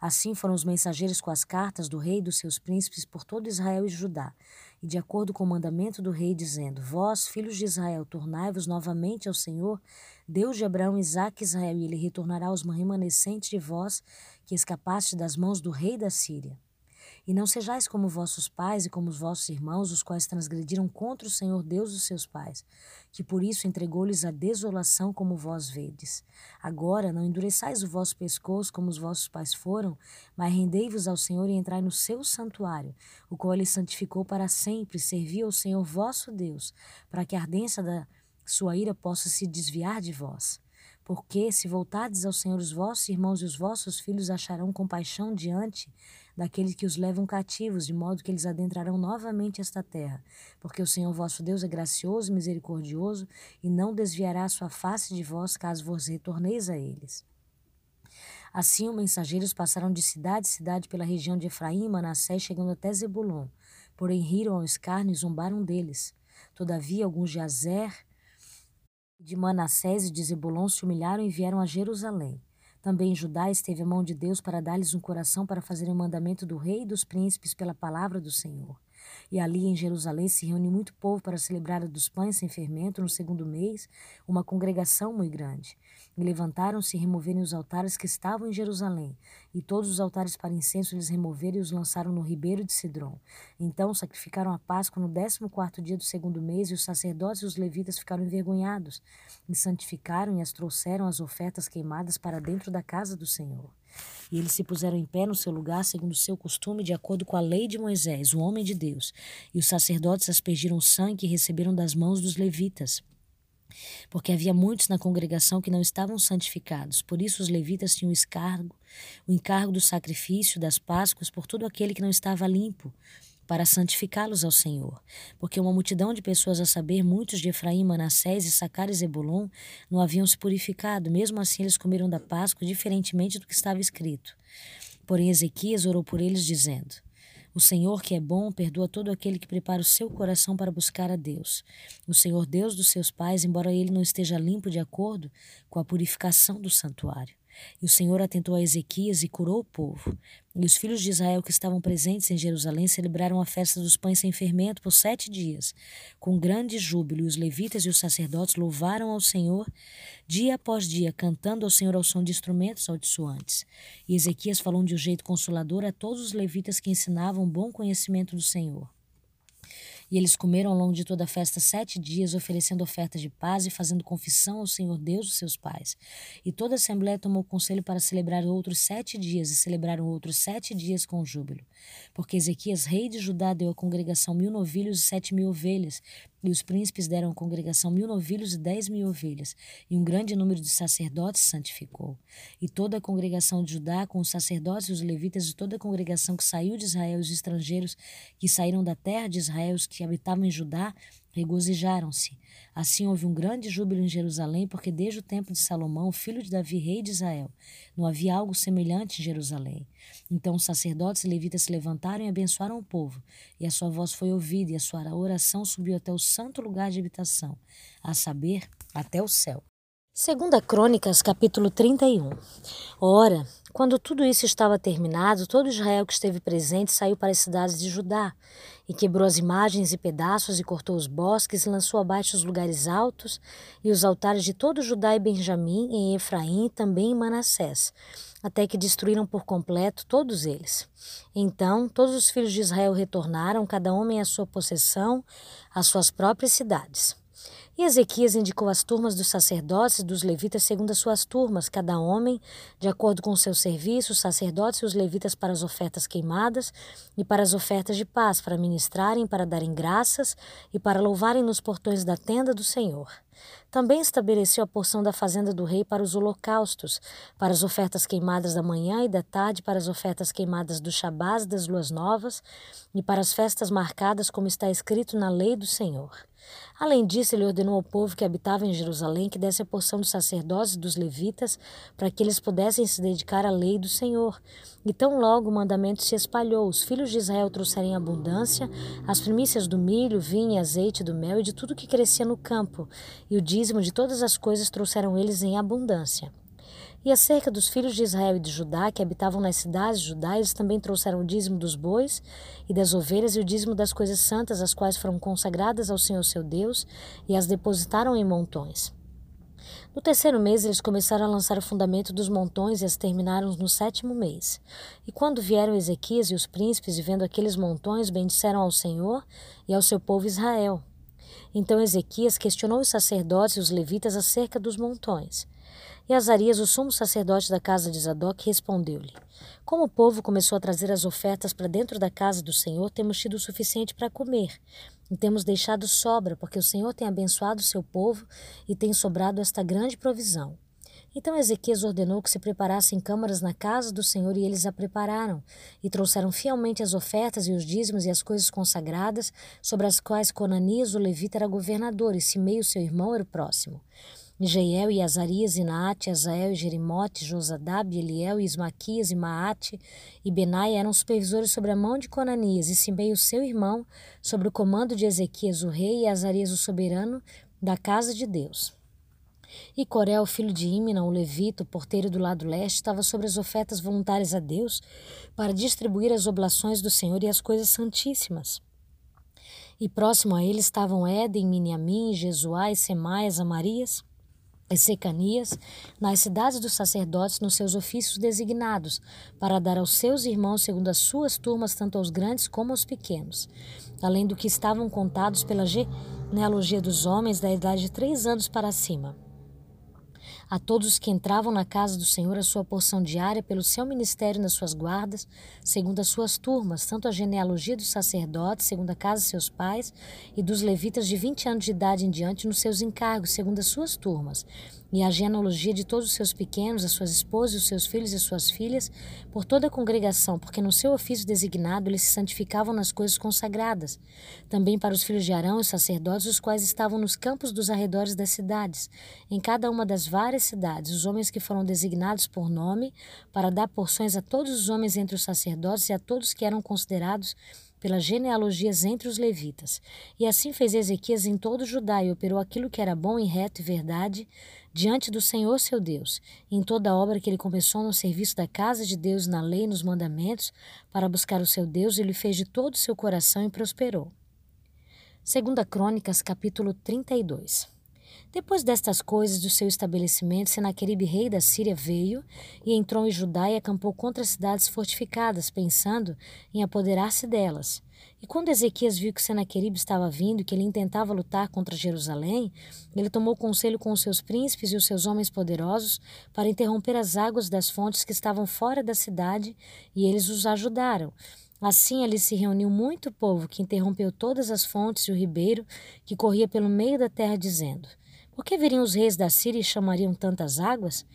Assim foram os mensageiros com as cartas do rei e dos seus príncipes por todo Israel e Judá, e de acordo com o mandamento do rei, dizendo: Vós, filhos de Israel, tornai-vos novamente ao Senhor, Deus de Abraão, Isaque e Israel, e ele retornará aos remanescentes de vós que escapaste das mãos do rei da Síria. E não sejais como vossos pais e como os vossos irmãos, os quais transgrediram contra o Senhor Deus dos seus pais, que por isso entregou-lhes a desolação como vós vedes. Agora não endureçais o vosso pescoço como os vossos pais foram, mas rendei-vos ao Senhor e entrai no seu santuário, o qual ele santificou para sempre, servi ao Senhor vosso Deus, para que a ardência da sua ira possa se desviar de vós. Porque, se voltardes ao Senhor, os vossos irmãos e os vossos filhos acharão compaixão diante daqueles que os levam cativos, de modo que eles adentrarão novamente esta terra. Porque o Senhor vosso Deus é gracioso e misericordioso, e não desviará a sua face de vós, caso vos retorneis a eles. Assim, os mensageiros passaram de cidade em cidade pela região de Efraim e Manassés, chegando até Zebulon. Porém, riram ao escárnio e zombaram deles. Todavia, alguns de Azer, de Manassés e de Zebulon se humilharam e vieram a Jerusalém. Também Judá esteve a mão de Deus para dar-lhes um coração para fazerem o mandamento do rei e dos príncipes pela palavra do Senhor. E ali em Jerusalém se reuniu muito povo para celebrar a dos pães sem fermento no segundo mês, uma congregação muito grande. E levantaram-se e removeram os altares que estavam em Jerusalém, e todos os altares para incenso eles removeram e os lançaram no ribeiro de Cedron. Então sacrificaram a Páscoa no décimo quarto dia do segundo mês, e os sacerdotes e os levitas ficaram envergonhados, e santificaram e as trouxeram as ofertas queimadas para dentro da casa do Senhor. E eles se puseram em pé no seu lugar, segundo o seu costume, de acordo com a lei de Moisés, o homem de Deus. E os sacerdotes aspergiram sangue e receberam das mãos dos levitas porque havia muitos na congregação que não estavam santificados. Por isso os levitas tinham o encargo, o encargo do sacrifício das Páscoas por todo aquele que não estava limpo, para santificá-los ao Senhor. Porque uma multidão de pessoas, a saber, muitos de Efraim, Manassés, Sacar e Zebulon, não haviam se purificado. Mesmo assim, eles comeram da Páscoa diferentemente do que estava escrito. Porém, Ezequias orou por eles, dizendo: o Senhor, que é bom, perdoa todo aquele que prepara o seu coração para buscar a Deus. O Senhor, Deus dos seus pais, embora ele não esteja limpo de acordo com a purificação do santuário. E o Senhor atentou a Ezequias e curou o povo. E os filhos de Israel que estavam presentes em Jerusalém celebraram a festa dos pães sem fermento por sete dias, com grande júbilo. E os levitas e os sacerdotes louvaram ao Senhor dia após dia, cantando ao Senhor ao som de instrumentos audissoantes. E Ezequias falou de um jeito consolador a todos os levitas que ensinavam bom conhecimento do Senhor. E eles comeram ao longo de toda a festa sete dias, oferecendo ofertas de paz e fazendo confissão ao Senhor Deus dos seus pais. E toda a assembléia tomou conselho para celebrar outros sete dias, e celebraram outros sete dias com júbilo. Porque Ezequias, rei de Judá, deu à congregação mil novilhos e sete mil ovelhas, e os príncipes deram à congregação mil novilhos e dez mil ovelhas, e um grande número de sacerdotes santificou. E toda a congregação de Judá, com os sacerdotes e os levitas, e toda a congregação que saiu de Israel, os estrangeiros que saíram da terra de Israel, os que habitavam em Judá, regozijaram-se. Assim houve um grande júbilo em Jerusalém, porque desde o tempo de Salomão, filho de Davi, rei de Israel, não havia algo semelhante em Jerusalém. Então os sacerdotes e levitas se levantaram e abençoaram o povo, e a sua voz foi ouvida, e a sua oração subiu até o santo lugar de habitação, a saber, até o céu. Segunda Crônicas, capítulo 31. Ora, quando tudo isso estava terminado, todo Israel que esteve presente saiu para as cidades de Judá, e quebrou as imagens e pedaços, e cortou os bosques, e lançou abaixo os lugares altos, e os altares de todo Judá e Benjamim, e Efraim, e também em Manassés, até que destruíram por completo todos eles. Então todos os filhos de Israel retornaram, cada homem à sua possessão, às suas próprias cidades. E Ezequias indicou as turmas dos sacerdotes e dos levitas segundo as suas turmas, cada homem, de acordo com o seu serviço, os sacerdotes e os levitas para as ofertas queimadas e para as ofertas de paz, para ministrarem, para darem graças e para louvarem nos portões da tenda do Senhor. Também estabeleceu a porção da fazenda do rei para os holocaustos, para as ofertas queimadas da manhã e da tarde, para as ofertas queimadas do Shabás das luas novas e para as festas marcadas como está escrito na lei do Senhor. Além disso, ele ordenou ao povo que habitava em Jerusalém que desse a porção dos sacerdotes e dos levitas para que eles pudessem se dedicar à lei do Senhor. E tão logo o mandamento se espalhou, os filhos de Israel trouxerem abundância, as primícias do milho, vinho azeite do mel e de tudo que crescia no campo, e o dízimo de todas as coisas trouxeram eles em abundância. E acerca dos filhos de Israel e de Judá, que habitavam nas cidades de Judá, eles também trouxeram o dízimo dos bois e das ovelhas e o dízimo das coisas santas, as quais foram consagradas ao Senhor seu Deus, e as depositaram em montões. No terceiro mês, eles começaram a lançar o fundamento dos montões e as terminaram no sétimo mês. E quando vieram Ezequias e os príncipes, e vendo aqueles montões, bendisseram ao Senhor e ao seu povo Israel. Então Ezequias questionou os sacerdotes e os levitas acerca dos montões. E Azarias, o sumo sacerdote da casa de Zadok, respondeu-lhe: Como o povo começou a trazer as ofertas para dentro da casa do Senhor, temos tido o suficiente para comer. E temos deixado sobra, porque o Senhor tem abençoado o seu povo e tem sobrado esta grande provisão. Então Ezequias ordenou que se preparassem câmaras na casa do Senhor e eles a prepararam, e trouxeram fielmente as ofertas e os dízimos e as coisas consagradas, sobre as quais Conanias, o levita, era governador, e Simei, o seu irmão, era o próximo. Jeiel e Azarias e Naate, Azael e Jerimote, Josadab, Eliel e Ismaquias e Maate e Benai eram supervisores sobre a mão de Conanias e Simei o seu irmão sobre o comando de Ezequias o rei e Azarias o soberano da casa de Deus. E Corel, filho de Imina, o levita, o porteiro do lado leste, estava sobre as ofertas voluntárias a Deus para distribuir as oblações do Senhor e as coisas santíssimas. E próximo a ele estavam Éden, Miniamim, Jesuá, Semaias, Amarias e Secanias, nas cidades dos sacerdotes, nos seus ofícios designados, para dar aos seus irmãos, segundo as suas turmas, tanto aos grandes como aos pequenos, além do que estavam contados pela genealogia dos homens da idade de três anos para cima a todos os que entravam na casa do Senhor a sua porção diária pelo seu ministério nas suas guardas, segundo as suas turmas, tanto a genealogia dos sacerdotes, segundo a casa de seus pais, e dos levitas de vinte anos de idade em diante nos seus encargos, segundo as suas turmas, e a genealogia de todos os seus pequenos, as suas esposas, os seus filhos e suas filhas, por toda a congregação, porque no seu ofício designado eles se santificavam nas coisas consagradas. Também para os filhos de Arão, os sacerdotes, os quais estavam nos campos dos arredores das cidades, em cada uma das várias cidades, os homens que foram designados por nome, para dar porções a todos os homens entre os sacerdotes e a todos que eram considerados pelas genealogias entre os levitas. E assim fez Ezequias em todo Judá e operou aquilo que era bom e reto e verdade diante do Senhor seu Deus, em toda a obra que ele começou no serviço da casa de Deus, na lei e nos mandamentos, para buscar o seu Deus, ele fez de todo o seu coração e prosperou. Segunda Crônicas, capítulo 32. Depois destas coisas do seu estabelecimento, Senaqueribe, rei da Síria, veio e entrou em Judá e acampou contra as cidades fortificadas, pensando em apoderar-se delas. E quando Ezequias viu que Senaqueribe estava vindo e que ele intentava lutar contra Jerusalém, ele tomou conselho com os seus príncipes e os seus homens poderosos para interromper as águas das fontes que estavam fora da cidade, e eles os ajudaram. Assim ali se reuniu muito povo que interrompeu todas as fontes e o ribeiro que corria pelo meio da terra, dizendo: por que viriam os reis da Síria e chamariam tantas águas?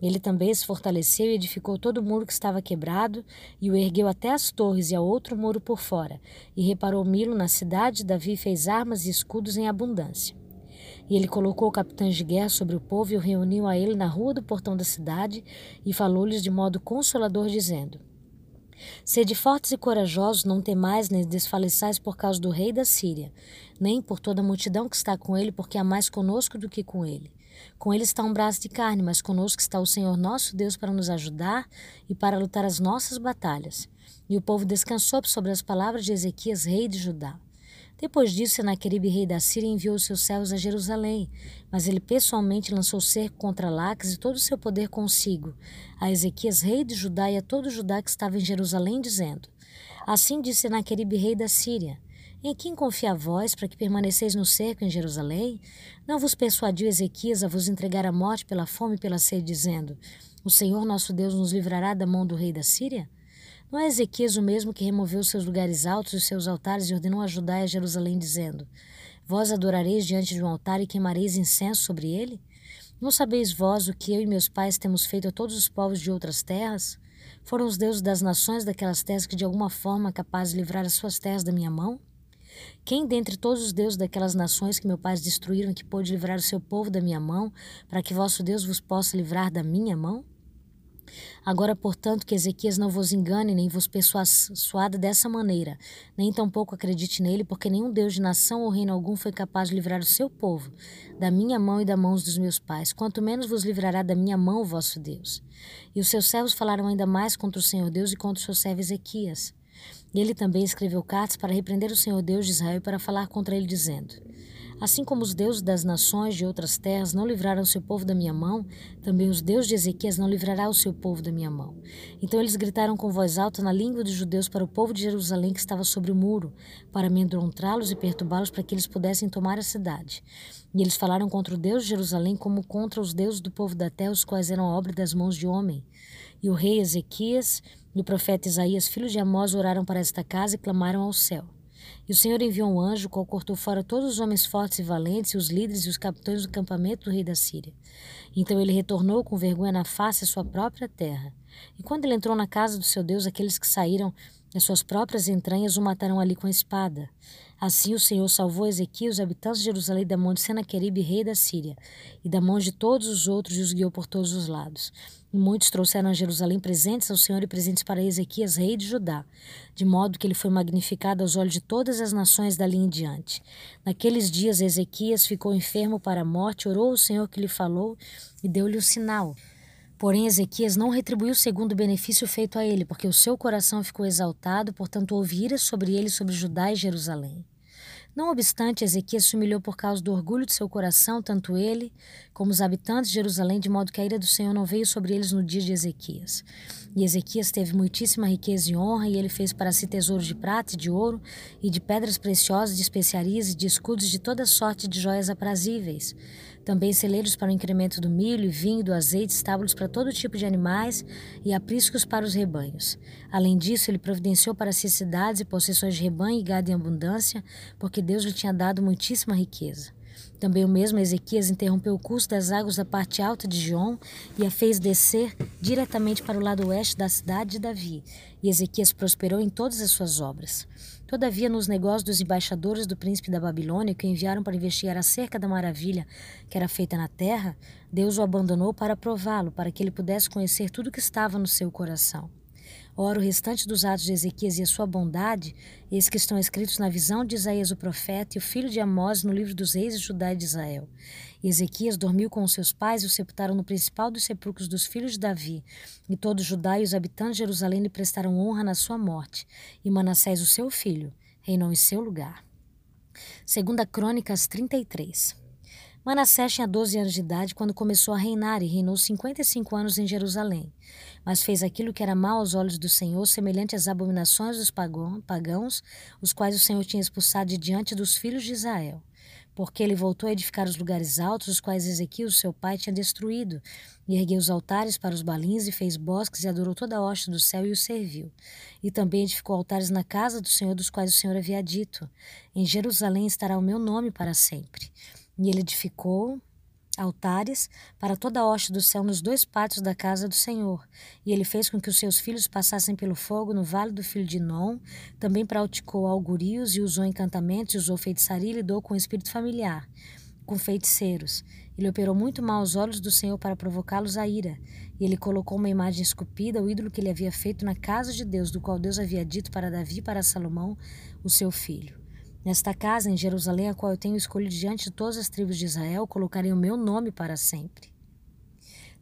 Ele também se fortaleceu e edificou todo o muro que estava quebrado, e o ergueu até as torres e a outro muro por fora, e reparou Milo na cidade, Davi fez armas e escudos em abundância. E ele colocou capitães de guerra sobre o povo e o reuniu a ele na rua do portão da cidade, e falou-lhes de modo consolador, dizendo: Sede fortes e corajosos, não temais nem desfaleçais por causa do rei da Síria, nem por toda a multidão que está com ele, porque há mais conosco do que com ele. Com ele está um braço de carne, mas conosco está o Senhor nosso Deus para nos ajudar e para lutar as nossas batalhas. E o povo descansou sobre as palavras de Ezequias, rei de Judá. Depois disso, Senaqueribe, rei da Síria, enviou seus servos a Jerusalém, mas ele pessoalmente lançou cerco contra Laques e todo o seu poder consigo, a Ezequias, rei de Judá, e a todo Judá que estava em Jerusalém, dizendo: Assim disse Senaqueribe, rei da Síria: Em quem confia vós para que permaneceis no cerco em Jerusalém? Não vos persuadiu Ezequias a vos entregar a morte pela fome e pela sede, dizendo: O Senhor nosso Deus nos livrará da mão do rei da Síria? Não é Ezequias o mesmo que removeu seus lugares altos e seus altares e ordenou a Judá e a Jerusalém, dizendo: Vós adorareis diante de um altar e queimareis incenso sobre ele? Não sabeis vós o que eu e meus pais temos feito a todos os povos de outras terras? Foram os deuses das nações daquelas terras que de alguma forma capazes de livrar as suas terras da minha mão? Quem dentre todos os deuses daquelas nações que meus pais destruíram que pôde livrar o seu povo da minha mão, para que vosso Deus vos possa livrar da minha mão? Agora, portanto, que Ezequias não vos engane, nem vos persuada dessa maneira, nem tampouco acredite nele, porque nenhum Deus de nação ou reino algum foi capaz de livrar o seu povo da minha mão e da mão dos meus pais, quanto menos vos livrará da minha mão o vosso Deus. E os seus servos falaram ainda mais contra o Senhor Deus e contra o seu servo Ezequias. E ele também escreveu cartas para repreender o Senhor Deus de Israel e para falar contra ele, dizendo: Assim como os deuses das nações de outras terras não livraram o seu povo da minha mão, também os deuses de Ezequias não livrará o seu povo da minha mão. Então eles gritaram com voz alta na língua dos judeus para o povo de Jerusalém que estava sobre o muro, para amedrontá-los e perturbá-los para que eles pudessem tomar a cidade. E eles falaram contra o Deus de Jerusalém como contra os deuses do povo da terra, os quais eram obra das mãos de homem. E o rei Ezequias e o profeta Isaías, filho de Amós, oraram para esta casa e clamaram ao céu. E o Senhor enviou um anjo, qual cortou fora todos os homens fortes e valentes, e os líderes e os capitães do campamento do rei da Síria. Então ele retornou com vergonha na face à sua própria terra. E quando ele entrou na casa do seu Deus, aqueles que saíram das suas próprias entranhas o mataram ali com a espada. Assim o Senhor salvou Ezequiel, os habitantes de Jerusalém, da mão de Senaqueribe, rei da Síria, e da mão de todos os outros, e os guiou por todos os lados. E muitos trouxeram a Jerusalém presentes ao Senhor e presentes para Ezequias, rei de Judá, de modo que ele foi magnificado aos olhos de todas as nações dali em diante. Naqueles dias, Ezequias ficou enfermo para a morte, orou ao Senhor que lhe falou e deu-lhe o sinal. Porém, Ezequias não retribuiu segundo o benefício feito a ele, porque o seu coração ficou exaltado, portanto, ouvira sobre ele sobre Judá e Jerusalém. Não obstante, Ezequias se humilhou por causa do orgulho de seu coração, tanto ele como os habitantes de Jerusalém, de modo que a ira do Senhor não veio sobre eles no dia de Ezequias. E Ezequias teve muitíssima riqueza e honra, e ele fez para si tesouros de prata e de ouro, e de pedras preciosas, de especiarias e de escudos de toda sorte de joias aprazíveis. Também celeiros para o incremento do milho e vinho, do azeite, estábulos para todo tipo de animais e apriscos para os rebanhos. Além disso, ele providenciou para si cidades e possessões de rebanho e gado em abundância, porque Deus lhe tinha dado muitíssima riqueza. Também o mesmo Ezequias interrompeu o curso das águas da parte alta de Gion e a fez descer diretamente para o lado oeste da cidade de Davi. E Ezequias prosperou em todas as suas obras. Todavia, nos negócios dos embaixadores do príncipe da Babilônia, que o enviaram para investigar acerca da maravilha que era feita na terra, Deus o abandonou para prová-lo, para que ele pudesse conhecer tudo o que estava no seu coração. Ora, o restante dos atos de Ezequias e a sua bondade, esses que estão escritos na visão de Isaías o profeta e o filho de Amós no livro dos reis de Judá e de Israel. E Ezequias dormiu com os seus pais e o sepultaram no principal dos sepulcros dos filhos de Davi. E todo Judá e os habitantes de Jerusalém lhe prestaram honra na sua morte. E Manassés, o seu filho, reinou em seu lugar. Segunda Crônicas 33 Manassés tinha 12 anos de idade quando começou a reinar e reinou 55 anos em Jerusalém. Mas fez aquilo que era mal aos olhos do Senhor, semelhante às abominações dos pagãos, os quais o Senhor tinha expulsado de diante dos filhos de Israel. Porque ele voltou a edificar os lugares altos, os quais Ezequiel, seu pai, tinha destruído, e ergueu os altares para os balins, e fez bosques, e adorou toda a hoste do céu, e o serviu. E também edificou altares na casa do Senhor, dos quais o Senhor havia dito: Em Jerusalém estará o meu nome para sempre. E ele edificou altares para toda a hoste do céu nos dois pátios da casa do Senhor. E ele fez com que os seus filhos passassem pelo fogo no vale do filho de Non. Também praticou augurios e usou encantamentos e usou feitiçaria e lidou com o espírito familiar, com feiticeiros. Ele operou muito mal aos olhos do Senhor para provocá-los à ira. E ele colocou uma imagem esculpida, o ídolo que ele havia feito na casa de Deus, do qual Deus havia dito para Davi e para Salomão, o seu filho. Nesta casa em Jerusalém, a qual eu tenho escolhido diante de todas as tribos de Israel, colocarei o meu nome para sempre.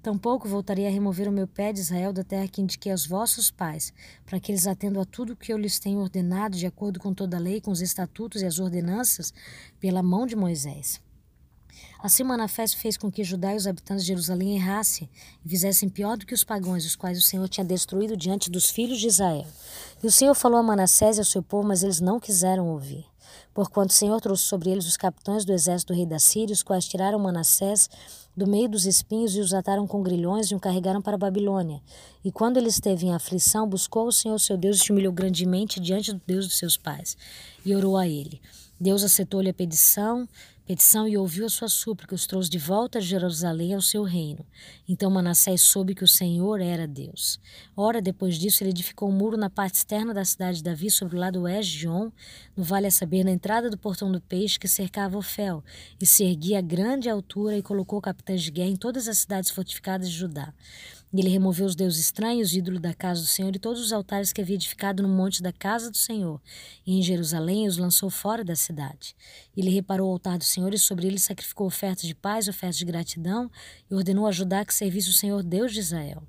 Tampouco voltarei a remover o meu pé de Israel da terra que indiquei aos vossos pais, para que eles atendam a tudo o que eu lhes tenho ordenado, de acordo com toda a lei, com os estatutos e as ordenanças, pela mão de Moisés. Assim Manafés fez com que Judá e os habitantes de Jerusalém errassem e fizessem pior do que os pagãos, os quais o Senhor tinha destruído diante dos filhos de Israel. E o Senhor falou a Manassés e ao seu povo, mas eles não quiseram ouvir porquanto o Senhor trouxe sobre eles os capitães do exército do rei da Síria, os quais tiraram Manassés do meio dos espinhos e os ataram com grilhões e o carregaram para a Babilônia. E quando ele esteve em aflição, buscou o Senhor seu Deus e se humilhou grandemente diante do Deus dos seus pais, e orou a ele. Deus aceitou-lhe a petição, petição e ouviu a sua súplica, os trouxe de volta a Jerusalém ao seu reino. Então Manassés soube que o Senhor era Deus. Ora, depois disso, ele edificou um muro na parte externa da cidade de Davi, sobre o lado oeste de On, no vale a saber, na entrada do portão do peixe que cercava Ofel, e se erguia a grande altura e colocou capitães de guerra em todas as cidades fortificadas de Judá. Ele removeu os deuses estranhos, ídolos da casa do Senhor, e todos os altares que havia edificado no monte da casa do Senhor. E em Jerusalém os lançou fora da cidade. Ele reparou o altar do Senhor e sobre ele sacrificou ofertas de paz, ofertas de gratidão, e ordenou a Judá que servisse o Senhor Deus de Israel.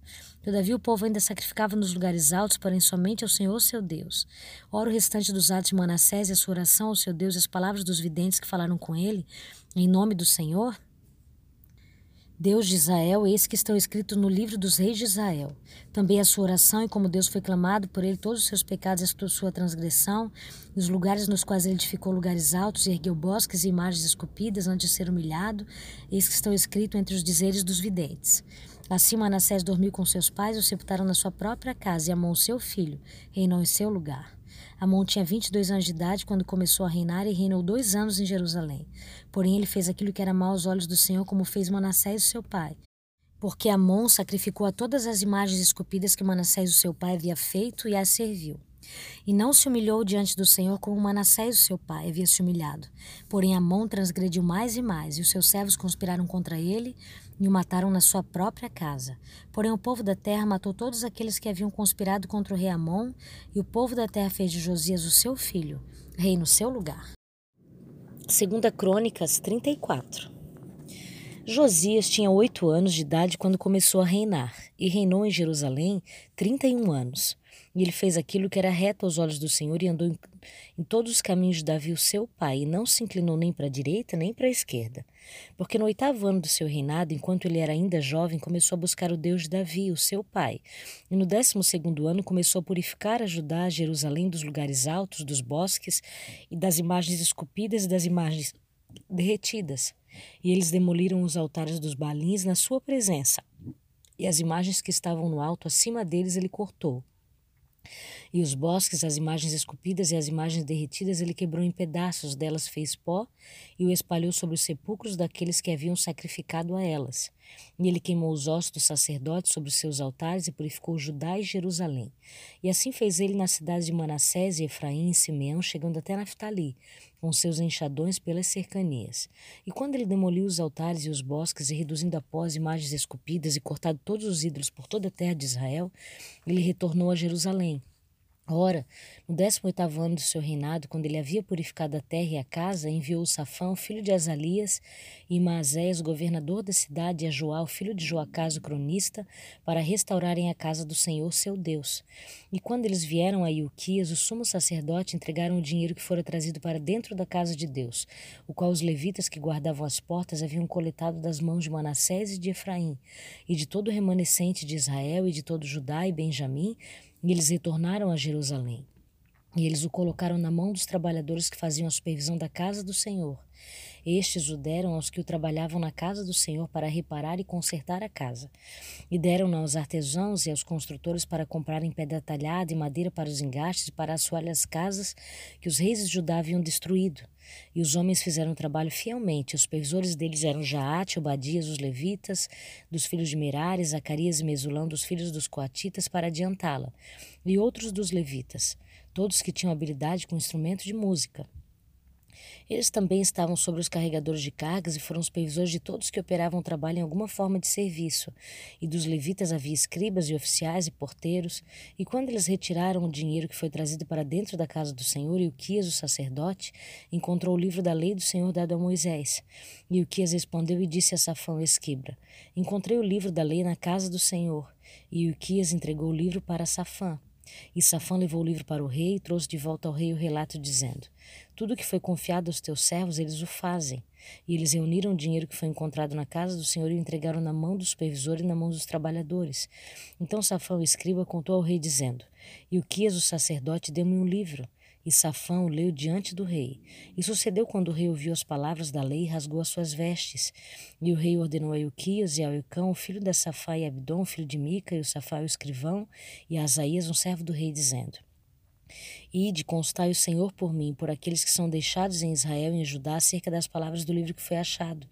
Todavia o povo ainda sacrificava nos lugares altos, porém somente ao Senhor seu Deus. Ora, o restante dos atos de Manassés e a sua oração ao seu Deus e as palavras dos videntes que falaram com ele, em nome do Senhor, Deus de Israel, eis que estão escritos no livro dos reis de Israel. Também a sua oração e como Deus foi clamado por ele todos os seus pecados e sua transgressão, e os lugares nos quais ele edificou lugares altos e ergueu bosques e imagens esculpidas antes de ser humilhado, eis que estão escritos entre os dizeres dos videntes. Assim Manassés dormiu com seus pais o sepultaram na sua própria casa, e Amon, seu filho, reinou em seu lugar. Amon tinha 22 anos de idade quando começou a reinar e reinou dois anos em Jerusalém. Porém, ele fez aquilo que era mau aos olhos do Senhor, como fez Manassés, seu pai. Porque Amon sacrificou a todas as imagens esculpidas que Manassés, o seu pai, havia feito e as serviu. E não se humilhou diante do Senhor como Manassés, o seu pai, havia se humilhado. Porém, Amon transgrediu mais e mais, e os seus servos conspiraram contra ele e o mataram na sua própria casa. Porém, o povo da terra matou todos aqueles que haviam conspirado contra o rei Amon, e o povo da terra fez de Josias o seu filho, rei no seu lugar. Segunda Crônicas 34 Josias tinha oito anos de idade quando começou a reinar, e reinou em Jerusalém trinta e um anos. E ele fez aquilo que era reto aos olhos do Senhor e andou em, em todos os caminhos de Davi, o seu pai, e não se inclinou nem para a direita nem para a esquerda. Porque no oitavo ano do seu reinado, enquanto ele era ainda jovem, começou a buscar o Deus de Davi, o seu pai. E no décimo segundo ano começou a purificar a Judá, Jerusalém, dos lugares altos, dos bosques e das imagens esculpidas e das imagens derretidas. E eles demoliram os altares dos balins na sua presença. E as imagens que estavam no alto acima deles ele cortou. E os bosques, as imagens esculpidas e as imagens derretidas, ele quebrou em pedaços, delas fez pó e o espalhou sobre os sepulcros daqueles que haviam sacrificado a elas. E ele queimou os ossos dos sacerdotes sobre os seus altares e purificou Judá e Jerusalém. E assim fez ele nas cidades de Manassés e Efraim e Simeão, chegando até Naftali, com seus enxadões pelas cercanias. E quando ele demoliu os altares e os bosques, e reduzindo a pó as imagens esculpidas e cortado todos os ídolos por toda a terra de Israel, ele retornou a Jerusalém. Ora, no décimo oitavo ano do seu reinado, quando ele havia purificado a terra e a casa, enviou Safão, filho de Azalias, e Maazéias, governador da cidade, e a Joá, filho de Joacás, o cronista, para restaurarem a casa do Senhor, seu Deus. E quando eles vieram a Ilquias, o sumo sacerdote entregaram o dinheiro que fora trazido para dentro da casa de Deus, o qual os levitas que guardavam as portas haviam coletado das mãos de Manassés e de Efraim, e de todo o remanescente de Israel e de todo Judá e Benjamim, e eles retornaram a Jerusalém. E eles o colocaram na mão dos trabalhadores que faziam a supervisão da casa do Senhor. Estes o deram aos que o trabalhavam na casa do Senhor para reparar e consertar a casa. E deram-na aos artesãos e aos construtores para comprarem pedra talhada e madeira para os engastes e para assoalhar as casas que os reis de Judá haviam destruído. E os homens fizeram o trabalho fielmente. Os supervisores deles eram Jaate, Obadias, os levitas, dos filhos de Merari, Zacarias e Mesulão, dos filhos dos coatitas, para adiantá-la, e outros dos levitas, todos que tinham habilidade com instrumento de música. Eles também estavam sobre os carregadores de cargas e foram supervisores de todos que operavam o trabalho em alguma forma de serviço. E dos levitas havia escribas e oficiais e porteiros. E quando eles retiraram o dinheiro que foi trazido para dentro da casa do Senhor, e Uquias, o sacerdote, encontrou o livro da lei do Senhor dado a Moisés. E Uquias respondeu e disse a Safão, esquibra, encontrei o livro da lei na casa do Senhor. E Uquias entregou o livro para Safã. E Safã levou o livro para o rei e trouxe de volta ao rei o relato, dizendo: Tudo o que foi confiado aos teus servos, eles o fazem. E eles reuniram o dinheiro que foi encontrado na casa do Senhor e o entregaram na mão do supervisor e na mão dos trabalhadores. Então Safã, o escriba, contou ao rei, dizendo: E o Quias, o sacerdote, deu-me um livro. E Safão leu diante do rei. E sucedeu quando o rei ouviu as palavras da lei, rasgou as suas vestes. E o rei ordenou a Euquias e a Eucão, filho da Safá e Abdom, filho de Mica, e o Safá o escrivão, e a Asaías, um servo do rei, dizendo: Ide, constai o Senhor por mim, por aqueles que são deixados em Israel e em Judá, acerca das palavras do livro que foi achado.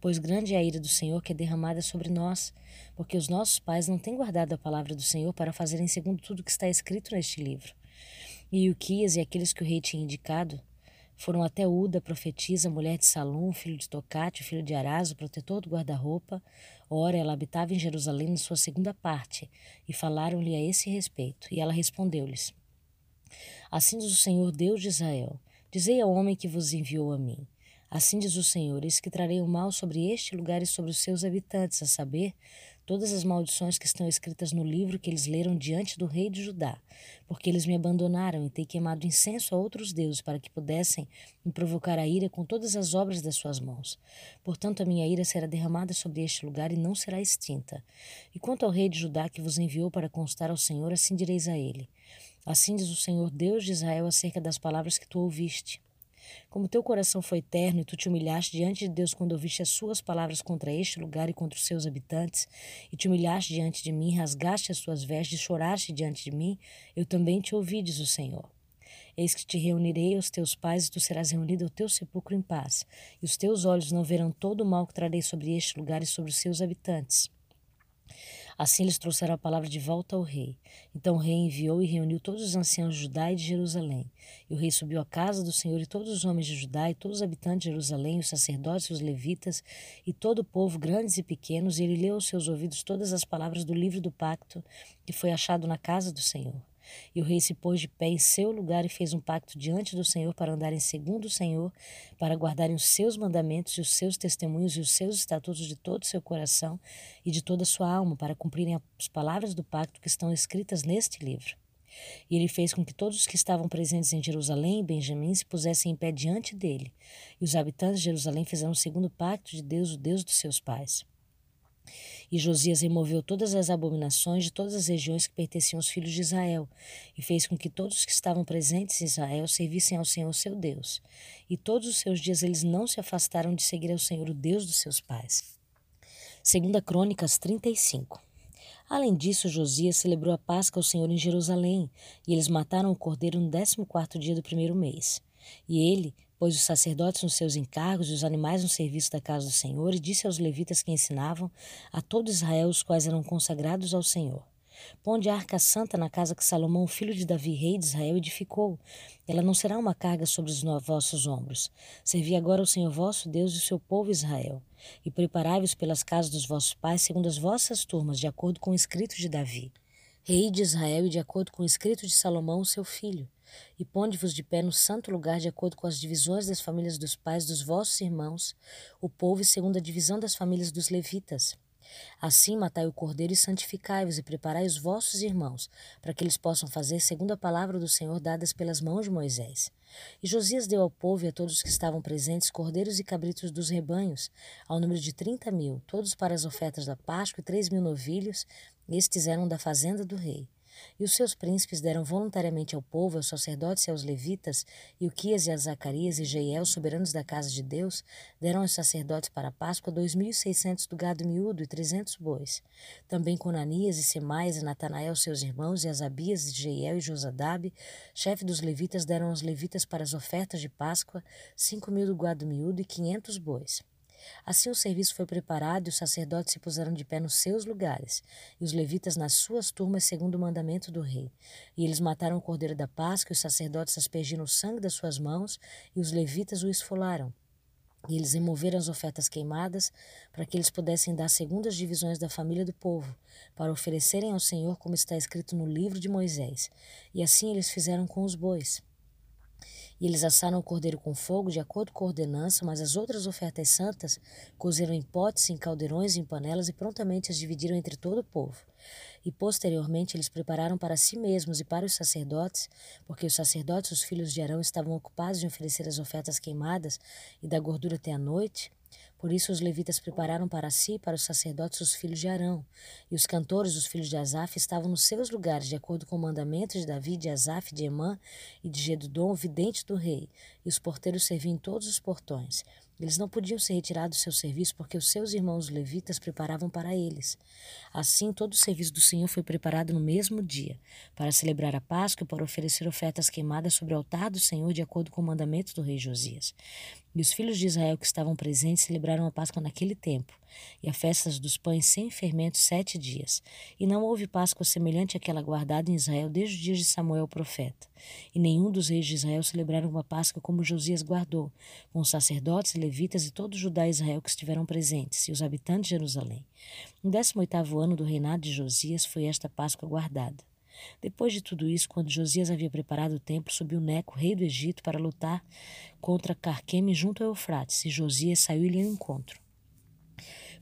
Pois grande é a ira do Senhor que é derramada sobre nós, porque os nossos pais não têm guardado a palavra do Senhor para fazerem segundo tudo que está escrito neste livro. E Uquias e aqueles que o rei tinha indicado foram até Uda, profetisa, mulher de Salom, filho de Tocate, filho de Arazo, protetor do guarda-roupa. Ora, ela habitava em Jerusalém na sua segunda parte, e falaram-lhe a esse respeito. E ela respondeu-lhes: Assim diz o Senhor Deus de Israel: Dizei ao homem que vos enviou a mim. Assim diz o Senhor: Eis que trarei o mal sobre este lugar e sobre os seus habitantes, a saber, todas as maldições que estão escritas no livro que eles leram diante do rei de Judá, porque eles me abandonaram e têm queimado incenso a outros deuses para que pudessem me provocar a ira com todas as obras das suas mãos. Portanto, a minha ira será derramada sobre este lugar e não será extinta. E quanto ao rei de Judá que vos enviou para constar ao Senhor, assim direis a ele: Assim diz o Senhor Deus de Israel acerca das palavras que tu ouviste. Como teu coração foi terno e tu te humilhaste diante de Deus quando ouviste as suas palavras contra este lugar e contra os seus habitantes, e te humilhaste diante de mim, rasgaste as tuas vestes e choraste diante de mim, eu também te ouvi, diz o Senhor. Eis que te reunirei aos teus pais, e tu serás reunido ao teu sepulcro em paz, e os teus olhos não verão todo o mal que trarei sobre este lugar e sobre os seus habitantes. Assim eles trouxeram a palavra de volta ao rei. Então o rei enviou e reuniu todos os anciãos de Judá e de Jerusalém. E o rei subiu à casa do Senhor e todos os homens de Judá e todos os habitantes de Jerusalém, os sacerdotes e os levitas e todo o povo, grandes e pequenos, e ele leu aos seus ouvidos todas as palavras do livro do pacto que foi achado na casa do Senhor. E o rei se pôs de pé em seu lugar e fez um pacto diante do Senhor para andarem segundo o Senhor, para guardarem os seus mandamentos e os seus testemunhos e os seus estatutos de todo o seu coração e de toda a sua alma, para cumprirem as palavras do pacto que estão escritas neste livro. E ele fez com que todos os que estavam presentes em Jerusalém e Benjamim se pusessem em pé diante dele. E os habitantes de Jerusalém fizeram o segundo pacto de Deus, o Deus dos seus pais. E Josias removeu todas as abominações de todas as regiões que pertenciam aos filhos de Israel, e fez com que todos os que estavam presentes em Israel servissem ao Senhor seu Deus. E todos os seus dias eles não se afastaram de seguir ao Senhor, o Deus dos seus pais. Segunda Crônicas 35 Além disso, Josias celebrou a Páscoa ao Senhor em Jerusalém, e eles mataram o cordeiro no décimo quarto dia do primeiro mês. E ele pôs os sacerdotes nos seus encargos e os animais no serviço da casa do Senhor, e disse aos levitas que ensinavam a todo Israel, os quais eram consagrados ao Senhor. Ponde a arca santa na casa que Salomão, filho de Davi, rei de Israel, edificou. Ela não será uma carga sobre os vossos ombros. Servi agora ao Senhor vosso Deus e o seu povo Israel e preparai-vos pelas casas dos vossos pais, segundo as vossas turmas, de acordo com o escrito de Davi, rei de Israel, e de acordo com o escrito de Salomão, seu filho. E ponde-vos de pé no santo lugar, de acordo com as divisões das famílias dos pais dos vossos irmãos, o povo segundo a divisão das famílias dos levitas. Assim matai o cordeiro e santificai-vos e preparai os vossos irmãos, para que eles possam fazer segundo a palavra do Senhor dadas pelas mãos de Moisés. E Josias deu ao povo e a todos os que estavam presentes cordeiros e cabritos dos rebanhos, ao número de trinta mil, todos para as ofertas da Páscoa e três mil novilhos, estes eram da fazenda do rei. E os seus príncipes deram voluntariamente ao povo, aos sacerdotes e aos levitas, e Uquias e a Zacarias e Jeiel, soberanos da casa de Deus, deram aos sacerdotes para a Páscoa dois mil e seiscentos do gado miúdo e trezentos bois. Também Conanias e Semais e Natanael, seus irmãos, e Asabias e Jeiel e Josadabe, chefe dos levitas, deram aos levitas para as ofertas de Páscoa cinco mil do gado miúdo e quinhentos bois. Assim o serviço foi preparado e os sacerdotes se puseram de pé nos seus lugares, e os levitas nas suas turmas, segundo o mandamento do rei. E eles mataram o cordeiro da Páscoa, e os sacerdotes aspergiram o sangue das suas mãos, e os levitas o esfolaram. E eles removeram as ofertas queimadas, para que eles pudessem dar segundo as divisões da família do povo, para oferecerem ao Senhor como está escrito no livro de Moisés. E assim eles fizeram com os bois. E eles assaram o cordeiro com fogo, de acordo com a ordenança, mas as outras ofertas santas cozeram em potes, em caldeirões, em panelas e prontamente as dividiram entre todo o povo. E posteriormente eles prepararam para si mesmos e para os sacerdotes, porque os sacerdotes, os filhos de Arão, estavam ocupados em oferecer as ofertas queimadas e da gordura até a noite, por isso os levitas prepararam para si e para os sacerdotes os filhos de Arão, e os cantores, os filhos de Asaf, estavam nos seus lugares, de acordo com o mandamento de Davi, de Asaf, de Emã e de Gedudom, vidente do rei, e os porteiros serviam em todos os portões. Eles não podiam ser retirados do seu serviço porque os seus irmãos levitas preparavam para eles. Assim, todo o serviço do Senhor foi preparado no mesmo dia, para celebrar a Páscoa e para oferecer ofertas queimadas sobre o altar do Senhor, de acordo com o mandamento do rei Josias. E os filhos de Israel que estavam presentes celebraram a Páscoa naquele tempo, e a festa dos pães sem fermento sete dias. E não houve Páscoa semelhante àquela guardada em Israel desde os dias de Samuel o profeta. E nenhum dos reis de Israel celebraram uma Páscoa como Josias guardou, com os sacerdotes, levitas e todo Judá e Israel que estiveram presentes, e os habitantes de Jerusalém. No décimo oitavo ano do reinado de Josias foi esta Páscoa guardada. Depois de tudo isso, quando Josias havia preparado o templo, subiu Neco, rei do Egito, para lutar contra Carqueme junto ao Eufrates, e Josias saiu-lhe ao encontro.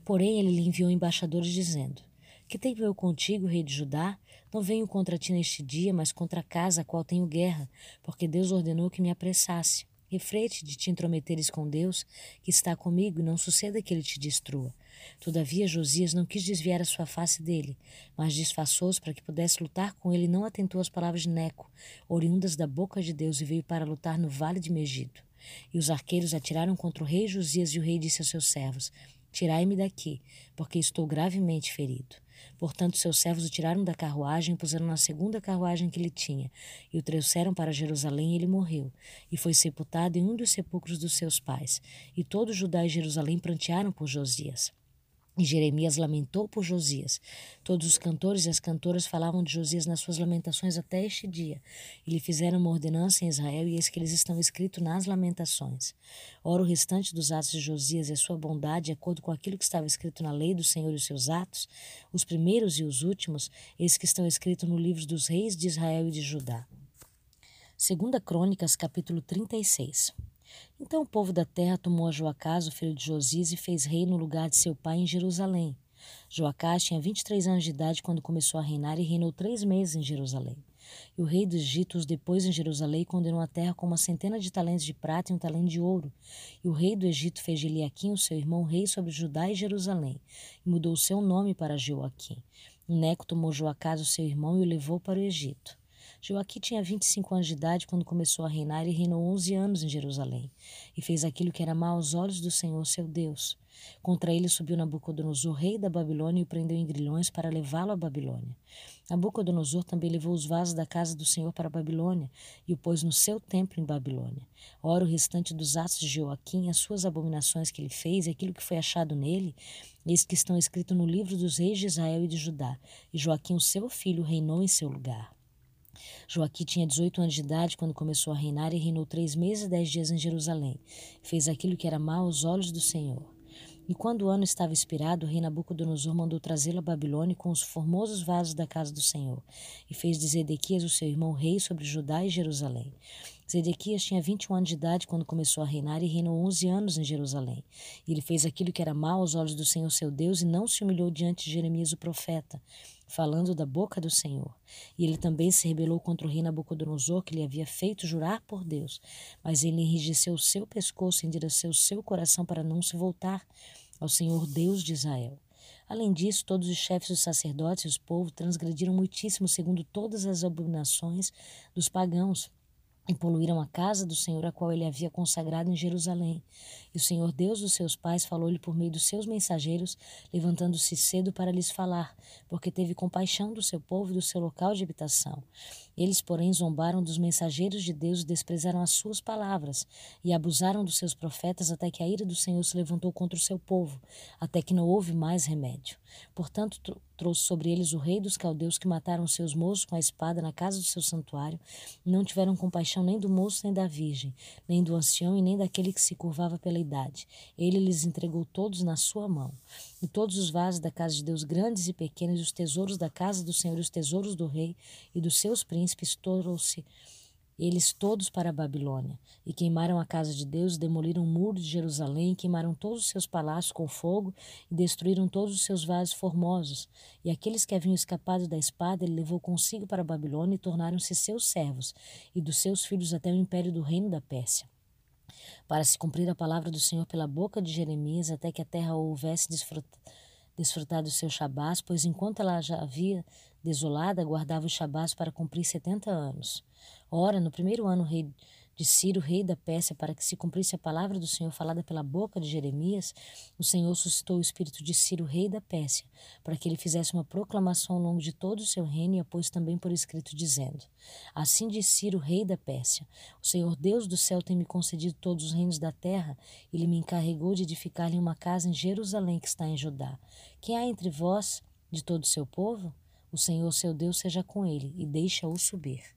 Porém, ele lhe enviou embaixadores, dizendo: Que tenho eu contigo, rei de Judá? Não venho contra ti neste dia, mas contra a casa a qual tenho guerra, porque Deus ordenou que me apressasse. Refrete de te intrometeres com Deus, que está comigo, e não suceda que ele te destrua. Todavia Josias não quis desviar a sua face dele, mas disfarçou-se para que pudesse lutar com ele e não atentou às palavras de Neco, oriundas da boca de Deus, e veio para lutar no vale de Megido. E os arqueiros atiraram contra o rei Josias, e o rei disse aos seus servos: Tirai-me daqui, porque estou gravemente ferido. Portanto, seus servos o tiraram da carruagem e puseram na segunda carruagem que ele tinha, e o trouxeram para Jerusalém, e ele morreu, e foi sepultado em um dos sepulcros dos seus pais. E todo Judá e Jerusalém prantearam por Josias. E Jeremias lamentou por Josias. Todos os cantores e as cantoras falavam de Josias nas suas lamentações até este dia. E lhe fizeram uma ordenança em Israel, e eis que eles estão escritos nas lamentações. Ora, o restante dos atos de Josias e a sua bondade, de acordo com aquilo que estava escrito na lei do Senhor e os seus atos, os primeiros e os últimos, eis que estão escritos no livro dos reis de Israel e de Judá. Segunda Crônicas, capítulo 36. Então o povo da terra tomou a Joacás, o filho de Josias, e fez rei no lugar de seu pai em Jerusalém. Joacás tinha 23 anos de idade quando começou a reinar e reinou três meses em Jerusalém. E o rei do Egito os depois em Jerusalém condenou a terra com uma centena de talentos de prata e um talento de ouro. E o rei do Egito fez de Eliaquim, o seu irmão, rei sobre Judá e Jerusalém, e mudou o seu nome para Joaquim. Neco tomou Joacás, o seu irmão, e o levou para o Egito. Joaquim tinha 25 anos de idade quando começou a reinar e reinou 11 anos em Jerusalém. E fez aquilo que era mal aos olhos do Senhor, seu Deus. Contra ele subiu Nabucodonosor, rei da Babilônia, e o prendeu em grilhões para levá-lo à Babilônia. Nabucodonosor também levou os vasos da casa do Senhor para a Babilônia e o pôs no seu templo em Babilônia. Ora, o restante dos atos de Joaquim, as suas abominações que ele fez e aquilo que foi achado nele, eis que estão escritos no livro dos reis de Israel e de Judá. E Joaquim, o seu filho, reinou em seu lugar. Joaquim tinha 18 anos de idade quando começou a reinar e reinou três meses e dez dias em Jerusalém. Fez aquilo que era mal aos olhos do Senhor. E quando o ano estava expirado, o rei Nabucodonosor mandou trazê-lo a Babilônia com os formosos vasos da casa do Senhor, e fez de Zedequias o seu irmão rei sobre Judá e Jerusalém. Zedequias tinha 21 anos de idade quando começou a reinar e reinou 11 anos em Jerusalém. E ele fez aquilo que era mal aos olhos do Senhor seu Deus e não se humilhou diante de Jeremias o profeta, falando da boca do Senhor. E ele também se rebelou contra o rei Nabucodonosor, que lhe havia feito jurar por Deus. Mas ele enrijeceu o seu pescoço e endureceu o seu coração para não se voltar ao Senhor Deus de Israel. Além disso, todos os chefes dos sacerdotes e os povos transgrediram muitíssimo segundo todas as abominações dos pagãos e poluíram a casa do Senhor a qual ele havia consagrado em Jerusalém. E o Senhor Deus dos seus pais falou-lhe por meio dos seus mensageiros, levantando-se cedo para lhes falar, porque teve compaixão do seu povo e do seu local de habitação. Eles, porém, zombaram dos mensageiros de Deus e desprezaram as suas palavras, e abusaram dos seus profetas até que a ira do Senhor se levantou contra o seu povo, até que não houve mais remédio. Portanto, trouxe sobre eles o rei dos caldeus que mataram seus moços com a espada na casa do seu santuário, não tiveram compaixão nem do moço nem da virgem, nem do ancião e nem daquele que se curvava pela idade. Ele lhes entregou todos na sua mão. E todos os vasos da casa de Deus, grandes e pequenos, e os tesouros da casa do Senhor, e os tesouros do rei e dos seus príncipes, trouxe eles todos para a Babilônia, e queimaram a casa de Deus, demoliram o muro de Jerusalém, queimaram todos os seus palácios com fogo, e destruíram todos os seus vasos formosos. E aqueles que haviam escapado da espada, ele levou consigo para a Babilônia e tornaram-se seus servos, e dos seus filhos até o império do reino da Pérsia. Para se cumprir a palavra do Senhor pela boca de Jeremias, até que a terra houvesse desfrutado o seu Shabás, pois enquanto ela já havia desolada, guardava o Shabás para cumprir setenta anos. Ora, no primeiro ano rei de Ciro, rei da Pérsia, para que se cumprisse a palavra do Senhor falada pela boca de Jeremias, o Senhor suscitou o espírito de Ciro, rei da Pérsia, para que ele fizesse uma proclamação ao longo de todo o seu reino e a pôs também por escrito, dizendo: Assim diz Ciro, rei da Pérsia: O Senhor Deus do céu tem me concedido todos os reinos da terra, ele me encarregou de edificar-lhe uma casa em Jerusalém, que está em Judá. Quem há entre vós, de todo o seu povo? O Senhor seu Deus seja com ele, e deixa-o subir.